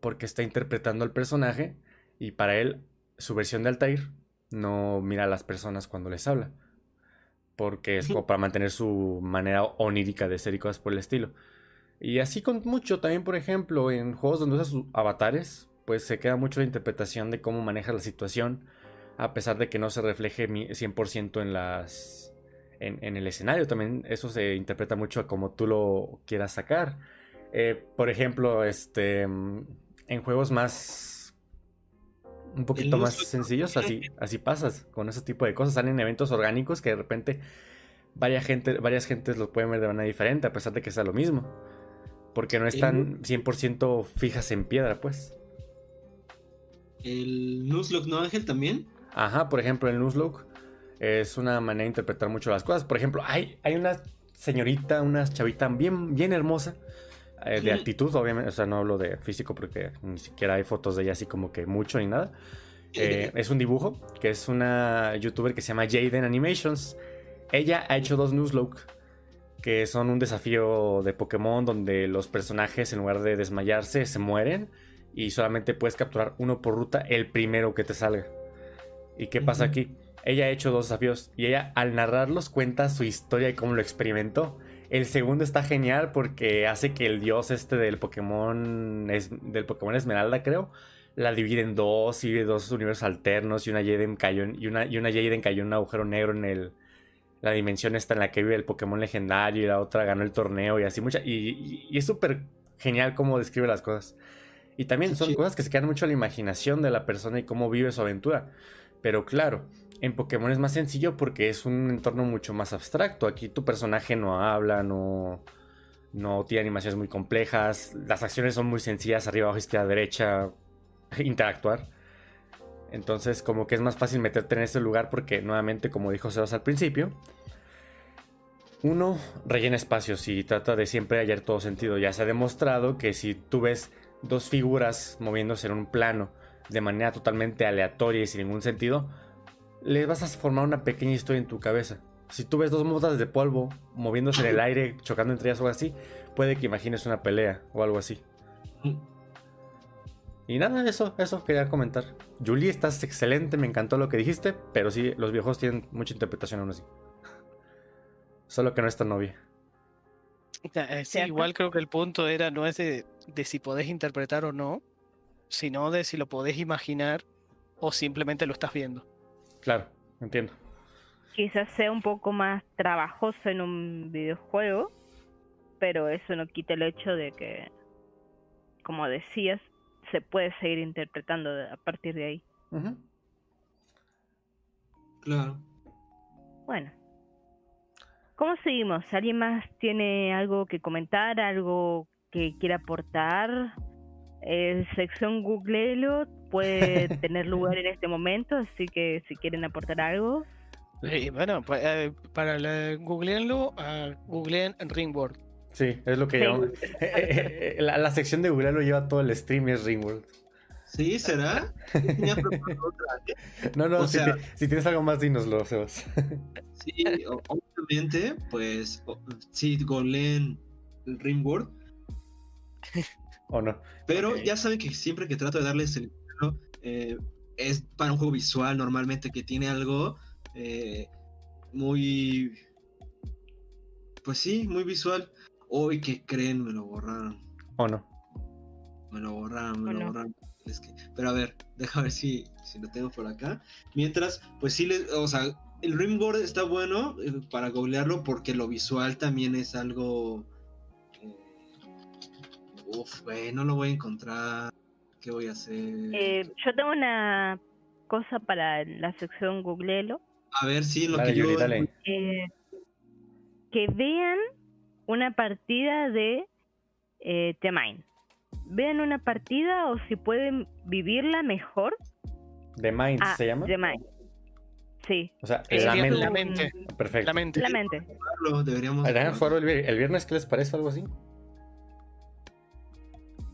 porque está interpretando al personaje y para él su versión de Altair no mira a las personas cuando les habla, porque es como para mantener su manera onírica de ser y cosas por el estilo. Y así con mucho, también por ejemplo, en juegos donde usas sus avatares, pues se queda mucho la interpretación de cómo maneja la situación, a pesar de que no se refleje 100% en las... En, el escenario también eso se interpreta mucho a como tú lo quieras sacar. Eh, por ejemplo, este, en juegos más un poquito más sencillos, así, así pasas con ese tipo de cosas. Salen eventos orgánicos que de repente varias, gente, varias gentes los pueden ver de manera diferente, a pesar de que sea lo mismo. Porque no están 100% fijas en piedra, pues. ¿El Nuzlocke no, Ángel, también? Ajá, por ejemplo, el Nuzlocke es una manera de interpretar mucho las cosas. Por ejemplo, hay, hay una señorita, una chavita bien, bien hermosa, eh, de actitud, obviamente, o sea, no hablo de físico porque ni siquiera hay fotos de ella así como que mucho ni nada. Eh, es un dibujo, que es una youtuber que se llama Jaden Animations. Ella ha hecho dos Nuzlocke que son un desafío de Pokémon donde los personajes en lugar de desmayarse se mueren y solamente puedes capturar uno por ruta, el primero que te salga. ¿Y qué pasa aquí? Ella ha hecho dos desafíos y ella al narrarlos cuenta su historia y cómo lo experimentó. El segundo está genial porque hace que el dios este del Pokémon es, del Pokémon Esmeralda, creo, la divide en dos y dos universos alternos y una Jaden cayó y una y una Jaden cayó en un agujero negro en el la dimensión esta en la que vive el Pokémon legendario y la otra ganó el torneo y así mucha. Y, es súper genial cómo describe las cosas. Y también son cosas que se quedan mucho a la imaginación de la persona y cómo vive su aventura. Pero claro, en Pokémon es más sencillo porque es un entorno mucho más abstracto. Aquí tu personaje no habla, no, no tiene animaciones muy complejas. Las acciones son muy sencillas, arriba, abajo, izquierda, derecha, interactuar. Entonces, como que es más fácil meterte en ese lugar porque, nuevamente, como dijo Sebas al principio, uno rellena espacios y trata de siempre hallar todo sentido. Ya se ha demostrado que si tú ves dos figuras moviéndose en un plano de manera totalmente aleatoria y sin ningún sentido, le vas a formar una pequeña historia en tu cabeza. Si tú ves dos motas de polvo moviéndose en el aire, chocando entre ellas o algo así, puede que imagines una pelea o algo así. Y nada, eso, eso quería comentar. Julie, estás excelente, me encantó lo que dijiste, pero sí, los viejos tienen mucha interpretación aún así. Solo que no es tan novia. Eh, sí, igual creo que el punto era no es de, si podés interpretar o no, sino de si lo podés imaginar o simplemente lo estás viendo. Claro, entiendo. Quizás sea un poco más trabajoso en un videojuego, pero eso no quita el hecho de que, como decías, se puede seguir interpretando a partir de ahí. Claro. Bueno. ¿Cómo seguimos? ¿Alguien más tiene algo que comentar, algo que quiera aportar? Eh, sección Googlelo puede tener lugar en este momento, así que si quieren aportar algo. bueno, pues, eh, para googleenlo, uh, googleen Ringboard. Sí, es lo que llevamos. Eh, eh, la, sección de Google lo lleva todo el stream es Ringworld. Sí, ¿será? no, no, si, tienes algo más, dínoslo, Sebas. sí, obviamente, pues, sí, goleen Ringworld. ¿O no? Pero ya saben que siempre que trato de darles el eh, es para un juego visual normalmente que tiene algo muy... Pues sí, muy visual. Hoy que creen, me lo borraron. ¿O no? Me lo borraron, me lo borraron. Pero a ver, deja ver si, si lo tengo por acá. Mientras, pues sí, les, o sea, el Rimboard está bueno eh, para googlearlo porque lo visual también es algo. Eh, uf, güey, no lo voy a encontrar. ¿Qué voy a hacer? Eh, yo tengo una cosa para la sección Googlelo. A ver, sí, lo que yo. que vean una partida de eh, The Vean una partida o si pueden vivirla mejor. The Mind ah, se llama. The Mind. Sí. O sea, la, mente. Perfecto. La mente. La mente. Deberíamos el, el, viernes, ¿qué les parece? ¿Algo así?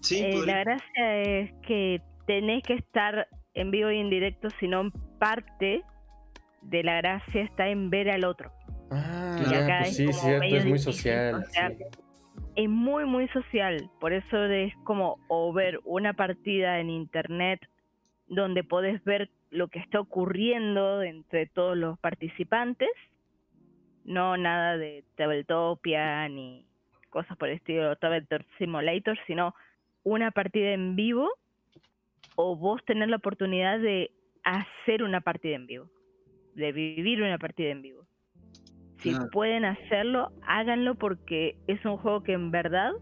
Sí. Eh, la gracia es que tenés que estar en vivo y en directo, sino parte de la gracia está en ver al otro. Ah, pues sí, cierto, es muy social. es muy, muy social. Por eso es como o ver una partida en internet donde podés ver lo que está ocurriendo entre todos los participantes. No nada de Tabletopia ni cosas por el estilo Tabletop Simulator, sino una partida en vivo o vos tener la oportunidad de hacer una partida en vivo, de vivir una partida en vivo. Si pueden hacerlo, háganlo porque es un juego que en verdad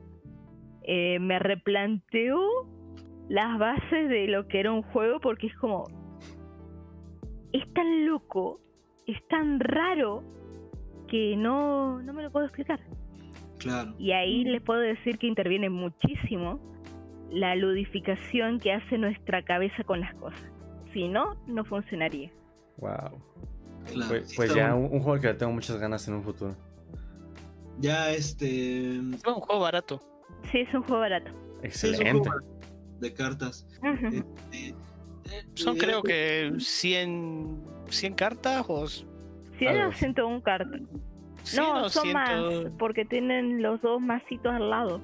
eh, me replanteó las bases de lo que era un juego porque es como... Es tan loco, es tan raro que no, no me lo puedo explicar. Claro. Y ahí les puedo decir que interviene muchísimo la ludificación que hace nuestra cabeza con las cosas. Si no, no funcionaría. Wow. pues, pues ya un, juego que tengo muchas ganas en un futuro. Ya este. Es un juego barato. Sí, es un juego barato. Excelente. de cartas. Este, eh, Son creo que 100, 100 cartas o... 100 o 101 cartas. No, son más, porque tienen los dos masitos al lado.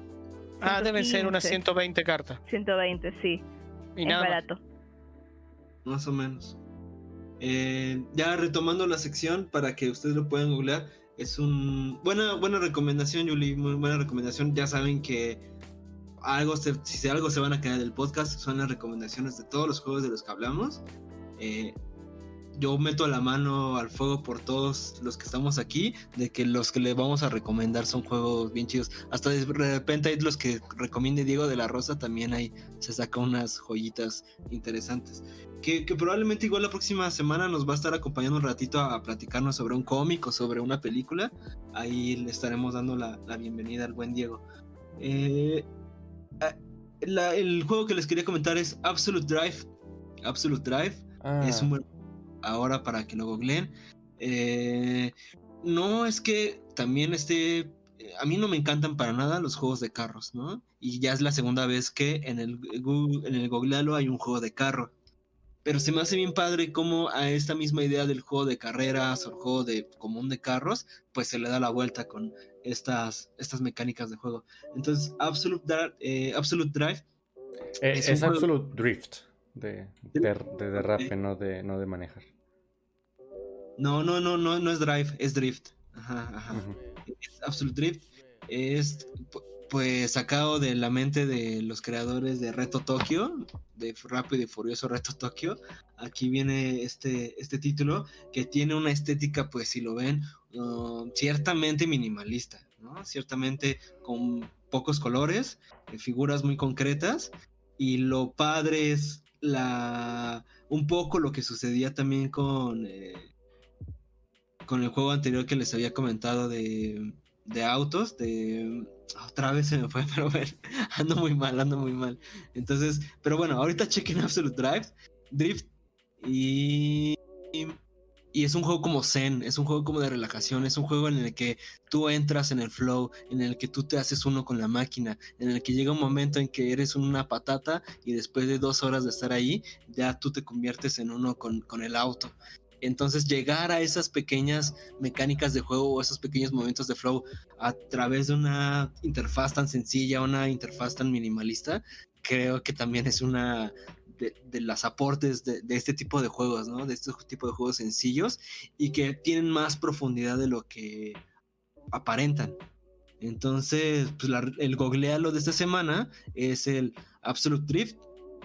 Ah, deben ser unas 120 cartas. 120, sí. Y es barato. Más. o menos. Eh, ya retomando la sección para que ustedes lo puedan googlear. Es un buena buena recomendación, Yuli, muy buena recomendación. Ya saben que algo si algo se van a quedar del podcast son las recomendaciones de todos los juegos de los que hablamos. Eh, yo meto la mano al fuego por todos los que estamos aquí, de que los que le vamos a recomendar son juegos bien chidos. Hasta de repente hay los que recomiende Diego de la Rosa, también hay, se saca unas joyitas interesantes. Que, probablemente igual la próxima semana nos va a estar acompañando un ratito a, platicarnos sobre un cómic o sobre una película. Ahí le estaremos dando la, bienvenida al buen Diego. Eh, ah, el juego que les quería comentar es Absolute Drive. Absolute Drive. Es un buen ahora para que lo googleen. Eh, no es que también esté. A mí no me encantan para nada los juegos de carros, ¿no? Y ya es la segunda vez que en el Google, en el Googlealo hay un juego de carro. Pero se me hace bien padre cómo a esta misma idea del juego de carreras o el juego de común de carros, pues se le da la vuelta con estas, estas mecánicas de juego. Entonces, Absolute, eh, Absolute Drive. Eh, es, Absolute Drift de, de, derrape, no, de, no de manejar. No, no, no, no, no es Drive, es Drift. Ajá, ajá. Absolute Drift es pues sacado de la mente de los creadores de Reto Tokio, de Rápido y Furioso Reto Tokio. Aquí viene este, este título que tiene una estética, pues si lo ven, um, ciertamente minimalista, ¿no? Ciertamente con pocos colores, eh, figuras muy concretas. Y lo padre es la un poco lo que sucedía también con eh, con el juego anterior que les había comentado de, de autos, de... Otra vez se me fue, pero ando muy mal, ando muy mal. Entonces, pero bueno, ahorita chequen Absolute Drive, Drift y... Y es un juego como zen, es un juego como de relajación, es un juego en el que tú entras en el flow, en el que tú te haces uno con la máquina, en el que llega un momento en que eres una patata y después de dos horas de estar ahí, ya tú te conviertes en uno con, con el auto. Entonces llegar a esas pequeñas mecánicas de juego o esos pequeños momentos de flow a través de una interfaz tan sencilla, una interfaz tan minimalista, creo que también es una de, las aportes de, este tipo de juegos, ¿no? De este tipo de juegos sencillos y que tienen más profundidad de lo que aparentan. Entonces, pues el googlealo de esta semana es el Absolute Drift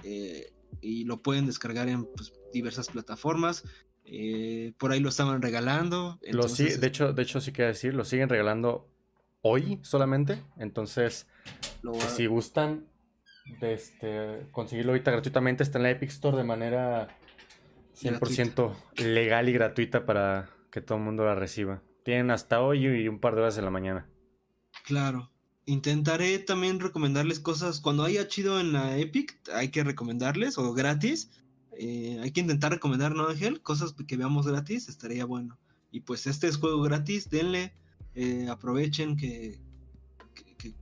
eh, y lo pueden descargar en pues, diversas plataformas. Eh, por ahí lo estaban regalando. de, hecho, de hecho, sí quiero decir, lo siguen regalando hoy solamente. Entonces, si gustan de este, conseguirlo ahorita gratuitamente, está en la Epic Store de manera 100% legal y gratuita para que todo el mundo la reciba. Tienen hasta hoy y un par de horas en la mañana. Claro. Intentaré también recomendarles cosas. Cuando haya chido en la Epic, hay que recomendarles o gratis eh, hay que intentar recomendar, ¿no, Ángel? Cosas que veamos gratis, estaría bueno. Y pues este es juego gratis, denle, eh, aprovechen que,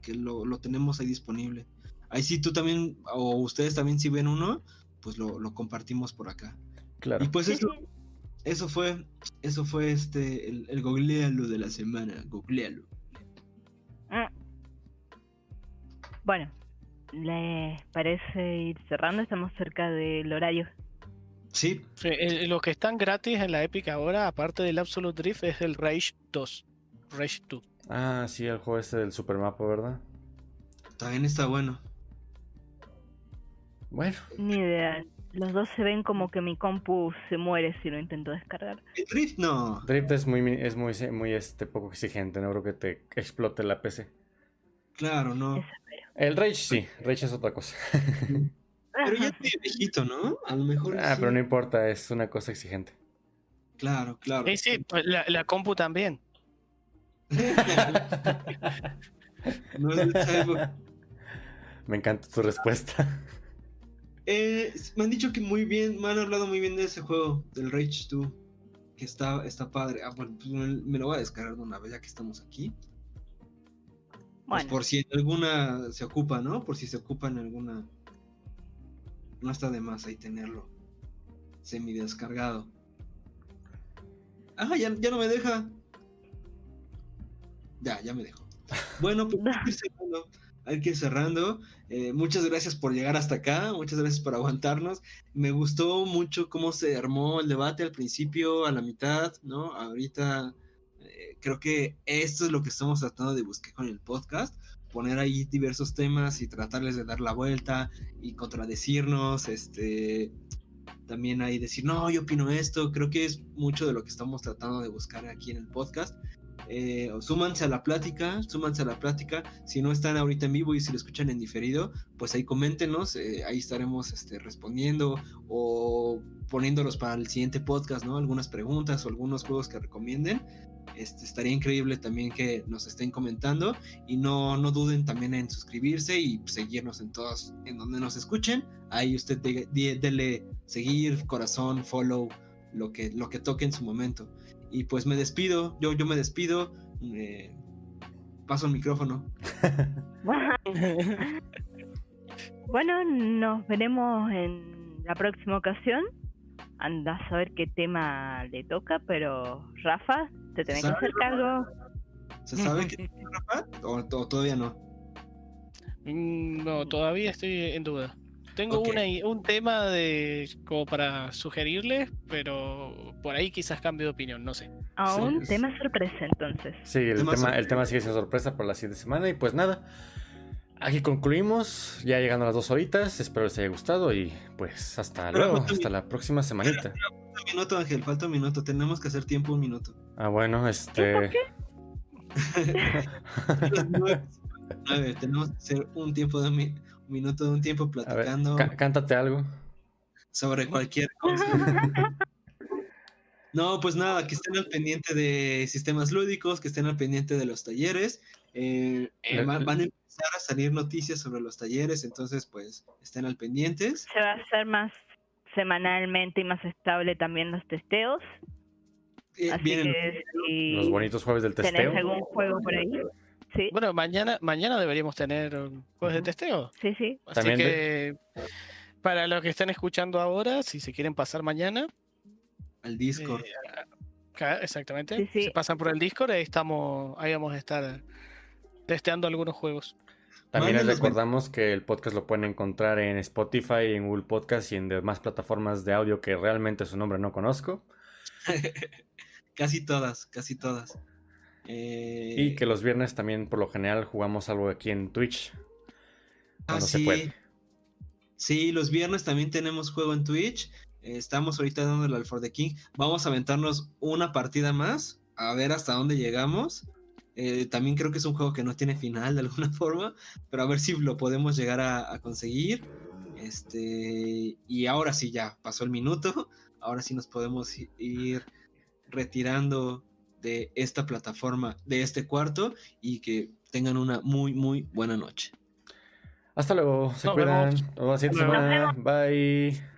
que, lo, tenemos ahí disponible. Ahí sí tú también, o ustedes también si ven uno, pues lo, compartimos por acá. Claro. Y pues eso, eso fue, eso fue este, el, el googlealo de la semana, googlealo. Ah. Bueno, ¿les parece ir cerrando? Estamos cerca del horario. Sí, Sí, los que están gratis en la Epic ahora, aparte del Absolute Drift, es el Rage 2. Rage 2. Ah, sí, el juego este del Supermapa, ¿verdad? también está bueno. Bueno, Ni idea. Los dos se ven como que mi compu se muere si lo intento descargar. El Drift no. Drift es muy, es muy, muy este, poco exigente, no creo que te explote la PC. Claro, no. El Rage sí, Rage es otra cosa. Pero ya estoy viejito, ¿no? A lo mejor. Ah, sí. pero no importa, es una cosa exigente. Claro, claro. Sí, sí, pues la, la compu también. no es. Me encanta tu respuesta. Eh, me han dicho que muy bien, me han hablado muy bien de ese juego, del Rage 2. Que está, está padre. Ah, bueno, pues me, me lo voy a descargar de una vez ya que estamos aquí. Pues por si alguna se ocupa, ¿no? Por si se ocupa en alguna. No está de más ahí tenerlo semi descargado. Ah, ya, ya no me deja. Ya, ya me dejó. Bueno, pues hay que ir cerrando. Hay que ir cerrando. Eh, muchas gracias por llegar hasta acá. Muchas gracias por aguantarnos. Me gustó mucho cómo se armó el debate al principio, a la mitad, ¿no? Ahorita eh, creo que esto es lo que estamos tratando de buscar con el podcast. Poner ahí diversos temas y tratarles de dar la vuelta y contradecirnos. Este. También ahí decir, no, yo opino esto. Creo que es mucho de lo que estamos tratando de buscar aquí en el podcast. Eh, súmanse a la plática, súmanse a la plática. Si no están ahorita en vivo y si lo escuchan en diferido, pues ahí coméntenos, eh, ahí estaremos este, respondiendo o poniéndolos para el siguiente podcast, ¿no? Algunas preguntas o algunos juegos que recomienden. Este, estaría increíble también que nos estén comentando y no, no duden también en suscribirse y seguirnos en todos, en donde nos escuchen. Ahí usted de- de- dele seguir, corazón, follow, lo que, lo que toque en su momento. Y pues me despido, yo, yo me despido. eh, paso el micrófono. bueno, nos veremos en la próxima ocasión. Anda a saber qué tema le toca, pero Rafa, te tenés que ¿Sabe, hacer cargo. ¿Se sabe que Rafa? ¿O, o todavía no? Mm, No, todavía estoy en duda. Tengo Ok. una i- un tema de como para sugerirles, pero por ahí quizás cambie de opinión, no sé. Aún es- tema sorpresa entonces. Sí, el Tema tema, el sorpresa. tema sigue siendo sorpresa por la siguiente semana. Y pues nada, aquí concluimos. Ya llegando a las dos horitas. Espero les haya gustado. Y pues hasta Pero luego, mi- hasta la próxima semanita. Falta un minuto, Ángel, falta un minuto. Tenemos que hacer tiempo un minuto. Ah, bueno, este. Las nueve, nueve, tenemos que hacer un tiempo de un, mi- un minuto de un tiempo A ver, platicando cá- cántate algo. sobre cualquier cosa. No, pues nada, que estén al pendiente de sistemas lúdicos, que estén al pendiente de los talleres. Eh, eh, van a empezar a salir noticias sobre los talleres, entonces pues estén al pendientes. Se va a hacer más semanalmente y más estable también los testeos. Eh, Así vienen- que si Los bonitos jueves del tenés testeo. algún juego por ahí. Sí, Bueno, mañana mañana deberíamos tener juegos de testeo. sí, sí. Así También de- que para los que estén escuchando ahora, si se quieren pasar mañana, al Discord. eh, acá, exactamente, Sí, sí. se pasan por el Discord, ahí estamos, ahí vamos a estar testeando algunos juegos. También les recordamos que el podcast lo pueden encontrar en Spotify, en Google Podcast y en demás plataformas de audio que realmente su nombre no conozco. Casi todas, casi todas. Eh, Y que los viernes también por lo general jugamos algo aquí en Twitch. ah, se sí. puede. Sí, los viernes también tenemos juego en Twitch. Eh, estamos ahorita dándole al For the King. Vamos a aventarnos una partida más, a ver hasta dónde llegamos. Eh, también creo que es un juego que no tiene final de alguna forma, pero a ver si lo podemos llegar a, a conseguir. Este, y ahora sí ya pasó el minuto. Ahora sí nos podemos ir retirando de esta plataforma, de este cuarto, y que tengan una muy, muy buena noche. Hasta luego, se Nos cuidan. vemos. Nos vemos la siguiente Nos semana. Bye.